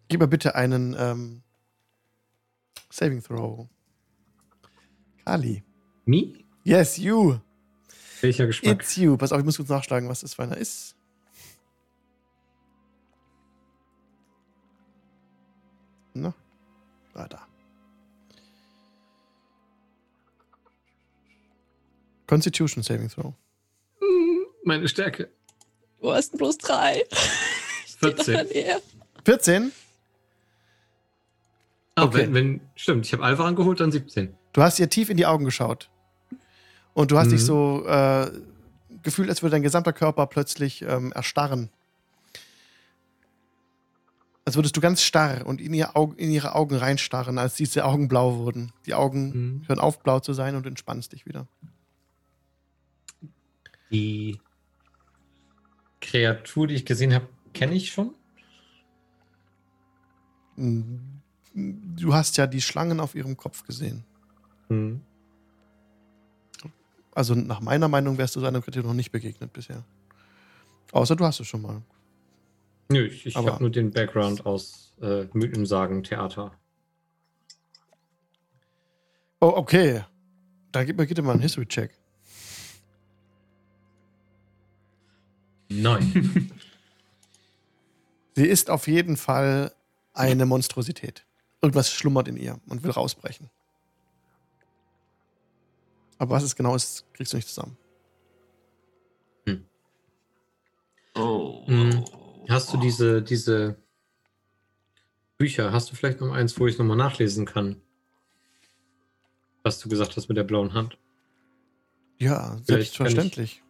Gib mir bitte einen ähm, Saving Throw. Kali. Me? Yes, you. Welcher Geschmack? It's you. Pass auf, ich muss kurz nachschlagen, was das für einer ist. Na, ah, da. Constitution Saving Throw. Meine Stärke. Du hast bloß drei. 14. Ja. 14. Ah, Okay. wenn, wenn, stimmt, ich habe Alpha angeholt, dann 17. Du hast ihr tief in die Augen geschaut. Und du hast Mhm. dich so äh, gefühlt, als würde dein gesamter Körper plötzlich ähm, erstarren. Als würdest du ganz starr und in, ihr Auge, in ihre Augen reinstarren, als diese Augen blau wurden. Die Augen Mhm. hören auf, blau zu sein und entspannst dich wieder. Die Kreatur, die ich gesehen habe, kenne ich schon. Mm, Du hast ja die Schlangen auf ihrem Kopf gesehen. Hm. Also nach meiner Meinung wärst du seiner Kritik noch nicht begegnet bisher. Außer du hast es schon mal. Nö, ich, ich habe nur den Background aus äh, Mythen, Sagen, Theater. Oh, okay. Dann gib mir bitte mal einen History-Check. Nein. Sie ist auf jeden Fall eine Monstrosität. Irgendwas schlummert in ihr und will rausbrechen. Aber was es genau ist, kriegst du nicht zusammen. Oh. Mhm. Hast du diese, diese Bücher? Hast du vielleicht noch eins, wo ich nochmal nachlesen kann? Was du gesagt hast mit der blauen Hand. Ja, Vielleicht selbstverständlich.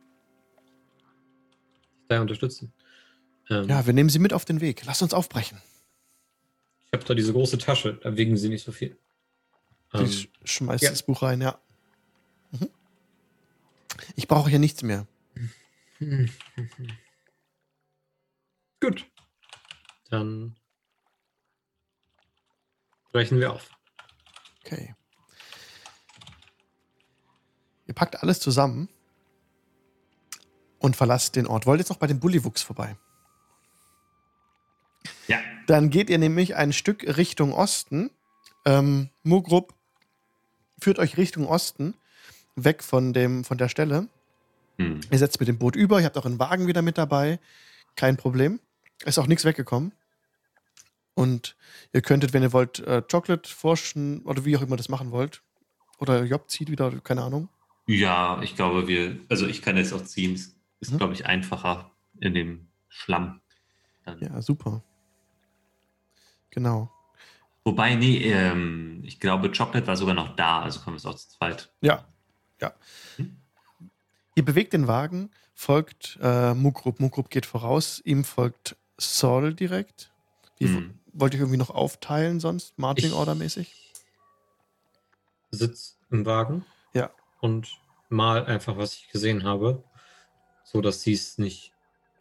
Da unterstützen. Ähm, Ja, wir nehmen sie mit auf den Weg. Lass uns aufbrechen. Ich habe da diese große Tasche, da wiegen sie nicht so viel. Die Ähm, sch schmeißt ja. das Buch rein, ja. Mhm. Ich brauche hier nichts mehr. Gut. Dann brechen wir auf. Okay. Ihr packt alles zusammen und verlasst den Ort. Wollt jetzt noch bei dem Bullywuchs vorbei. Ja. Dann geht ihr nämlich ein Stück Richtung Osten. Ähm, Mugrup führt euch Richtung Osten, weg von, dem, von der Stelle. Hm. Ihr setzt mit dem Boot über, ihr habt auch einen Wagen wieder mit dabei. Kein Problem. Ist auch nichts weggekommen. Und ihr könntet, wenn ihr wollt, äh, Chocolate forschen oder wie auch immer das machen wollt. Oder Job zieht wieder, keine Ahnung. Ja, ich glaube, wir, also ich kann jetzt auch ziehen. Es ist, Mhm. glaube ich, einfacher in dem Schlamm. Dann. Ja, super. Genau. Wobei, nee, ähm, ich glaube, Chocolate war sogar noch da, also können wir es auch zu zweit. Ja, ja. Hm? Ihr bewegt den Wagen, folgt äh, Mukrup. Mukrup geht voraus, ihm folgt Saul direkt. Wie Hm. wollt ihr irgendwie noch aufteilen sonst, Marching Ich- Order mäßig? Sitz im Wagen Ja. und mal einfach, was ich gesehen habe, so dass sie es nicht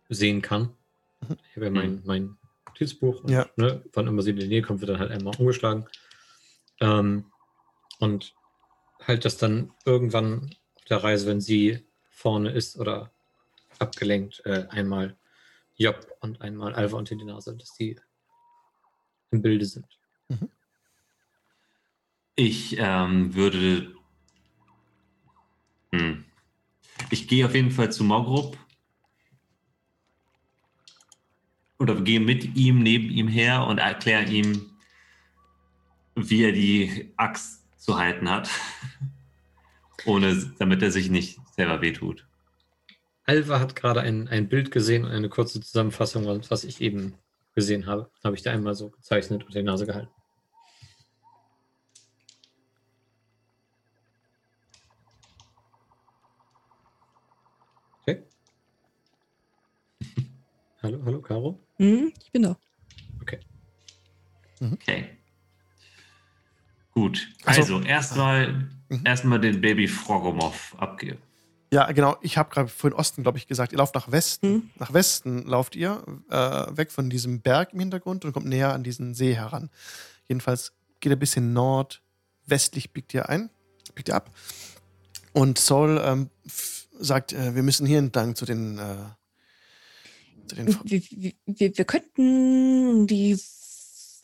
sehen kann. Mhm. Ich habe ja mein, mein Notizbuch und Ja. ne, wann immer sie in die Nähe kommt, wird dann halt einmal umgeschlagen. Ähm, und halt das dann irgendwann auf der Reise, wenn sie vorne ist oder abgelenkt, äh, einmal Job und einmal Alva unter die Nase, dass die im Bilde sind. Ich ähm, würde Hm. Ich gehe auf jeden Fall zu Mogrup. Oder gehe mit ihm, neben ihm her und erkläre ihm, wie er die Axt zu halten hat. Ohne, damit er sich nicht selber wehtut. Alva hat gerade ein, ein Bild gesehen, eine kurze Zusammenfassung, was was ich eben gesehen habe. Habe ich da einmal so gezeichnet und die Nase gehalten. Okay. hallo, hallo, Caro? Hm, ich bin da. Okay. Gut. Also- Also, erstmal Mhm. erstmal den Baby Frogomov abgeben. Ja, genau. Ich habe gerade vorhin Osten, glaube ich, gesagt. Ihr lauft nach Westen. Mhm. Nach Westen lauft ihr, äh, weg von diesem Berg im Hintergrund und kommt näher an diesen See heran. Jedenfalls geht ein bisschen nordwestlich, biegt ihr ein, biegt ihr ab. Und Saul ähm, sagt, äh, wir müssen hier entlang zu den, äh, zu den Wir, wir, wir, wir könnten die,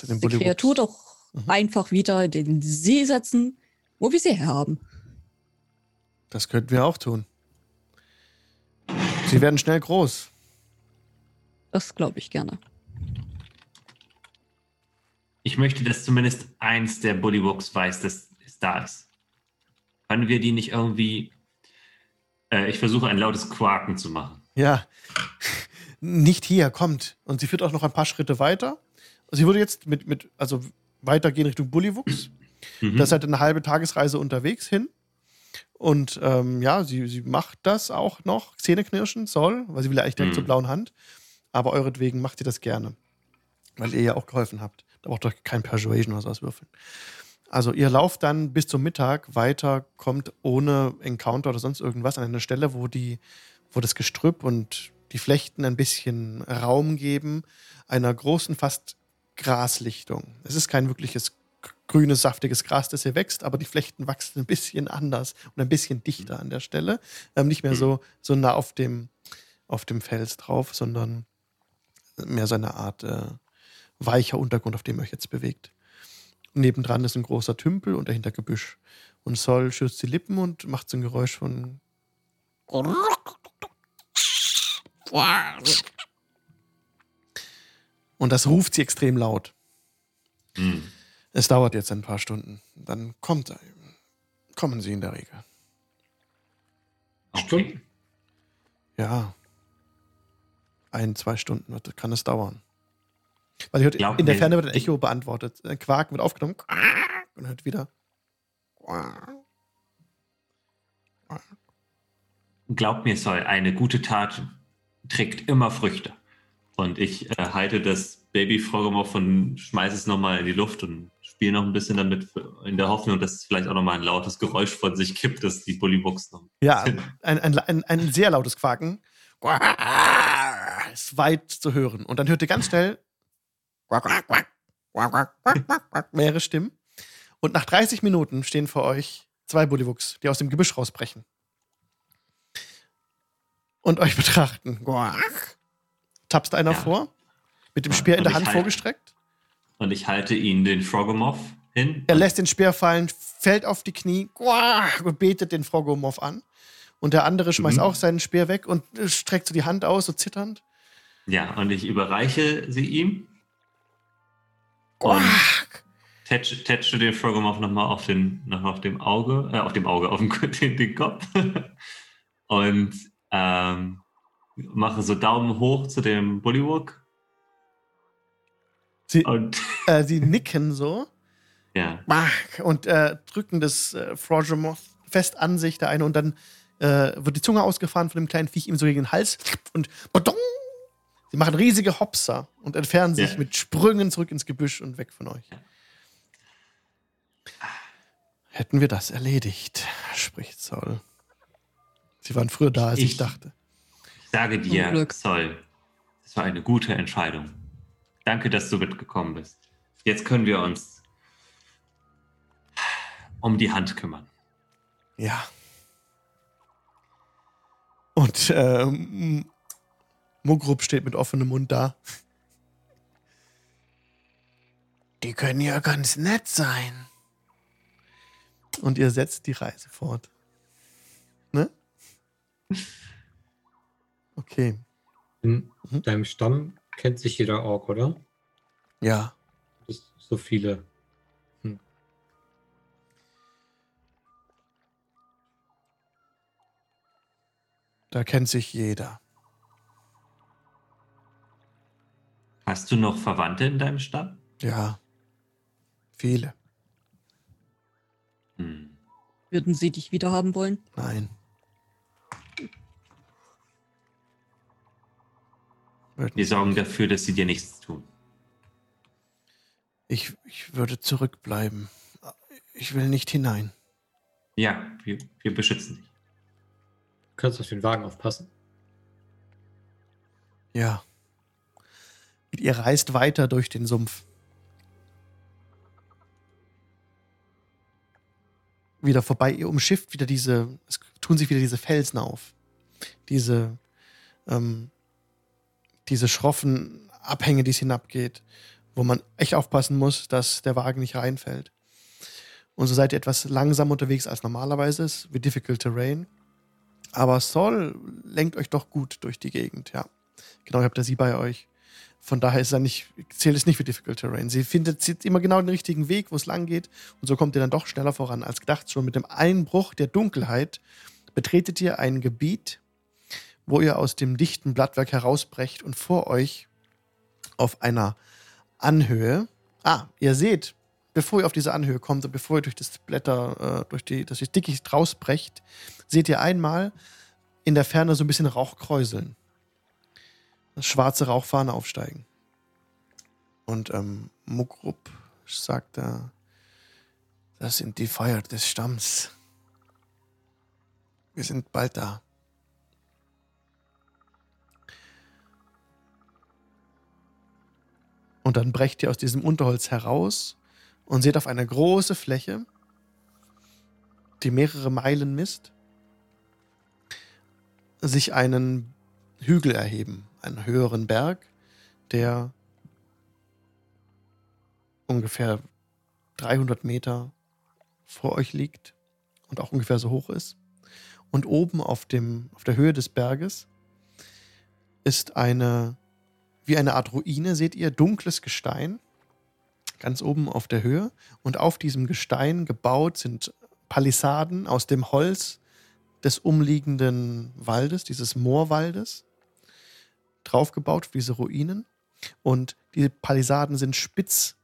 die. Kreatur doch Mhm. einfach wieder in den See setzen, wo wir sie herhaben. Das könnten wir auch tun. Sie werden schnell groß. Das glaube ich gerne. Ich möchte, dass zumindest eins der Bullywuchs weiß, dass es da ist. Können wir die nicht irgendwie. Äh, ich versuche ein lautes Quaken zu machen. Ja. Nicht hier, kommt. Und sie führt auch noch ein paar Schritte weiter. Sie würde jetzt mit, mit also weitergehen Richtung Bullywuchs. Mhm. Das ist halt eine halbe Tagesreise unterwegs hin. Und ähm, ja, sie, sie macht das auch noch, Zähneknirschen soll, weil sie will ja eigentlich direkt Mhm. zur blauen Hand. Aber euretwegen macht sie das gerne. Weil ihr ja auch geholfen habt. Da braucht ihr kein Persuasion oder so auswürfeln. Also ihr lauft dann bis zum Mittag weiter, kommt ohne Encounter oder sonst irgendwas an eine Stelle, wo die, wo das Gestrüpp und die Flechten ein bisschen Raum geben, einer großen, fast Graslichtung. Es ist kein wirkliches grünes, saftiges Gras, das hier wächst, aber die Flechten wachsen ein bisschen anders und ein bisschen dichter an der Stelle. Ähm, nicht mehr so, so nah auf dem, auf dem Fels drauf, sondern mehr so eine Art äh, weicher Untergrund, auf dem ihr euch jetzt bewegt. Nebendran ist ein großer Tümpel und dahinter Gebüsch. Und Sol schützt die Lippen und macht so ein Geräusch von. Und das ruft sie extrem laut. Mhm. Es dauert jetzt ein paar Stunden. Dann kommt er. Kommen sie in der Regel. Stunden? Ja. Ein, zwei Stunden kann es dauern. Weil hört, in der Ferne wird ein Echo beantwortet. Ein Quaken wird aufgenommen. Und hört wieder. Glaubt mir, Sol, eine gute Tat trägt immer Früchte. Und ich äh, halte das Baby Frogomov und schmeiße es nochmal in die Luft und spiele noch ein bisschen damit, in der Hoffnung, dass es vielleicht auch nochmal ein lautes Geräusch von sich gibt, dass die Bullywuchs noch. Ja, ein, ein, ein, ein sehr lautes Quaken. Ist weit zu hören. Und dann hört ihr ganz schnell mehrere Stimmen. Und nach 30 Minuten stehen vor euch zwei Bullywuchs, die aus dem Gebüsch rausbrechen. Und euch betrachten. Tapst einer Ja. vor, mit dem Speer in der Hand vorgestreckt. Und ich halte ihn den Frogomov hin. Er lässt den Speer fallen, fällt auf die Knie und betet den Frogomov an. Und der andere schmeißt Mhm. auch seinen Speer weg und äh, streckt so die Hand aus, so zitternd. Ja, und ich überreiche sie ihm. Und tätsche, tätsche den Frogomov nochmal auf, den, noch auf dem Auge, äh, auf dem Auge, auf dem, den, den Kopf. und ähm, mache so Daumen hoch zu dem Bullywug. Sie, Und äh, sie nicken so ja, und äh, drücken das äh, Frogomov fest an sich, der eine, und dann äh, wird die Zunge ausgefahren von dem kleinen Viech ihm so gegen den Hals und badong, sie machen riesige Hopser und entfernen sich Ja. mit Sprüngen zurück ins Gebüsch und weg von euch. Ja. Hätten wir das erledigt, spricht Saul. Sie waren früher da, als ich, Ich- dachte. ich sage dir. Zoll, das war eine gute Entscheidung. Danke, dass du mitgekommen bist. Jetzt können wir uns um die Hand kümmern. Ja. Und ähm, Mugrub steht mit offenem Mund da. Die können ja ganz nett sein. Und ihr setzt die Reise fort. Ne? Okay. In Mhm. deinem Stamm kennt sich jeder Ork, oder? Ja. So viele. Da kennt sich jeder. Hast du noch Verwandte in deinem Stamm? Ja. Viele. Hm. Würden sie dich wieder haben wollen? Nein. Wir sie sorgen dafür, dass sie dir nichts tun. Ich, ich würde zurückbleiben. Ich will nicht hinein. Ja, wir, wir beschützen dich. Du kannst auf den Wagen aufpassen. Ja. Und ihr reist weiter durch den Sumpf. Wieder vorbei, ihr umschifft wieder diese, es tun sich wieder diese Felsen auf. Diese, ähm, diese schroffen Abhänge, die es hinabgeht, wo man echt aufpassen muss, dass der Wagen nicht reinfällt. Und so seid ihr etwas langsam unterwegs als normalerweise ist, wie Difficult Terrain. Aber Sol lenkt euch doch gut durch die Gegend, ja. Genau, ihr habt ja sie bei euch. Von daher ist er nicht, zählt es nicht für Difficult Terrain. Sie findet immer genau den richtigen Weg, wo es lang geht. Und so kommt ihr dann doch schneller voran als gedacht. Schon mit dem Einbruch der Dunkelheit betretet ihr ein Gebiet, wo ihr aus dem dichten Blattwerk herausbrecht und vor euch auf einer Anhöhe. Ah, ihr seht, bevor ihr auf diese Anhöhe kommt und bevor ihr durch das Blätter, äh, durch die, das Dickicht rausbrecht, seht ihr einmal in der Ferne so ein bisschen Rauch kräuseln. Das schwarze Rauchfahne aufsteigen. Und ähm, Mugrup sagt da, das sind die Feier des Stamms. Wir sind bald da. Und dann brecht ihr aus diesem Unterholz heraus und seht auf einer große Fläche, die mehrere Meilen misst, sich einen Hügel erheben, einen höheren Berg, der ungefähr 300 Meter vor euch liegt und auch ungefähr so hoch ist. Und oben auf, dem, auf der Höhe des Berges ist eine, wie eine Art Ruine, seht ihr, dunkles Gestein, ganz oben auf der Höhe. Und auf diesem Gestein gebaut sind Palisaden aus dem Holz des umliegenden Waldes, dieses Moorwaldes, draufgebaut auf diese Ruinen. Und die Palisaden sind spitz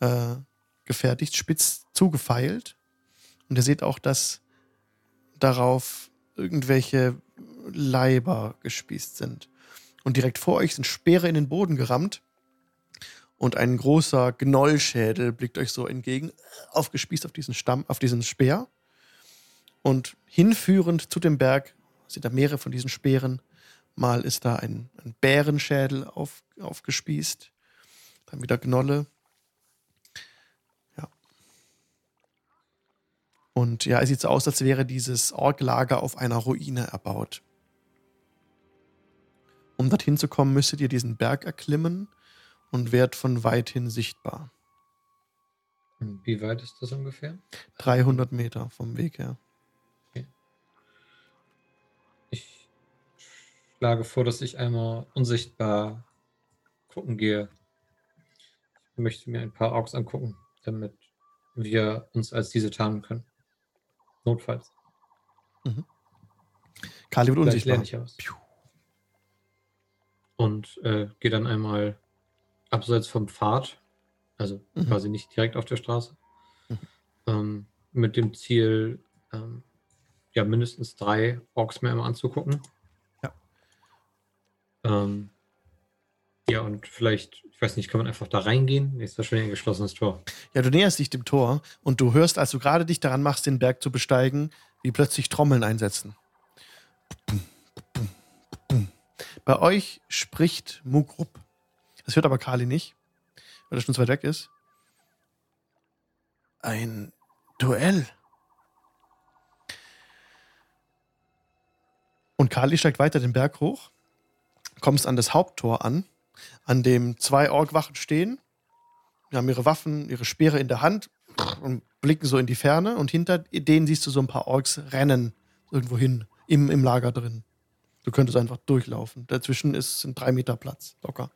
äh, gefertigt, spitz zugefeilt. Und ihr seht auch, dass darauf irgendwelche Leiber gespießt sind. Und direkt vor euch sind Speere in den Boden gerammt. Und ein großer Gnollschädel blickt euch so entgegen, aufgespießt auf diesen Stamm, auf diesen Speer. Und hinführend zu dem Berg sind da mehrere von diesen Speeren. Mal ist da ein, ein Bärenschädel auf, aufgespießt. Dann wieder Gnolle. Ja. Und ja, es sieht so aus, als wäre dieses Orklager auf einer Ruine erbaut. Um dorthin zu kommen, müsstet ihr diesen Berg erklimmen und werdet von weithin sichtbar. Wie weit ist das ungefähr? 300 Meter vom Weg her. Ich schlage vor, dass ich einmal unsichtbar gucken gehe. Ich möchte mir ein paar Orks angucken, damit wir uns als diese tarnen können. Notfalls. Kali wird Vielleicht unsichtbar. Und äh, gehe dann einmal abseits vom Pfad, also Mhm. quasi nicht direkt auf der Straße, Mhm. ähm, mit dem Ziel, ähm, ja, mindestens drei Orks mir einmal anzugucken. Ja. Ähm, ja, und vielleicht, ich weiß nicht, kann man einfach da reingehen? Nee, ist schon ein geschlossenes Tor. Ja, du näherst dich dem Tor und du hörst, als du gerade dich daran machst, den Berg zu besteigen, wie plötzlich Trommeln einsetzen. Bei euch spricht Mugrup. Das hört aber Kali nicht, weil er schon zu weit weg ist. Ein Duell. Und Kali steigt weiter den Berg hoch, kommst an das Haupttor an, an dem zwei Orgwachen stehen die haben ihre Waffen, ihre Speere in der Hand und blicken so in die Ferne und hinter denen siehst du so ein paar Orks rennen, irgendwo hin, im, im Lager drin. Du könntest einfach durchlaufen. Dazwischen ist sind drei Meter Platz, locker.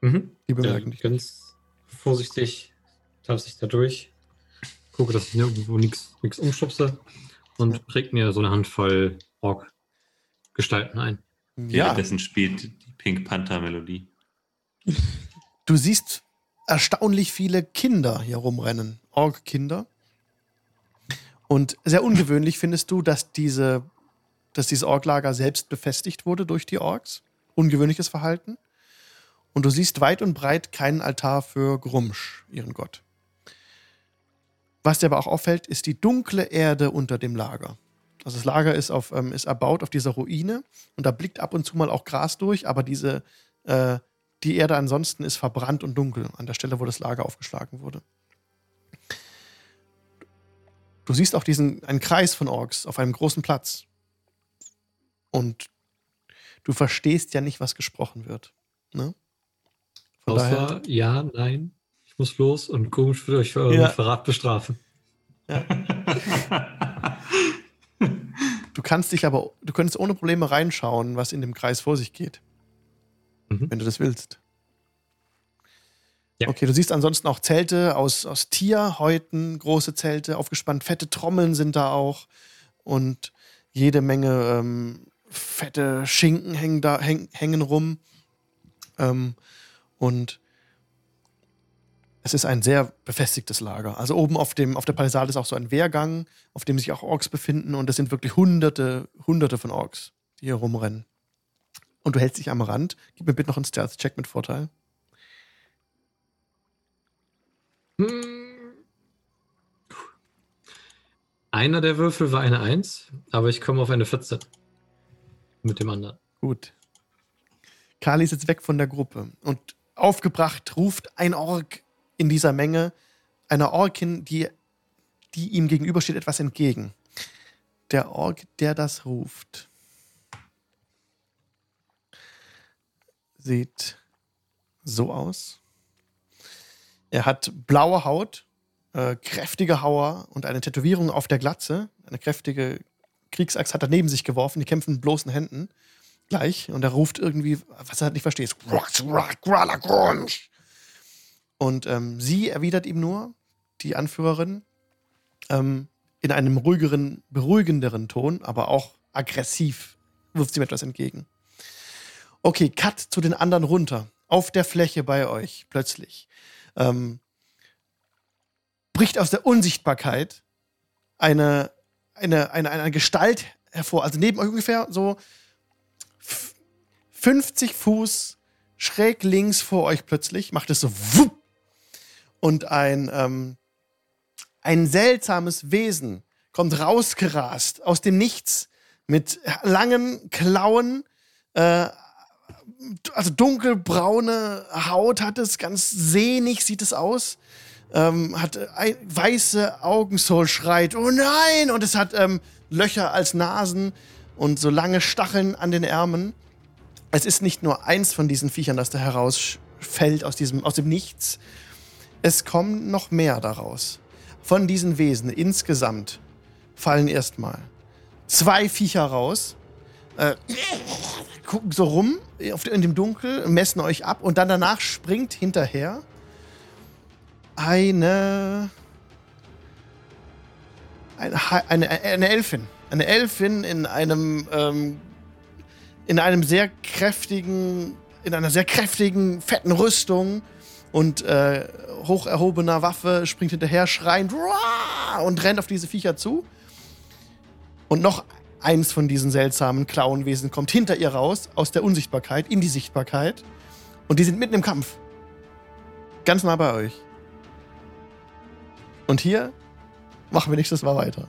Mhm. Die Ja, bemerken dich. ganz vorsichtig tanze ich da durch. Gucke, dass ich nirgendwo nichts umstupse und prägt mir so eine Handvoll Ork-Gestalten ein. Ja, Währenddessen spielt die Pink Panther Melodie. du siehst erstaunlich viele Kinder hier rumrennen. Ork-Kinder. Und sehr ungewöhnlich findest du, dass diese, dass dieses Ork-Lager selbst befestigt wurde durch die Orks. Ungewöhnliches Verhalten. Und du siehst weit und breit keinen Altar für Grumsch, ihren Gott. Was dir aber auch auffällt, ist die dunkle Erde unter dem Lager. Also das Lager ist, auf, ähm, ist erbaut auf dieser Ruine und da blickt ab und zu mal auch Gras durch, aber diese, äh, die Erde ansonsten ist verbrannt und dunkel an der Stelle, wo das Lager aufgeschlagen wurde. Du siehst auch diesen, einen Kreis von Orks auf einem großen Platz. Und du verstehst ja nicht, was gesprochen wird. Ne? Von daher, Außer, ja, nein, ich muss los und komisch wird euch für euren Ja. Verrat bestrafen. du kannst dich aber, du könntest ohne Probleme reinschauen, was in dem Kreis vor sich geht. Mhm. Wenn du das willst. Ja. Okay, du siehst ansonsten auch Zelte aus, aus Tierhäuten, große Zelte, aufgespannt, fette Trommeln sind da auch und jede Menge ähm, fette Schinken hängen, da, häng, hängen rum. Ähm, und es ist ein sehr befestigtes Lager. Also oben auf, dem, auf der Palisade ist auch so ein Wehrgang, auf dem sich auch Orks befinden und es sind wirklich hunderte, hunderte von Orks, die hier rumrennen. Und du hältst dich am Rand. Gib mir bitte noch einen Stealth-Check mit Vorteil. Hm. Einer der Würfel war eine 1, aber ich komme auf eine 14. Mit dem anderen. Gut. Kali ist jetzt weg von der Gruppe und aufgebracht ruft ein Ork in dieser Menge einer Orkin, die, die ihm gegenübersteht, etwas entgegen. Der Ork, der das ruft, sieht so aus. Er hat blaue Haut, äh, kräftige Hauer und eine Tätowierung auf der Glatze. Eine kräftige Kriegsaxt hat er neben sich geworfen. Die kämpfen mit bloßen Händen gleich. Und er ruft irgendwie, was er halt nicht versteht. Und ähm, sie erwidert ihm nur, die Anführerin, ähm, in einem ruhigeren, beruhigenderen Ton, aber auch aggressiv wirft sie ihm etwas entgegen. Okay, Cut zu den anderen runter. Auf der Fläche bei euch plötzlich. Ähm, bricht aus der Unsichtbarkeit eine, eine, eine, eine Gestalt hervor. Also neben euch ungefähr so f- 50 Fuß schräg links vor euch plötzlich, macht es so wupp, und ein, ähm, ein seltsames Wesen kommt rausgerast aus dem Nichts mit langen Klauen, äh, also dunkelbraune Haut hat es, ganz sehnig sieht es aus. Ähm, hat ein, weiße Augen, Soul schreit, oh nein! Und es hat ähm, Löcher als Nasen und so lange Stacheln an den Ärmeln. Es ist nicht nur eins von diesen Viechern, das da herausfällt aus, diesem, aus dem Nichts. Es kommen noch mehr daraus. Von diesen Wesen insgesamt fallen erstmal zwei Viecher raus, äh, gucken so rum auf, in dem Dunkel, messen euch ab und dann danach springt hinterher eine eine, eine, eine Elfin. Eine Elfin in einem ähm, in einem sehr kräftigen, in einer sehr kräftigen, fetten Rüstung und äh, hoch erhobener Waffe springt hinterher, schreiend und rennt auf diese Viecher zu. Und noch eins von diesen seltsamen Klauenwesen kommt hinter ihr raus, aus der Unsichtbarkeit in die Sichtbarkeit. Und die sind mitten im Kampf. Ganz nah bei euch. Und hier machen wir nächstes Mal weiter.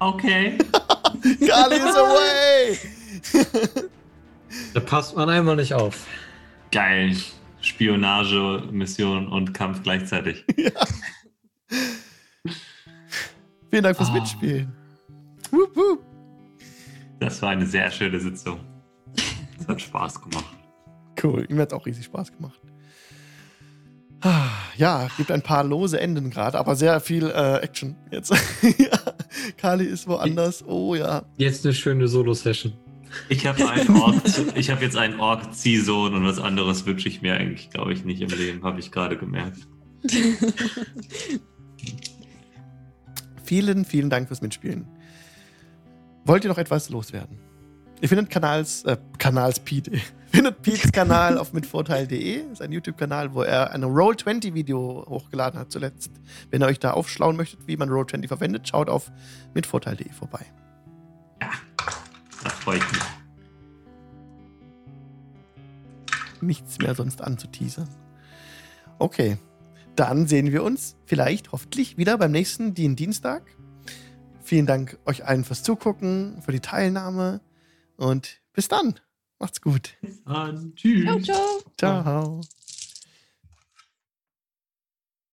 Okay. Kali is away! Da passt man einmal nicht auf. Geil. Spionage, Mission und Kampf gleichzeitig. Vielen Dank fürs Ah. Mitspielen. Wup, wup. Das war eine sehr schöne Sitzung. Es hat Spaß gemacht. Cool, mir hat auch riesig Spaß gemacht. Ja, gibt ein paar lose Enden gerade, aber sehr viel äh, Action jetzt. ja, Kali ist woanders. Oh ja. Jetzt eine schöne Solo-Session. Ich habe einen Ork, ich habe jetzt einen Ork-Ziehsohn und was anderes wünsche ich mir eigentlich, glaube ich, nicht im Leben, habe ich gerade gemerkt. Vielen, vielen Dank fürs Mitspielen. Wollt ihr noch etwas loswerden? Ihr findet Kanals, äh, Kanals Pete. Findet Pete's Kanal auf mitvorteil.de, ist ein YouTube-Kanal, wo er ein Roll20-Video hochgeladen hat zuletzt. Wenn ihr euch da aufschlauen möchtet, wie man Roll20 verwendet, schaut auf mitvorteil.de vorbei. Da freue ich mich. Nichts mehr sonst anzuteasern. Okay, dann sehen wir uns vielleicht hoffentlich wieder beim nächsten Dien Dienstag. Vielen Dank euch allen fürs Zugucken, für die Teilnahme und bis dann. Macht's gut. Bis dann. Tschüss. ciao, ciao. Ciao.